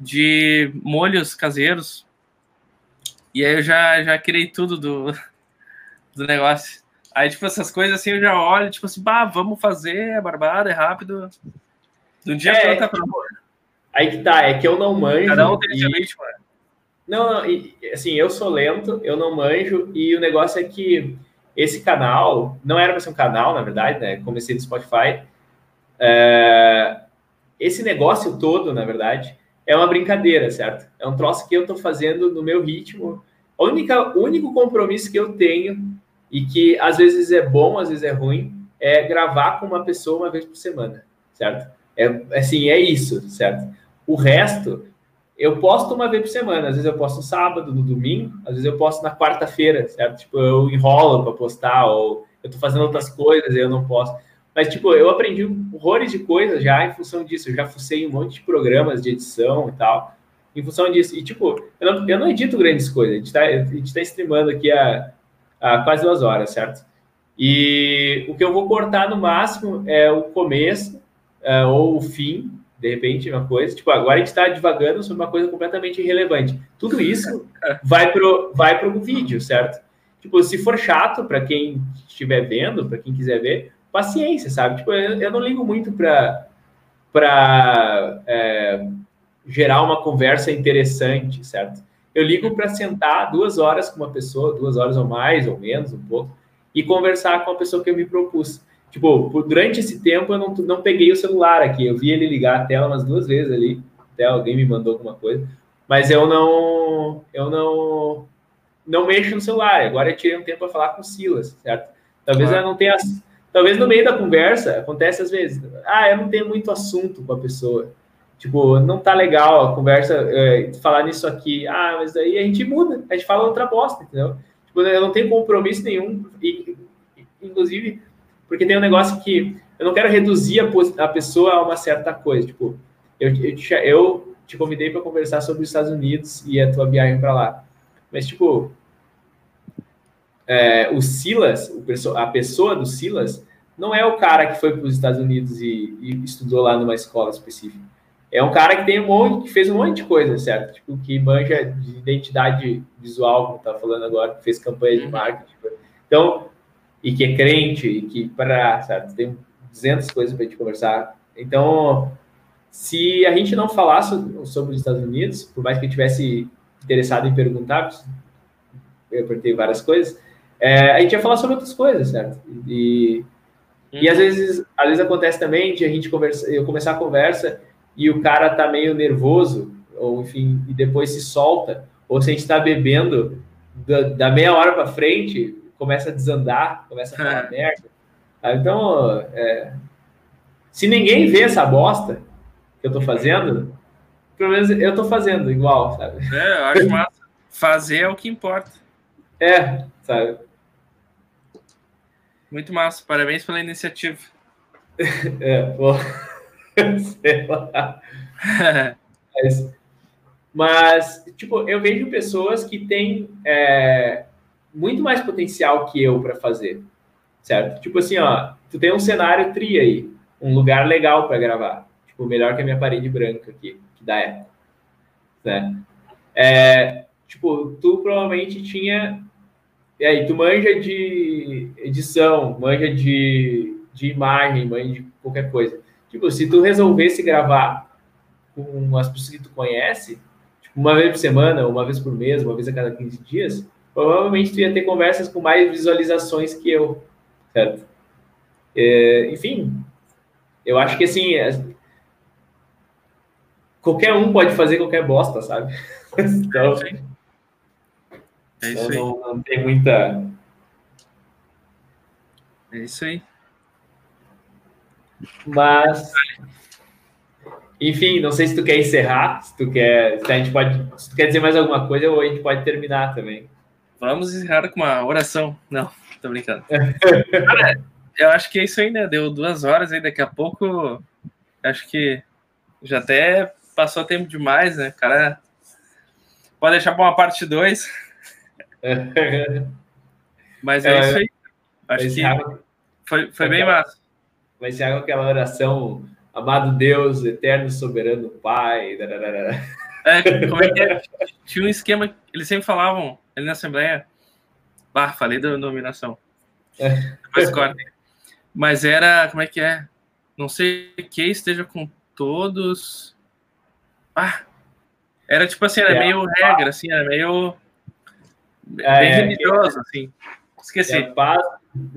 A: de molhos caseiros. E aí eu já, já criei tudo do, do negócio. Aí, tipo, essas coisas assim, eu já olho, tipo assim, bah, vamos fazer, é barbada, é rápido. Um dia é, para outro.
B: Aí que tá, é que eu não manjo.
A: Cada um tem e... ritmo,
B: né? Não, não, e, assim, eu sou lento, eu não manjo, e o negócio é que esse canal, não era para ser um canal, na verdade, né? Comecei no Spotify. É, esse negócio todo, na verdade, é uma brincadeira, certo? É um troço que eu tô fazendo no meu ritmo. O único compromisso que eu tenho, e que às vezes é bom, às vezes é ruim, é gravar com uma pessoa uma vez por semana, certo? É assim, é isso, certo? O resto eu posto uma vez por semana, às vezes eu posto no sábado, no domingo, às vezes eu posto na quarta-feira, certo? Tipo, eu enrolo para postar, ou eu tô fazendo outras coisas e eu não posto. Mas, tipo, eu aprendi horrores de coisas já em função disso. Eu já fucei um monte de programas de edição e tal, em função disso. E, tipo, eu não, eu não edito grandes coisas. A gente tá, a gente tá streamando aqui há, há quase duas horas, certo? E o que eu vou cortar no máximo é o começo uh, ou o fim, de repente, uma coisa. Tipo, agora a gente está divagando sobre uma coisa completamente irrelevante. Tudo isso vai pro, vai pro vídeo, certo? Tipo, se for chato para quem estiver vendo, para quem quiser ver, paciência, sabe? Tipo, eu, eu não ligo muito para para é, gerar uma conversa interessante, certo? Eu ligo para sentar duas horas com uma pessoa, duas horas ou mais, ou menos, um pouco, e conversar com a pessoa que eu me propus. Tipo, durante esse tempo eu não, não peguei o celular aqui. Eu vi ele ligar a tela umas duas vezes ali. Até alguém me mandou alguma coisa. Mas eu não. Eu não. Não mexo no celular. Agora eu tirei um tempo para falar com o Silas, certo? Talvez ah. eu não tenha. Talvez no meio da conversa, acontece às vezes. Ah, eu não tenho muito assunto com a pessoa. Tipo, não tá legal a conversa, é, falar nisso aqui. Ah, mas daí a gente muda, a gente fala outra bosta, entendeu? Tipo, eu não tenho compromisso nenhum. E, inclusive, porque tem um negócio que eu não quero reduzir a, a pessoa a uma certa coisa. Tipo, eu, eu, te, eu te convidei para conversar sobre os Estados Unidos e a tua viagem para lá. Mas, tipo, é, o Silas, o, a pessoa do Silas, não é o cara que foi para os Estados Unidos e, e, estudou lá numa escola específica. É um cara que tem um monte, que fez um monte de coisa, certo? Tipo, que manja de identidade visual, como tá falando agora, que fez campanha de uhum. marketing. Então, e que é crente, e que, para, sabe, tem 200 coisas para gente conversar. Então, se a gente não falasse sobre os Estados Unidos, por mais que eu tivesse interessado em perguntar, eu apertei várias coisas, é, a gente ia falar sobre outras coisas, certo? E, uhum. e às vezes, às vezes acontece também de a gente conversa, eu começar a conversa e o cara tá meio nervoso, ou enfim, e depois se solta, ou se a gente está bebendo da, da meia hora para frente, começa a desandar, começa a falar é. merda. Ah, então, é, se ninguém vê essa bosta que eu tô fazendo, pelo menos eu tô fazendo igual, sabe?
A: É, eu acho massa. Fazer é o que importa.
B: É, sabe?
A: Muito massa. Parabéns pela iniciativa.
B: É, bom. Sei lá. mas, mas, tipo, eu vejo pessoas que têm é, muito mais potencial que eu para fazer, certo? Tipo assim, ó, tu tem um cenário tri aí, um lugar legal para gravar, tipo, melhor que a minha parede branca aqui, que dá eco, né? É, tipo, tu provavelmente tinha, e aí, tu manja de edição, manja de, de imagem, manja de qualquer coisa. Tipo, se tu resolvesse gravar com as pessoas que tu conhece, tipo, uma vez por semana, uma vez por mês, uma vez a cada 15 dias, provavelmente tu ia ter conversas com mais visualizações que eu, certo? É, enfim, eu acho que assim, é, qualquer um pode fazer qualquer bosta, sabe? então,
A: É isso aí.
B: Não, não tem muita.
A: É isso aí.
B: Mas. Enfim, não sei se tu quer encerrar, se tu quer. Se a gente pode. Se tu quer dizer mais alguma coisa, ou a gente pode terminar também.
A: Vamos encerrar com uma oração. Não, tô brincando. Cara, eu acho que é isso aí, né? Deu duas horas aí, daqui a pouco. Acho que já até passou tempo demais, né? Cara, pode deixar para uma parte 2. Mas é, é, isso aí. Acho que foi, foi bem massa.
B: Vai ser aquela oração, amado Deus, eterno, soberano Pai.
A: É, como é que é? Tinha um esquema, eles sempre falavam ali na Assembleia. Bah, falei da nominação. Depois corta. Mas era, como é que é? Não sei que esteja com todos. Ah, era tipo assim, era é, meio regra, assim, era meio é, bem religioso, assim. Esqueci. É,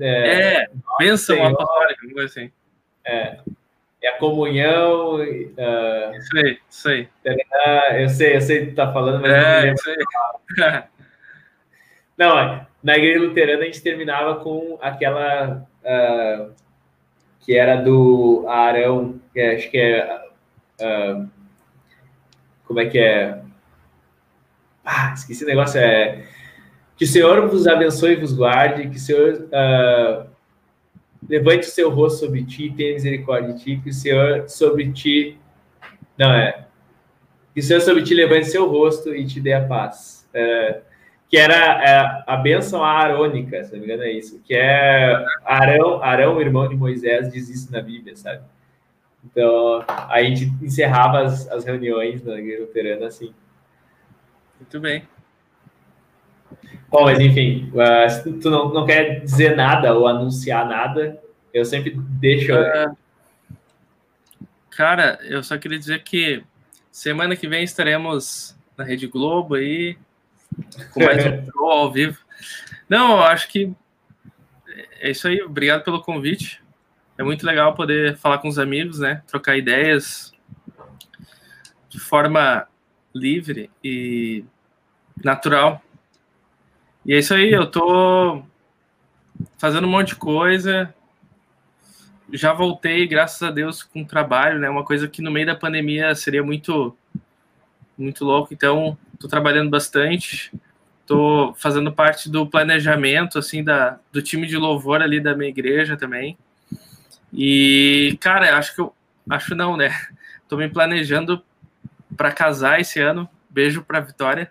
A: é, é bênção apostólica, assim.
B: É, é a comunhão. Uh,
A: isso aí, isso aí.
B: Eu sei, eu sei o que tu tá falando, mas
A: é, não isso aí.
B: não, na igreja luterana a gente terminava com aquela uh, que era do Arão, que é, acho que é. Uh, como é que é? Ah, esqueci o negócio. É que o Senhor vos abençoe e vos guarde, que o Senhor uh, levante o seu rosto sobre ti e tenha misericórdia de ti, que o Senhor sobre ti. Não, é. Que o Senhor sobre ti levante seu rosto e te dê a paz. Uh, que era é, a bênção arônica, se não me engano é isso, que é Arão, Arão, irmão de Moisés, diz isso na Bíblia, sabe? Então, a gente encerrava as, as reuniões na igreja luterana assim.
A: Muito bem.
B: Bom, mas enfim, uh, se tu não, não quer dizer nada ou anunciar nada, eu sempre deixo. Uh,
A: cara, eu só queria dizer que semana que vem estaremos na Rede Globo aí, com mais um show ao vivo. Não, eu acho que é isso aí. Obrigado pelo convite. É muito legal poder falar com os amigos, né? Trocar ideias de forma livre e natural. E é isso aí, eu tô fazendo um monte de coisa. Já voltei, graças a Deus, com trabalho, né? Uma coisa que no meio da pandemia seria muito muito louco. Então, tô trabalhando bastante. Tô fazendo parte do planejamento assim da do time de louvor ali da minha igreja também. E, cara, acho que eu acho não, né? Tô me planejando para casar esse ano. Beijo para Vitória.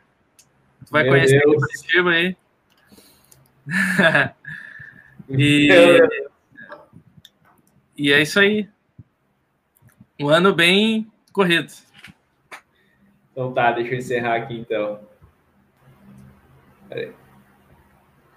A: Tu vai Meu conhecer o Curitiba aí. e, e é isso aí. Um ano bem corrido.
B: Então tá, deixa eu encerrar aqui então. Peraí.